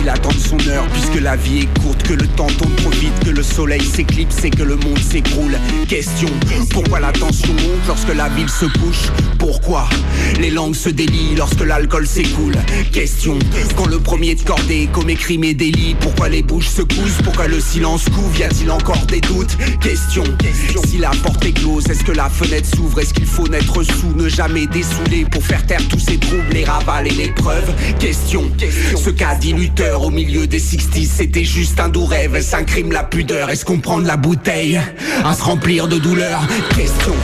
Faut-il attendre son heure. Puisque la vie est courte, que le temps tourne trop vite, que le soleil s'éclipse et que le monde s'écroule. Question, pourquoi la tension monte lorsque la ville se couche? Pourquoi les langues se délient lorsque l'alcool s'écoule? Question, quand le premier de cordée commet crime et délit Pourquoi les bouches se cousent, pourquoi le silence couvre, y a-t-il encore des doutes? Question, si la porte est close, est-ce que la fenêtre s'ouvre? Est-ce qu'il faut n'être sous, ne jamais dessouler Pour faire taire tous ces troubles, les ravales et les preuves? Question, ce qu'a dit Luther au milieu des 60 c'était juste un doux rêve Est-ce un crime la pudeur. Est-ce qu'on prend de la bouteille à se remplir de douleur? Question,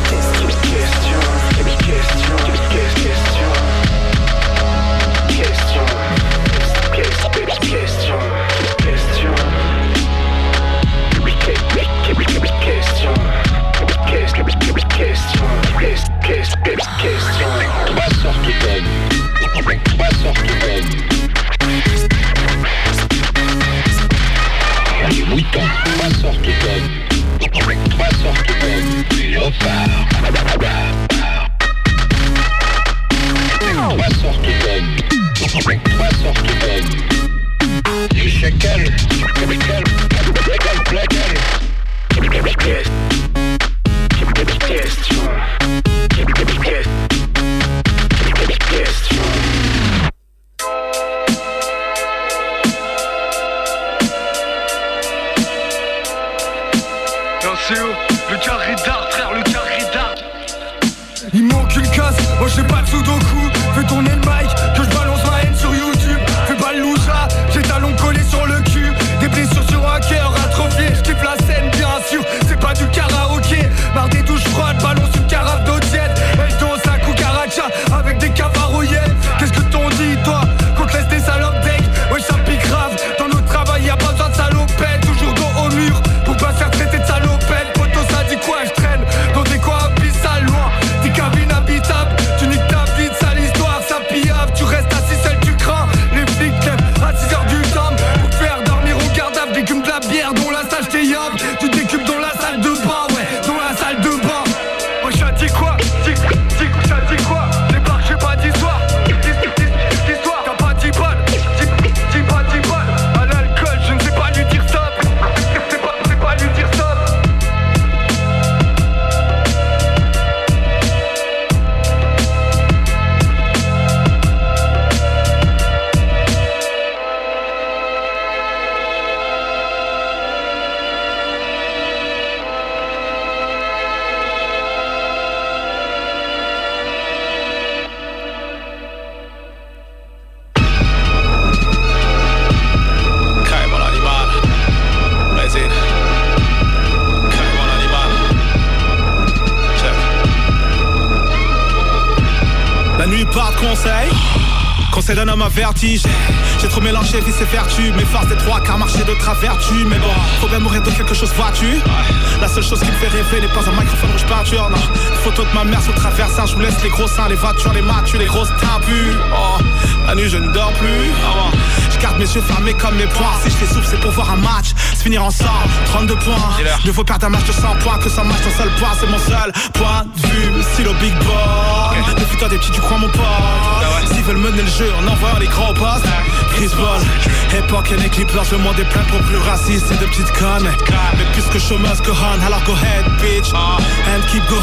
pour plus racistes et de petites connes. Mais plus que chômeuse que on Alors go ahead bitch. And keep going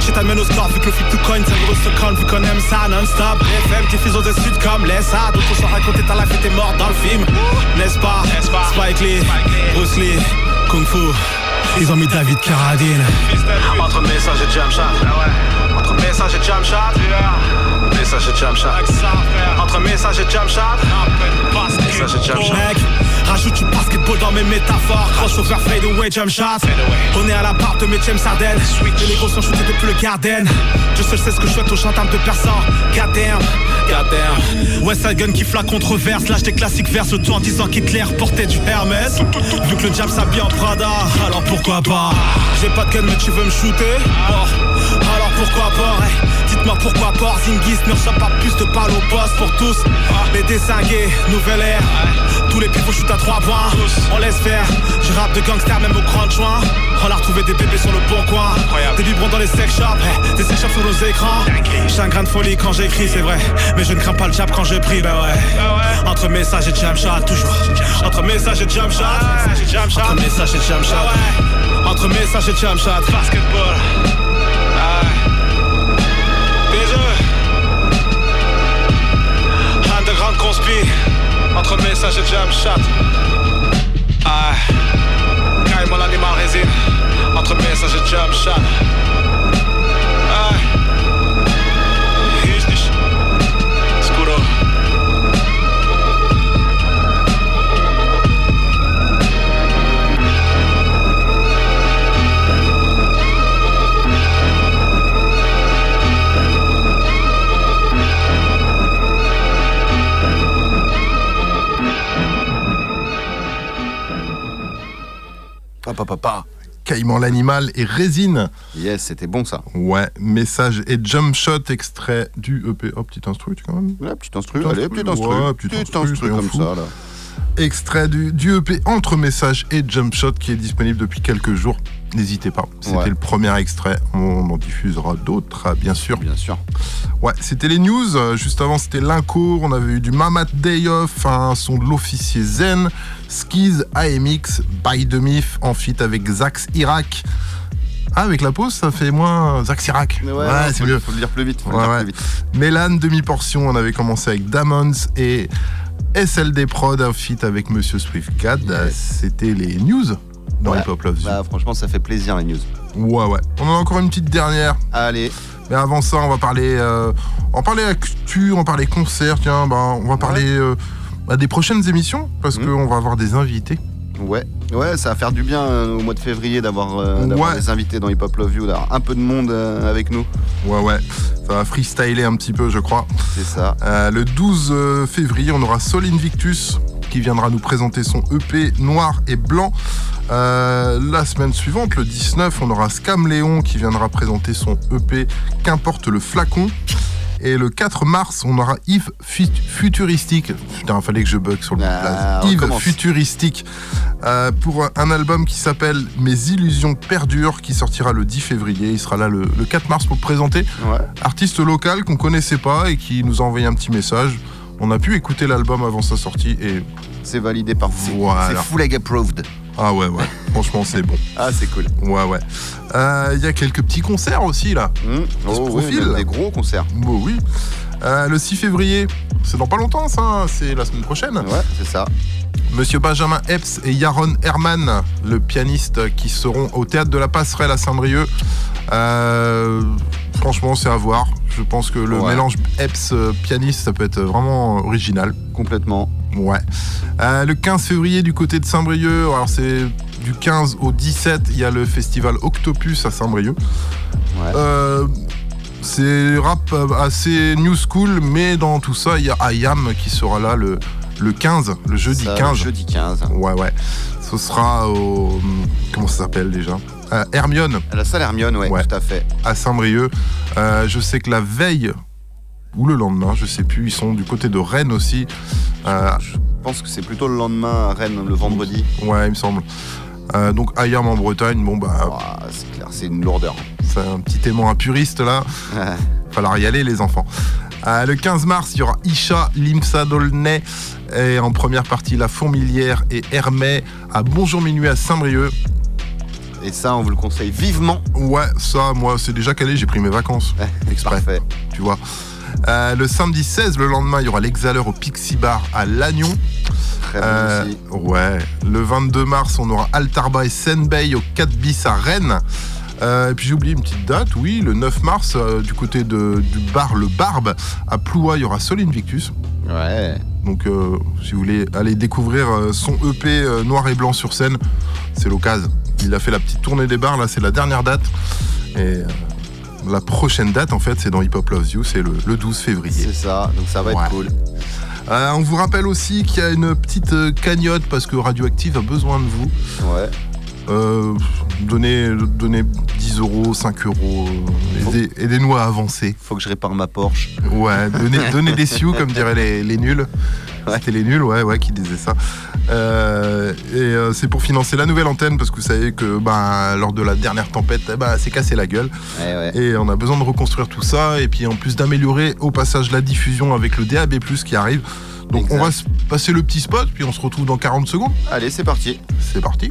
J'ai t'amène au score vu que le flip to coin C'est le gros se con. Vu qu'on aime ça non-stop. FM qui fusion de sud comme les ça D'autres sont racontés ta life et t'es mort dans le film. N'est-ce pas? Spike Lee, Bruce Lee, Kung Fu. Ils ont mis David Carradine. Entre message et jam shot. Entre message et jam shot. Message et jam shot. Entre message et jam shot. Message et jam shot. Rajoute du basketball dans mes métaphores. Crossover, fade away, jump shot. On est à la part de mes James Harden. Les négros sont shootés depuis le Garden. Je seul sais ce que je souhaite aux gendarmes de personne. Goddamn. Goddamn. West Side Gun qui flaque controverse. Lâche des classiques vers tout en disant qu'Hitler portait du Hermès. Vu que le diable s'habille en Prada, alors pourquoi pas? J'ai pas de gun mais tu veux me shooter? Bon, alors pourquoi pas? Pourquoi pas Zingis ne reçoit pas plus de balles au poste pour tous. Les désingués, nouvelle ère. Tous les pivots shootent à trois points. On laisse faire, je rappe de gangster même au grand joint. On a retrouvé des bébés sur le bon coin. Des biberons dans les sex shops. Hey, Des sex shops sur nos écrans. J'ai un grain de folie quand j'écris c'est vrai. Mais je ne crains pas le jab quand je prie bah ouais. Entre message et jam shot toujours. Entre message et jam shot. Entre message et jam shot. Entre message et jam shot. Basketball. Conspi. Entre message et jam shot. Ah. Carrément l'animal résine. Entre message et jam shot. Papa, papa. Caïman l'animal et résine. Yes, c'était bon ça. Ouais, message et jump shot extrait du EP. Oh, petit instru, tu quand même Ouais, petit instru, allez, petit instru. Ouais, petit Petit instru, instru soyons comme ça, là. Extrait du, du EP entre message et jump shot qui est disponible depuis quelques jours. N'hésitez pas, c'était Ouais. le premier extrait. On en diffusera d'autres, euh, bien sûr. Bien sûr. Ouais, c'était les news. Euh, Juste avant, c'était l'Inco. On avait eu du Mamat Day Off, un son de l'officier Zen, Skiz AMX, By the Myth, en feat avec Zax Irak. Ah, avec la pause, ça fait moins Zax Irak. Ouais, ouais, c'est mieux. faut le dire plus vite, faut le Ouais, dire ouais. plus vite. Mélan, demi-portion, on avait commencé avec Damons et SLD Prod, un feat avec Monsieur Swiftcat. C'était les news dans Ouais. Hip Hop Love. Bah, franchement, ça fait plaisir les news. Ouais, ouais. On en a encore une petite dernière. Allez. Mais avant ça, on va parler, euh, on va parler actu, on va parler concert. Tiens, ben, on va parler euh, bah, des prochaines émissions parce Mhm. qu'on va avoir des invités. Ouais, ouais, ça va faire du bien euh, au mois de février d'avoir euh, Ouais. des invités dans Hip Hop Love You, d'avoir un peu de monde euh, avec nous. Ouais, ouais. Ça va freestyler un petit peu, je crois. C'est ça. Le 12 euh, février, on aura Sol Invictus qui viendra nous présenter son EP noir et blanc. Euh, la semaine suivante, le 19, on aura Scam Léon qui viendra présenter son EP Qu'importe le flacon. Et le 4 mars, on aura Yves Fut- Futuristique. Putain, fallait que je bug sur le Ah, blaze. Yves. Futuristique euh, pour un album qui s'appelle Mes illusions perdurent qui sortira le 10 février. Il sera là le, le 4 mars pour le présenter. Artiste local qu'on connaissait pas et qui nous a envoyé un petit message. On a pu écouter l'album avant sa sortie et. C'est validé par vous. Voilà. C'est full egg approved. Ah ouais, ouais. Franchement, c'est bon. Ah, c'est cool. Ouais, ouais. Euh, Il y a quelques petits concerts aussi là. qui se Oh, profilent. des gros concerts. Bon, oui. Euh, le 6 février, c'est dans pas longtemps ça, hein, c'est la semaine prochaine. Ouais, c'est ça. Monsieur Benjamin Epps et Yaron Herman, le pianiste, qui seront au théâtre de la Passerelle à Saint-Brieuc. Euh, franchement, c'est à voir. Je pense que le Ouais. mélange Epps-pianiste, ça peut être vraiment original. Complètement. Ouais. Euh, le 15 février, du côté de Saint-Brieuc, alors c'est du 15 au 17, il y a le festival Octopus à Saint-Brieuc. Euh, c'est rap euh, assez new school, mais dans tout ça, il y a Ayam qui sera là le, le 15, le jeudi Ça, 15. Jeudi 15. Ouais, ouais. Ce sera au. Comment ça s'appelle déjà? Euh, Hermione. À la salle Hermione, ouais, tout à fait. À Saint-Brieuc. Euh, je sais que la veille ou le lendemain, je sais plus, ils sont du côté de Rennes aussi. Euh, Je pense que c'est plutôt le lendemain à Rennes, le vendredi. ouais, il me semble. Euh, donc Ayam en Bretagne, bon bah. Ah, c'est clair, c'est une lourdeur. C'est un petit aimant à puriste là. Falloir y aller les enfants. Euh, le 15 mars, il y aura Isha, Limsa Dolnay et en première partie La Fourmilière et Hermès à Bonjour Minuit à Saint-Brieuc. Et ça, on vous le conseille vivement. Ouais, ça, moi, c'est déjà calé, j'ai pris mes vacances. Exprès. Tu vois. Euh, le samedi 16, le lendemain, il y aura l'Exhaleur au Pixie Bar à Lannion. Très bon Euh, aussi. ouais. Le 22 mars, on aura Altarba et Senbei au 4 bis à Rennes. Euh, et puis j'ai oublié une petite date, oui, le 9 mars, euh, du côté de, du bar Le Barbe, à Ploua, il y aura Sol Invictus. Ouais. Donc euh, si vous voulez aller découvrir son EP noir et blanc sur scène, c'est l'occasion. Il a fait la petite tournée des bars, là c'est la dernière date. Et la prochaine date en fait c'est dans Hip Hop Loves You, c'est le, le 12 février. C'est ça, donc ça va être Ouais. cool. Euh, on vous rappelle aussi qu'il y a une petite cagnotte parce que Radioactive a besoin de vous. Ouais. Euh, donnez, donnez 10 euros, 5 euros, euh, aidez- aidez-nous à avancer. Faut que je répare ma Porsche. Ouais, donnez, donnez des sioux comme diraient les, les nuls. C'était les nuls, ouais, ouais, qui disaient ça. Euh, et euh, c'est pour financer la nouvelle antenne parce que vous savez que ben, lors de la dernière tempête, eh ben, c'est cassé la gueule. Ouais, ouais. Et on a besoin de reconstruire tout ça et puis en plus d'améliorer au passage la diffusion avec le DAB+ qui arrive. Donc on va se passer le petit spot puis on se retrouve dans 40 secondes. Allez, c'est parti. C'est parti.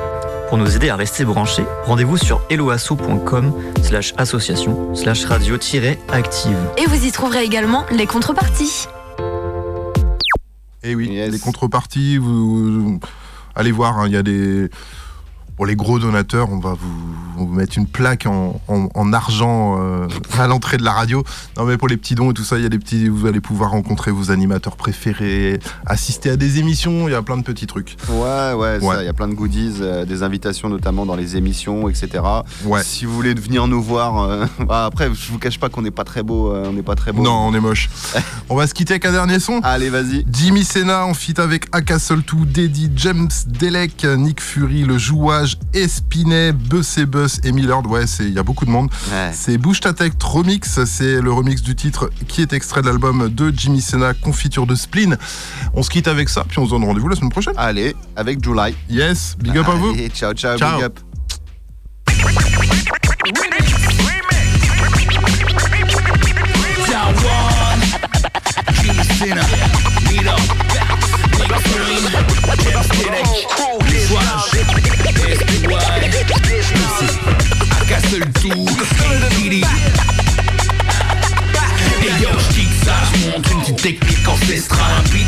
Pour nous aider à rester branchés, rendez-vous sur eloasso.com slash association slash radio-active. Et vous y trouverez également les contreparties. Et oui, les contreparties, vous, vous- allez voir, hein, il y a des. Pour les gros donateurs, on va vous, on va vous mettre une plaque en, en- en argent euh, à l'entrée de la radio. Non, mais pour les petits dons et tout ça, il y a des petits. Vous allez pouvoir rencontrer vos animateurs préférés, assister à des émissions, il y a plein de petits trucs. Ouais, ouais, ça, il y a plein de goodies, euh, des invitations notamment dans les émissions, etc. Ouais. Si vous voulez venir nous voir, euh, bah, après, je vous cache pas qu'on n'est pas très beau, on n'est pas très beau. Non, on est moche. on va se quitter avec un dernier son. Allez, vas-y. Jimmy Senna en feat avec Aka Soltou, Deddy, James Delec, Nick Fury, Le Jouage, Espinet, Buss et Buss et Millard. Ouais, c'est- il y a beaucoup de monde. C'est Bouge ta remix. C'est le remix du titre qui est extrait de l'album de Jimmy Senna, Confiture de Spleen. On se quitte avec ça, puis on se donne rendez-vous la semaine prochaine. Allez, avec July. Yes, big up à vous. Ciao, ciao, Ciao. big up. Et yo, j'kick ça, j'montre une petite technique ancestrale. Un beat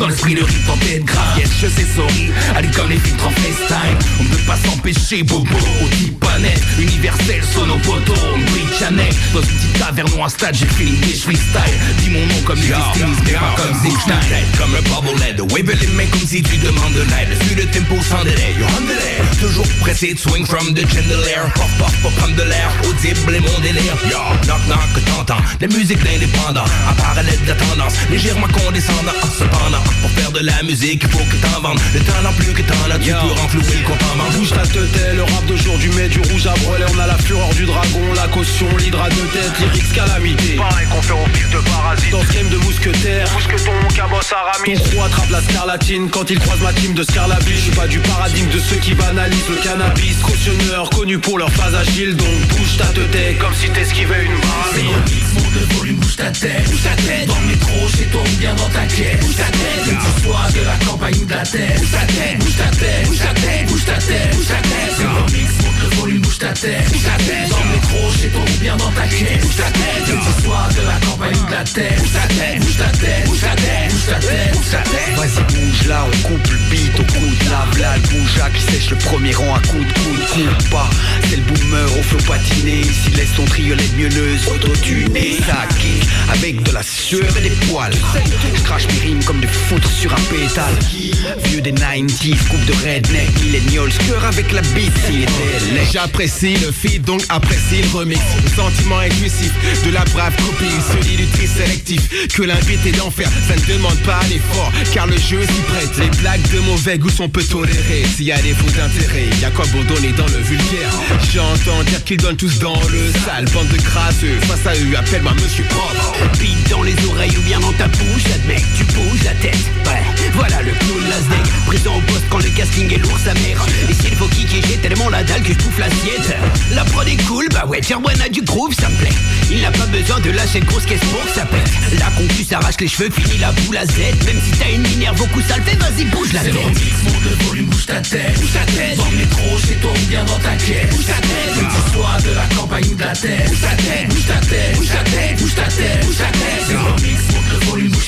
dans l'esprit de rythme en tête grave. Yes, je sais, sorry, allez comme les filtres en FaceTime. On ne peut pas s'empêcher, bobo, au type net Universel, sonopoto, bridge Chanel. Dans une petite taverne ou un stade, j'ai fait les freestyle. Dis mon nom comme les Destinies, mais pas comme Zigstein Comme le bobblehead, wave les mecs comme si tu demandes de l'aide. Suis le tempo sans délai, yo on délai Toujours pressé de swing from the chandelier. Pop, pop, pop, prendre de l'air, audible et mon délire. Yo, knock, knock, t'entends. La musique d'indépendant, en parallèle de la tendance. Légèrement condescendant, cependant Pour faire de la musique, il faut que t'en vendes. Le talent plus que t'en as, tu peux renflouer le compte en banque Bouge ta tête, le rap d'aujourd'hui met du rouge à brûler. On a la fureur du dragon, la caution, l'hydra de tête, lyrics calamité. Pareil qu'on fait au fil de parasite Dans ce game de mousquetaire Mousqueton, cabos, aramis. Ton crew attrape la scarlatine. Quand il croise ma team de scarlabis Je suis pas du paradigme de ceux qui banalisent le cannabis. Cautionneur, connu pour leur phase agile. Donc bouge ta tête Comme si t'esquivais une C'est le bouge ta tête Bouge ta tête, dans le métro, chez toi bien dans ta caisse Bouge ta tête, que tu sois de la campagne ou de la terre. Bouge ta tête, bouge ta tête, bouge ta tête, bouge ta tête, bouge ta tête. C'est un mix, monte le volume, bouge ta tête Bouge ta tête, le métro, chez toi ou bien dans ta caisse. Bouge ta tête, que sois de la campagne ou de la terre. Bouge ta tête, bouge ta tête, bouge ta tête, bouge ta tête, bouge ta tête. Vas-y bouge là, on coupe le beat au coup de la le bouge qui sèche le premier rang à coup de coude, coupe pas C'est le boomer au flot patiné Ici laisse ton triolet de mieuleuse autotuné Ça kick avec de la sueur et des poils. Je crache mes rimes comme des foutres sur un pétale. Vieux des 90s, coupe de redneck Millennials, cœur avec la bite. S'il était J'apprécie le feed, donc apprécie remix. Le sentiment intuitif de la brave copine, celui du triste sélectif que l'invité d'enfer. Ça ne demande pas d'effort, car le jeu s'y prête. Les blagues de mauvais goût sont peu tolérées. S'il y a des faux d'intérêt, y a quoi pour donner dans le vulgaire? J'entends dire qu'ils donnent tous dans le sale, bande de crasseux. Face à eux, appelle-moi Monsieur Propre. Bite dans les oreilles ou bien dans ta bouche, admets que tu bouges la tête. Ouais, voilà le clown Lasdeg, présent au poste quand le casting est lourd sa mère. Et s'il faut kicker, j'ai tellement la dalle que je bouffe l'assiette. La prod est cool, bah ouais, Jerwan a du groove, ça me plaît. Il n'a pas besoin de lâcher une grosse caisse pour que ça pète. La concu s'arrache les cheveux, fini la boule à Z. Même si t'as une minerve beaucoup sale, fais vas-y, bouge la C'est tête. le remix, monte le volume, bouge ta tête Bouge ta tête. Dans le métro, chez toi ou bien dans ta caisse Bouge ta tête. Que tu sois de la campagne ou de la terre Bouge ta tête. Bouge ta tête, Bouge ta tête. bouge ta tête, Bouge ta tête. C'est le remix,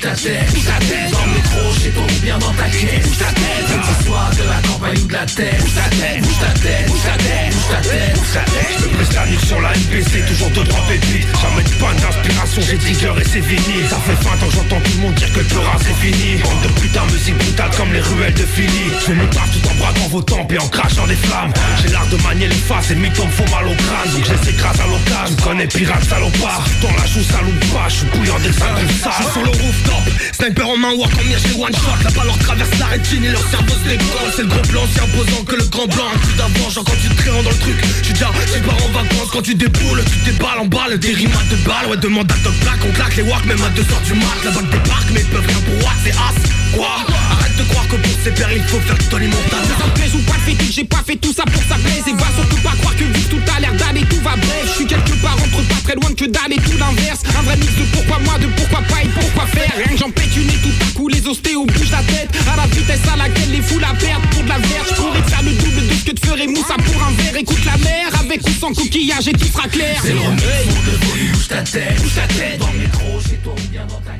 ta tête Bouge ta tête. Dans le métro, chez toi ou bien dans ta caisse Bouge ta tête. Que tu sois de la campagne ou de la terre Bouge ta tête. Bouge ta tête, Bouge ta tête. bouge ta tête, Bouge tête. Je me presse la nuque sur la NPC, toujours deux trois pépites Jamais de panne d'inspiration, j'ai trigger et c'est fini Ça fait 20 ans que j'entends tout le monde dire que le peur c'est fini Bande de putain, musique brutale comme les ruelles de Philly Je mon taf tout en braquant vos tempes et en crachant des flammes J'ai l'art de manier les faces et me font mal au crâne Donc je les écrase à l'occasion, tu connais pirate salopard Dans la joue ça loupe pas, je suis bouillant dès que ça Je sur le rooftop, sniper en main, walk en mire, j'ai one shot. Là-bas leur traverse la rétine et leur cerveau se décolle C'est le gros blanc, si imposant que le grand blanc coup d'avant, quand tu te créant dans le truc suis déjà, je pars en vacances. Quand tu déboules Tu déballes en balle, des rimes à deux balles Ouais demande à Doc Black, on claque les walks même à 2h du mat. La balle débarque mais ils peuvent rien pour what, c'est as Quoi? Arrête de croire que pour ces pères il faut faire Tony Montana Ça me plaise ou pas le fétiche, j'ai pas fait tout ça pour que ça plaise. Et va surtout pas croire que que tout a l'air d'aller tout va bref. Je suis quelque part entre pas très loin que dalle et tout l'inverse. Un vrai mix de pourquoi moi, de pourquoi pas et pourquoi faire Rien que j'en pète une et tout à coup les ostéos bougent la tête. À la vitesse à laquelle les foules la perdent pour de la verge. Je pourrais te faire le double de ce que te ferait Moussa pour un verre. Écoute la mer avec ou sans coquillage et tout sera clair. C'est le volume, bouge ta tête, bouge ta tête. Dans le métro, chez toi ou bien dans ta